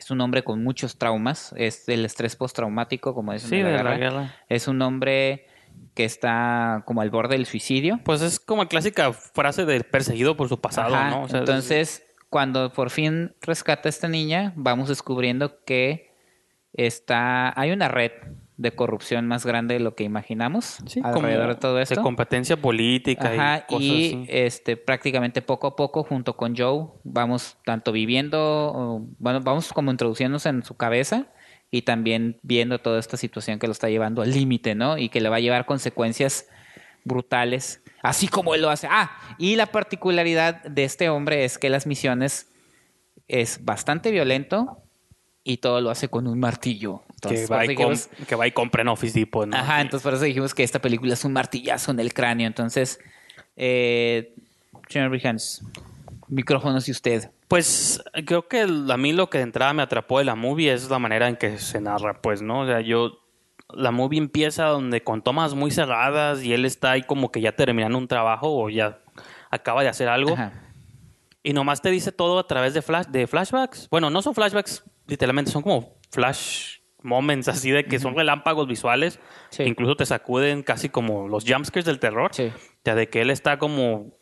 es un hombre con muchos traumas, es el estrés postraumático, como dicen sí, de la, guerra. Es un hombre que está como al borde del suicidio. Pues es como la clásica frase de perseguido por su pasado, ¿no? entonces, cuando por fin rescata a esta niña, vamos descubriendo que está hay una red de corrupción más grande de lo que imaginamos alrededor de todo esto. De competencia política y cosas y este prácticamente poco a poco junto con Joe vamos tanto viviendo, bueno, vamos como introduciéndonos en su cabeza y también viendo toda esta situación que lo está llevando al límite, ¿no? Y que le va a llevar consecuencias brutales, así como él lo hace. Ah, y la particularidad de este hombre es que las misiones es bastante violento y todo lo hace con un martillo. Que, va y que va y compra en Office Depot. ¿no? Ajá, entonces por eso dijimos que esta película es un martillazo en el cráneo. Entonces, eh, señor micrófonos y usted. Pues creo que a mí lo que de entrada me atrapó de la movie es la manera en que se narra, pues, ¿no? O sea, yo la movie empieza donde con tomas muy cerradas y él está ahí como que ya terminando un trabajo o ya acaba de hacer algo. Y nomás te dice todo a través de, flash, de flashbacks. Bueno, no son flashbacks, literalmente son como flash moments así de que son relámpagos visuales que incluso te sacuden casi como los jumpscares del terror. Sí. O sea, de que él está como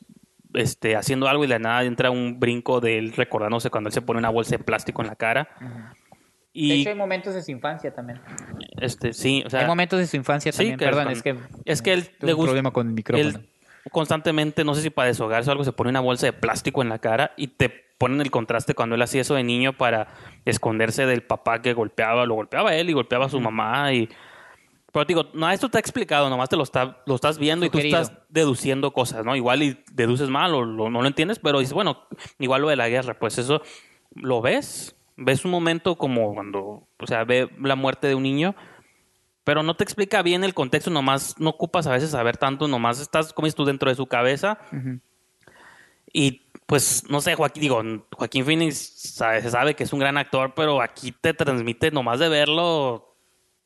este, haciendo algo y de nada entra un brinco de él recordándose cuando él se pone una bolsa de plástico en la cara. Y, de hecho, hay momentos de su infancia también. Este, sí, o sea, hay momentos de su infancia también. Perdón, es, que es que él le gusta un problema con el micrófono. Constantemente, no sé si para deshogarse o algo, se pone una bolsa de plástico en la cara y te ponen el contraste cuando él hacía eso de niño para esconderse del papá que golpeaba, lo golpeaba él y golpeaba a su mamá y pero digo, no, esto está explicado, nomás te lo, está, lo estás viendo y tú estás deduciendo cosas, ¿no? Igual y deduces mal o no lo entiendes, pero dices, bueno, igual lo de la guerra, pues eso lo ves, ves un momento como cuando, o sea, ve la muerte de un niño, pero no te explica bien el contexto, nomás no ocupas a veces saber tanto, nomás estás, como tú, dentro de su cabeza. Y pues, no sé, Joaquín, digo, Joaquín Phoenix se sabe que es un gran actor, pero aquí te transmite nomás de verlo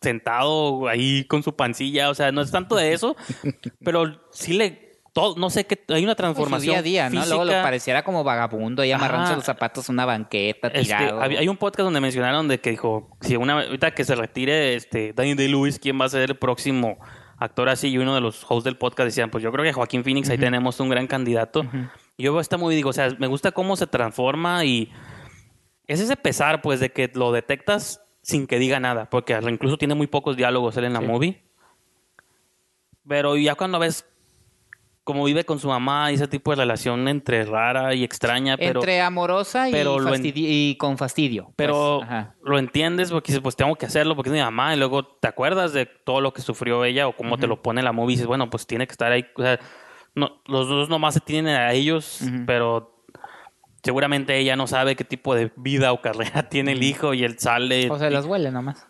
sentado ahí con su pancilla, o sea, no es tanto de eso, pero sí le todo, no sé qué, hay una transformación. Su día a día, ¿no? Luego lo pareciera como vagabundo, ahí amarrándose los zapatos una banqueta, tirado. hay un podcast donde mencionaron de que dijo, si una ahorita que se retire este Daniel Day Lewis, ¿quién va a ser el próximo actor así? Y uno de los hosts del podcast decían, pues yo creo que Joaquín Phoenix, ahí tenemos un gran candidato. Y yo veo esta muy digo, o sea, me gusta cómo se transforma y es ese pesar, pues, de que lo detectas sin que diga nada, porque incluso tiene muy pocos diálogos él en la movie. Pero ya cuando ves cómo vive con su mamá y ese tipo de relación entre rara y extraña, pero... Entre amorosa y, con fastidio. Pues, pero lo entiendes porque dices, pues tengo que hacerlo porque es mi mamá y luego te acuerdas de todo lo que sufrió ella o cómo te lo pone la movie y dices, bueno, pues tiene que estar ahí. O sea, no, los dos nomás se tienen a ellos, pero seguramente ella no sabe qué tipo de vida o carrera tiene el hijo y él sale. O se las huele nomás.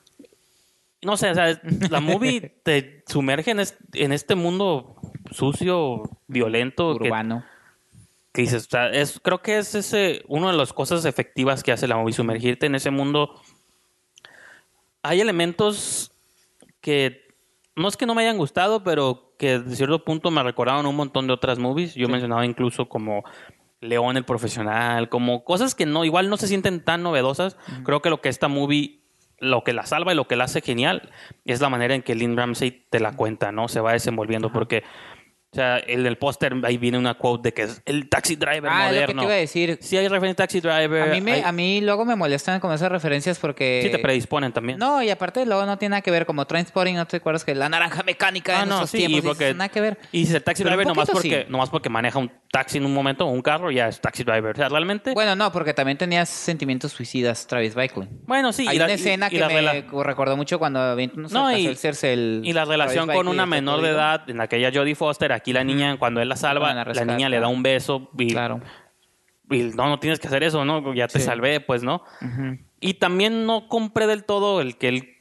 No sé, o sea, la movie te sumerge en este, mundo sucio, violento. Urbano. Que, dices, o sea, es, creo que es ese, una de las cosas efectivas que hace la movie, sumergirte en ese mundo. Hay elementos que no es que no me hayan gustado, pero que de cierto punto me recordaron un montón de otras movies. Yo mencionaba incluso como León el profesional, como cosas que no, igual no se sienten tan novedosas. Creo que lo que esta movie, lo que la salva y lo que la hace genial es la manera en que Lynn Ramsey te la cuenta, ¿no? Se va desenvolviendo porque o sea, el del póster, ahí viene una quote de que es el taxi driver ah, moderno. Lo que te iba a decir. Sí, hay referencia taxi driver. A mí, a mí luego me molestan con esas referencias porque. Sí, te predisponen también. No, y aparte luego no tiene nada que ver. Como Transporting, ¿no te acuerdas que la naranja mecánica ah, en no, sí, tiempos? Porque, nada que ver. Y si el taxi driver nomás porque, nomás porque maneja un taxi en un momento o un carro, ya es taxi driver. O sea, realmente. Bueno, no, porque también tenías sentimientos suicidas Travis Bickle. Bueno, sí. Hay una escena que me recordó mucho cuando no, no y, el Y la relación con una menor de edad, en aquella Jodie Foster, aquí la niña, cuando la salva, la, niña le da un beso y, claro. y no, no tienes que hacer eso, ¿no? Ya te salvé, pues, ¿no? Y también no compré del todo el que él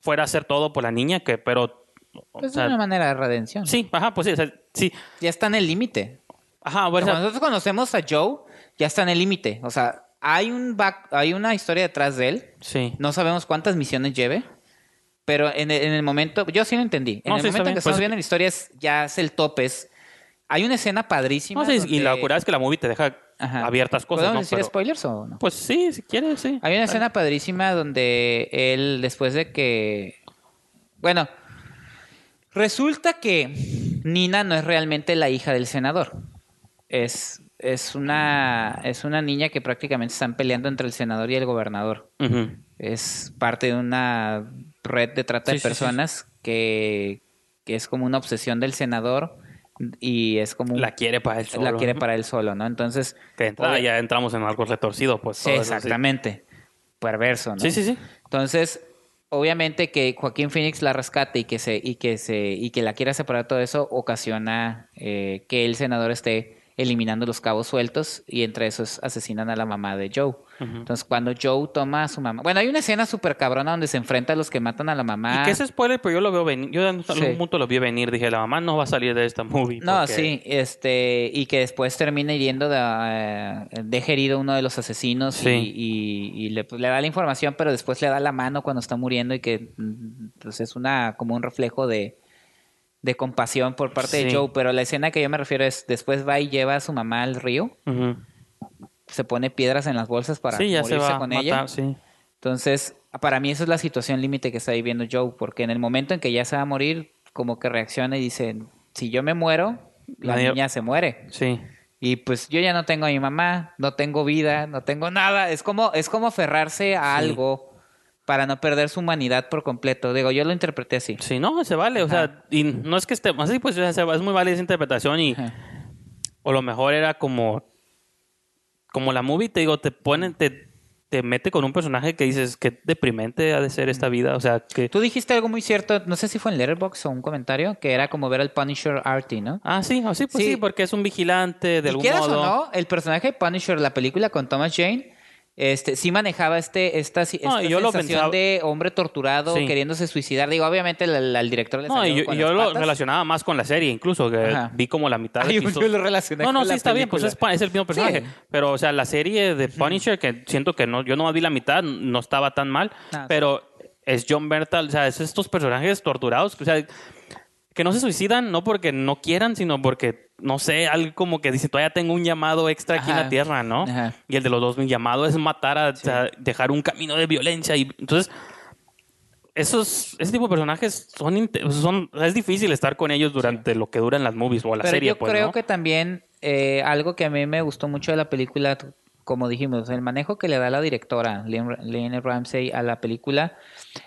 fuera a hacer todo por la niña, que, pero... Pues es una manera de redención. Sí, ajá, pues sí, sí. Ya está en el límite. Ajá, bueno, Cuando nosotros conocemos a Joe, ya está en el límite. O sea, hay un back, hay una historia detrás de él. Sí. No sabemos cuántas misiones lleve. Pero en el, momento, yo sí lo entendí. En el momento en que estamos pues viendo la historia es, ya es el tope, es hay una escena padrísima. Y la locura es que la movie te deja abiertas cosas. ¿Podemos decir spoilers o no? Pues sí, si quieres, sí. Hay una escena padrísima donde él, después de que. Bueno, resulta que Nina no es realmente la hija del senador. Es, es, una, es una niña que prácticamente están peleando entre el senador y el gobernador. Es parte de una red de trata de personas Que, que es como una obsesión del senador y es como la quiere para él solo. la quiere para él solo no entonces ya entramos en algo retorcido pues exactamente. Perverso no sí sí sí. Entonces obviamente que Joaquín Phoenix la rescate y que se y que se y que la quiera separar todo eso ocasiona eh, que el senador esté eliminando los cabos sueltos y entre esos asesinan a la mamá de Joe. Entonces, cuando Joe toma a su mamá. Bueno, hay una escena súper cabrona donde se enfrenta a los que matan a la mamá. Y que ese spoiler, pero yo lo veo venir. Yo en algún punto lo vi venir. Dije, la mamá no va a salir de esta movie. No, sí. este Y que después termina hiriendo, de, eh, deja herido a uno de los asesinos y, le, le, da la información, pero después le da la mano cuando está muriendo y que pues, es una como un reflejo de de compasión por parte de Joe, pero la escena que yo me refiero es después va y lleva a su mamá al río, se pone piedras en las bolsas para sí, morirse con ella. Entonces, para mí esa es la situación límite que está viviendo Joe, porque en el momento en que ya se va a morir, como que reacciona y dice, si yo me muero, la, niña se muere. Sí. Y pues yo ya no tengo a mi mamá, no tengo vida, no tengo nada. Es como, es como aferrarse a algo para no perder su humanidad por completo. Digo, yo lo interpreté así. Sí, no, se vale. O sea, y no es que esté así, pues es muy válida esa interpretación y o lo mejor era como como la movie, te digo, te ponen, te, te mete con un personaje que dices que deprimente ha de ser esta vida. O sea, que. Tú dijiste algo muy cierto, no sé si fue en Letterboxd o un comentario, que era como ver al Punisher Artie, ¿no? Ah, sí, oh, sí, pues sí. porque es un vigilante de algún modo. O no, el personaje de Punisher, la película con Thomas Jane este, sí manejaba este, esta, esta yo sensación de hombre torturado queriéndose suicidar. Digo, obviamente el, director le No, y yo, lo relacionaba más con la serie, incluso, que vi como la mitad de No, no, sí está bien, pues es, el mismo personaje. Pero, o sea, la serie de Punisher, que siento que no, yo no vi la mitad, no estaba tan mal, ah, pero es John Bertal, o sea, es estos personajes torturados, o sea, que no se suicidan no porque no quieran, sino porque, no sé, algo como que dice, todavía tengo un llamado extra aquí en la tierra, ¿no? Y el de los dos, mi llamado es matar, a, dejar un camino de violencia. Y entonces, esos, ese tipo de personajes son, son es difícil estar con ellos durante lo que duran las movies o la Pero serie. Yo pues, creo que también eh, algo que a mí me gustó mucho de la película, como dijimos, el manejo que le da la directora, Lynn Ramsey, a la película,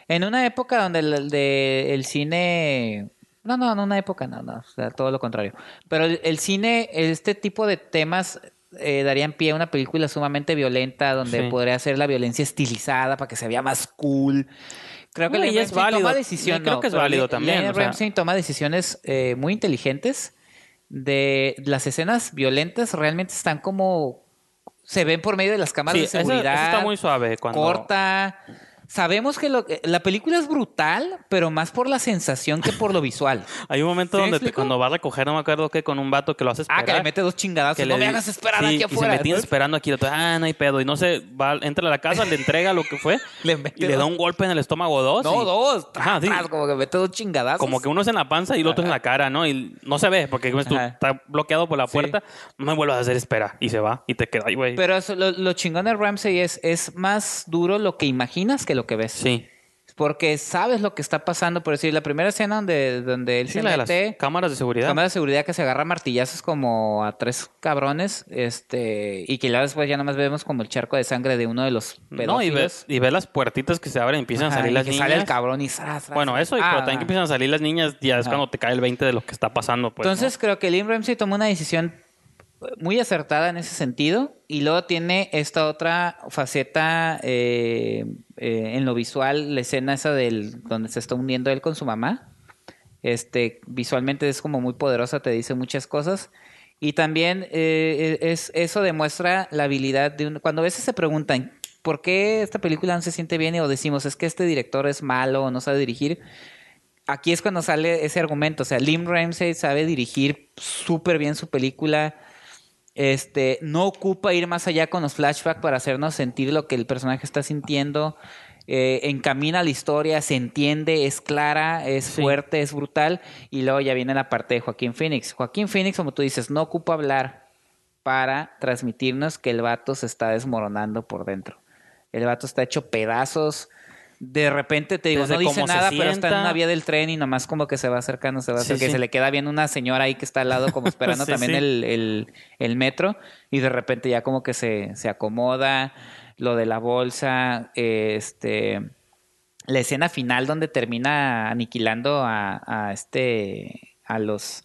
en una época donde el cine no, no, en una época no, no, o sea, todo lo contrario. Pero el, cine, este tipo de temas eh, darían pie a una película sumamente violenta donde podría ser la violencia estilizada para que se vea más cool. Creo que la es válido. toma decisiones. Creo que es válido también. Ramsey toma decisiones eh, muy inteligentes. De las escenas violentas realmente están como se ven por medio de las cámaras de seguridad. está muy suave cuando corta Sabemos que lo, la película es brutal, pero más por la sensación que por lo visual. Hay un momento donde cuando va a recoger, no me acuerdo qué, con un vato que lo hace esperar. Ah, que le mete dos chingadas. Que no le, me hagas esperar aquí afuera. Y se me esperando aquí. Ah, no hay pedo. Y no sé, va, entra a la casa, le entrega lo que fue le y le da un golpe en el estómago dos. No, dos. Ajá, sí. Como que mete dos chingadas. Como que uno es en la panza y el otro es en la cara, ¿no? Y no se ve porque está bloqueado por la puerta. No me vuelvas a hacer espera. Y se va y te queda ahí, güey. Pero lo, lo chingón de Ramsey es, es más duro lo que imaginas que lo que ves. Sí porque sabes lo que está pasando. Por decir, la primera escena donde, donde él se mete... cámaras de seguridad. Cámaras de seguridad que se agarra martillazos como a tres cabrones. este Y que ya después ya nomás vemos como el charco de sangre de uno de los pedófilos. No, y ves, y ves las puertitas que se abren y empiezan a salir las niñas. sale el cabrón y... bueno, eso, y, pero también que empiezan a salir las niñas, ya es cuando te cae el 20 de lo que está pasando. Pues, Entonces creo que Lynn Ramsey tomó una decisión muy acertada en ese sentido. Y luego tiene esta otra faceta eh, eh, en lo visual, la escena esa del donde se está hundiendo él con su mamá. Este, visualmente es como muy poderosa, te dice muchas cosas. Y también eh, es, eso demuestra la habilidad de un, cuando a veces se preguntan por qué esta película no se siente bien o decimos es que este director es malo o no sabe dirigir. Aquí es cuando sale ese argumento. O sea, Lim Ramsey sabe dirigir súper bien su película este, no ocupa ir más allá con los flashbacks para hacernos sentir lo que el personaje está sintiendo. Eh, encamina la historia, se entiende, es clara, es fuerte, es brutal. Y luego ya viene la parte de Joaquín Phoenix. Joaquín Phoenix, como tú dices, no ocupa hablar para transmitirnos que el vato se está desmoronando por dentro. El vato está hecho pedazos de repente te digo, no dice nada, pero está en una vía del tren y nomás como que se va acercando, se va acercando, se le queda bien una señora ahí que está al lado como esperando también el, el, metro y de repente ya como que se, se acomoda, lo de la bolsa, este la escena final donde termina aniquilando a, a este a los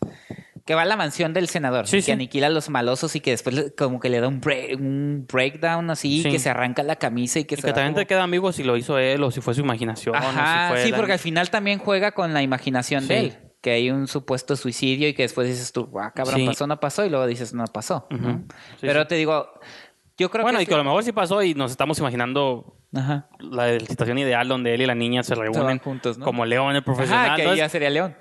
que va a la mansión del senador, que aniquila a los malosos y que después como que le da un, un breakdown así, que se arranca la camisa y que, y que también te queda amigo si lo hizo él o si fue su imaginación. Ajá, sí, porque al final también juega con la imaginación de él. Que hay un supuesto suicidio y que después dices tú, ah, cabrón, pasó, no pasó, y luego dices, no pasó. Pero te digo, yo creo bueno, que. Bueno, y que a lo mejor sí pasó y nos estamos imaginando la situación ideal donde él y la niña se reúnen juntos, como León, el profesional. Ajá, que ya sería León.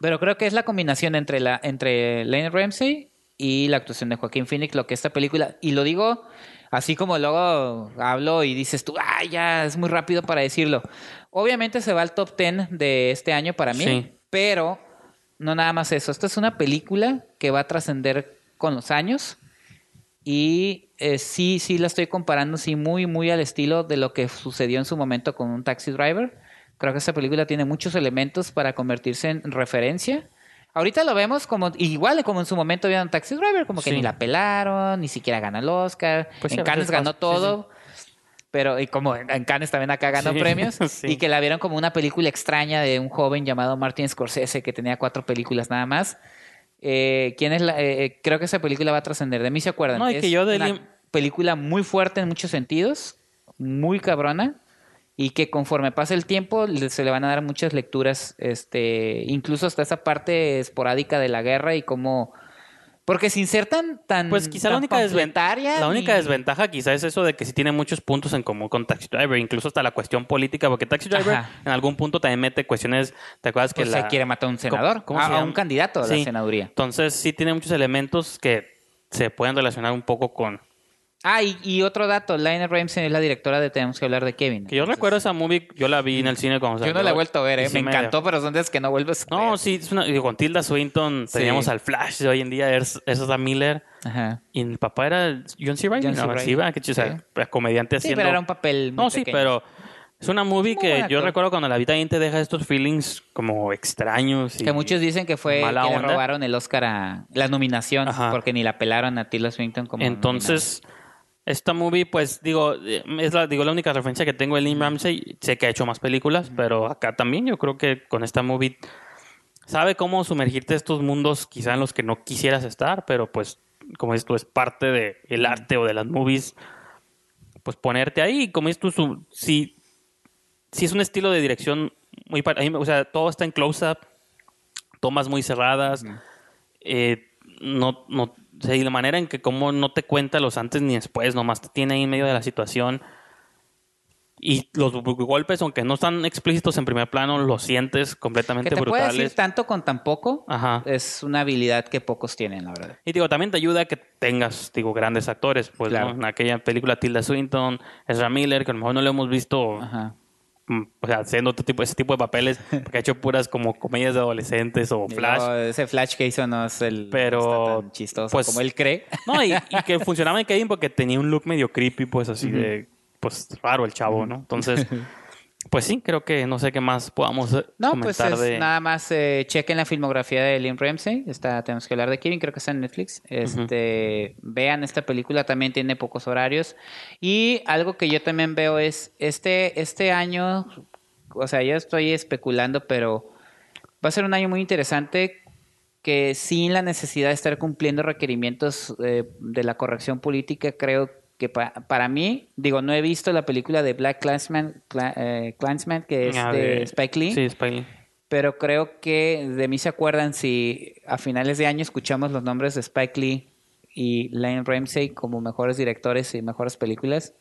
Pero creo que es la combinación entre, la, entre Lane Ramsey y la actuación de Joaquín Phoenix, lo que esta película, y lo digo así como luego hablo y dices tú, ah, ya es muy rápido para decirlo. Obviamente se va al top 10 de este año para mí, pero no nada más eso. Esta es una película que va a trascender con los años y eh, sí, sí la estoy comparando, sí, muy, muy al estilo de lo que sucedió en su momento con un taxi driver Creo que esta película tiene muchos elementos para convertirse en referencia. Ahorita lo vemos como igual como en su momento vieron Taxi Driver, como que ni la pelaron, ni siquiera gana el Oscar. Pues en Cannes ganó todo. pero y como en Cannes también acá ganó premios y que la vieron como una película extraña de un joven llamado Martin Scorsese que tenía cuatro películas nada más. Eh, ¿Quién es la? Eh, eh, creo que esa película va a trascender. De mí se acuerdan. No, es que yo de una película muy fuerte en muchos sentidos, muy cabrona y que conforme pasa el tiempo se le van a dar muchas lecturas, este, incluso hasta esa parte esporádica de la guerra y cómo... Porque sin ser tan... tan pues quizá la única desventaja... La única desventaja quizá es eso de que sí tiene muchos puntos en común con Taxi Driver, incluso hasta la cuestión política, porque Taxi Driver en algún punto también mete cuestiones, ¿te acuerdas que pues se quiere matar a un senador? ¿Cómo, a, un candidato a la senaduría. Entonces sí tiene muchos elementos que se pueden relacionar un poco con, Ah, y, otro dato, Lionel Ramsey es la directora de Tenemos que hablar de Kevin. Que yo recuerdo esa movie, yo la vi en el cine cuando salió. Yo no la he vuelto a ver, ¿eh? me, encantó, pero son veces que no vuelves a No, sí, es una, con Tilda Swinton teníamos al Flash de hoy en día, es, es Miller. Ajá. Y el papá era John C. Reilly, ¿no? Sí, va, que o sea, comediante haciendo... Sí, pero era un papel muy No, sí, pero... Es una movie que yo recuerdo cuando la vi también te deja estos feelings como extraños. que muchos dicen que fue que le robaron el Oscar a la nominación porque ni la pelaron a Tilda Swinton como Entonces, esta movie, pues digo, es la, digo, la única referencia que tengo de Lynn Ramsey. Sé que ha hecho más películas, pero acá también yo creo que con esta movie sabe cómo sumergirte en estos mundos quizá en los que no quisieras estar, pero pues como tú, es parte del el arte o de las movies, pues ponerte ahí. Como tú, si, si es un estilo de dirección muy... O sea, todo está en close-up, tomas muy cerradas, eh, no, no y la manera en que como no te cuenta los antes ni después, nomás te tiene ahí en medio de la situación. Y los golpes, aunque no están explícitos en primer plano, los sientes completamente que te brutales. Decir tanto con tan poco es una habilidad que pocos tienen, la verdad. Y digo, también te ayuda a que tengas, digo, grandes actores. Pues en aquella película Tilda Swinton, Ezra Miller, que a lo mejor no lo hemos visto Ajá. Mm, o sea, haciendo otro tipo, ese tipo de papeles, porque ha hecho puras como comedias de adolescentes o Flash. ese Flash que hizo no es el pero, tan chistoso pues, como él cree. No, y, que funcionaba en Kevin porque tenía un look medio creepy, pues así de, pues raro el chavo, ¿no? Entonces, Pues sí, creo que no sé qué más podamos eh, no, pues nada más eh, chequen la filmografía de Liam Ramsey. Está, tenemos que hablar de Kevin, creo que está en Netflix. Este, Vean esta película, también tiene pocos horarios. Y algo que yo también veo es, este, este año, o sea, yo estoy especulando, pero va a ser un año muy interesante que sin la necesidad de estar cumpliendo requerimientos eh, de la corrección política, creo que que para mí, digo, no he visto la película de Black Clansman, eh, que es ah, de, Spike Lee. Sí, Spike Lee. Pero creo que de mí se acuerdan si a finales de año escuchamos los nombres de Spike Lee y Lane Ramsey como mejores directores y mejores películas.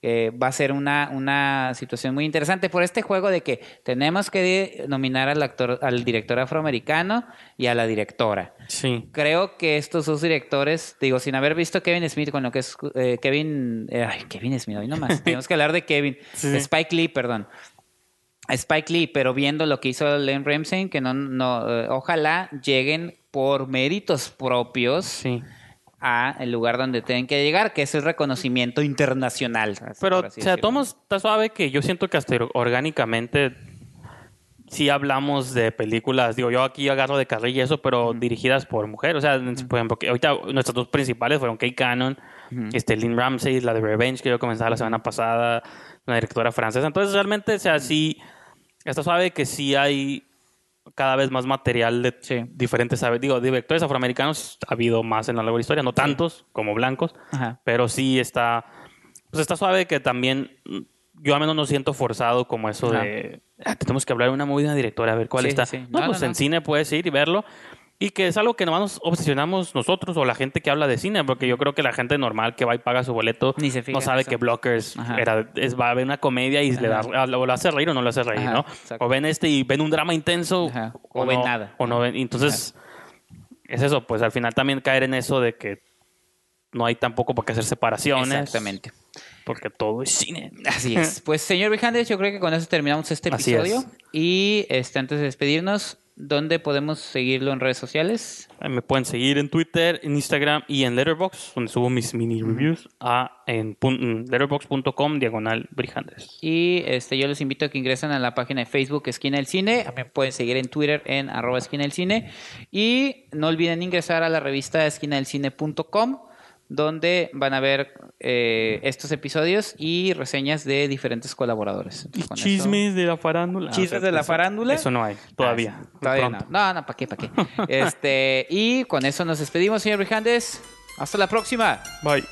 Eh, va a ser una, una situación muy interesante por este juego de que tenemos que nominar al actor, al director afroamericano y a la directora. Sí. Creo que estos dos directores, digo, sin haber visto Kevin Smith con lo que es eh, Kevin, eh, ay, Kevin Smith, hoy nomás, tenemos que hablar de Kevin, Spike Lee, perdón. Spike Lee, pero viendo lo que hizo Len Ramsey, que no, no, ojalá lleguen por méritos propios. Sí a el lugar donde tienen que llegar, que es el reconocimiento internacional. Pero, o sea, Tomás, está suave que yo siento que hasta orgánicamente sí hablamos de películas, digo, yo aquí agarro de carrilla eso, pero dirigidas por mujeres. O sea, por ejemplo, ahorita nuestras dos principales fueron Kate Cannon, este, Lynn Ramsey, la de Revenge, que yo comenzaba la semana pasada, una directora francesa. Entonces, realmente, o sea, sí, está suave que sí hay cada vez más material de diferentes, digo, directores afroamericanos ha habido más en la larga historia, no tantos como blancos, pero sí está, pues está suave que también yo al menos no siento forzado como eso de ah, tenemos que hablar de una muy buena directora a ver cuál está. No, pues en cine puedes ir y verlo y que es algo que nomás nos obsesionamos nosotros o la gente que habla de cine, porque yo creo que la gente normal que va y paga su boleto no sabe que Blockers era, es, va a ver una comedia y le da, o lo hace reír o no lo hace reír, ¿no? O ven este y ven un drama intenso o, ven nada. O no ven. Entonces, es eso, pues al final también caer en eso de que no hay tampoco por qué hacer separaciones. Exactamente. Porque todo es cine. Así es. Pues, señor Vijandes, yo creo que con eso terminamos este episodio. Y este, antes de despedirnos, ¿Dónde podemos seguirlo en redes sociales? Me pueden seguir en Twitter, en Instagram y en Letterboxd, donde subo mis mini reviews a en letterboxd.com diagonal brijandes. Y este, yo les invito a que ingresen a la página de Facebook Esquina del Cine. Me pueden seguir en Twitter en arroba esquina del cine. Y no olviden ingresar a la revista esquinadelcine.com donde van a ver eh, estos episodios y reseñas de diferentes colaboradores. y chismes de la farándula. Chismes de la farándula. Eso no hay, todavía. Ah, todavía no. No, no, ¿para qué, para qué? este, y con eso nos despedimos, señor Brijandes. Hasta la próxima. Bye.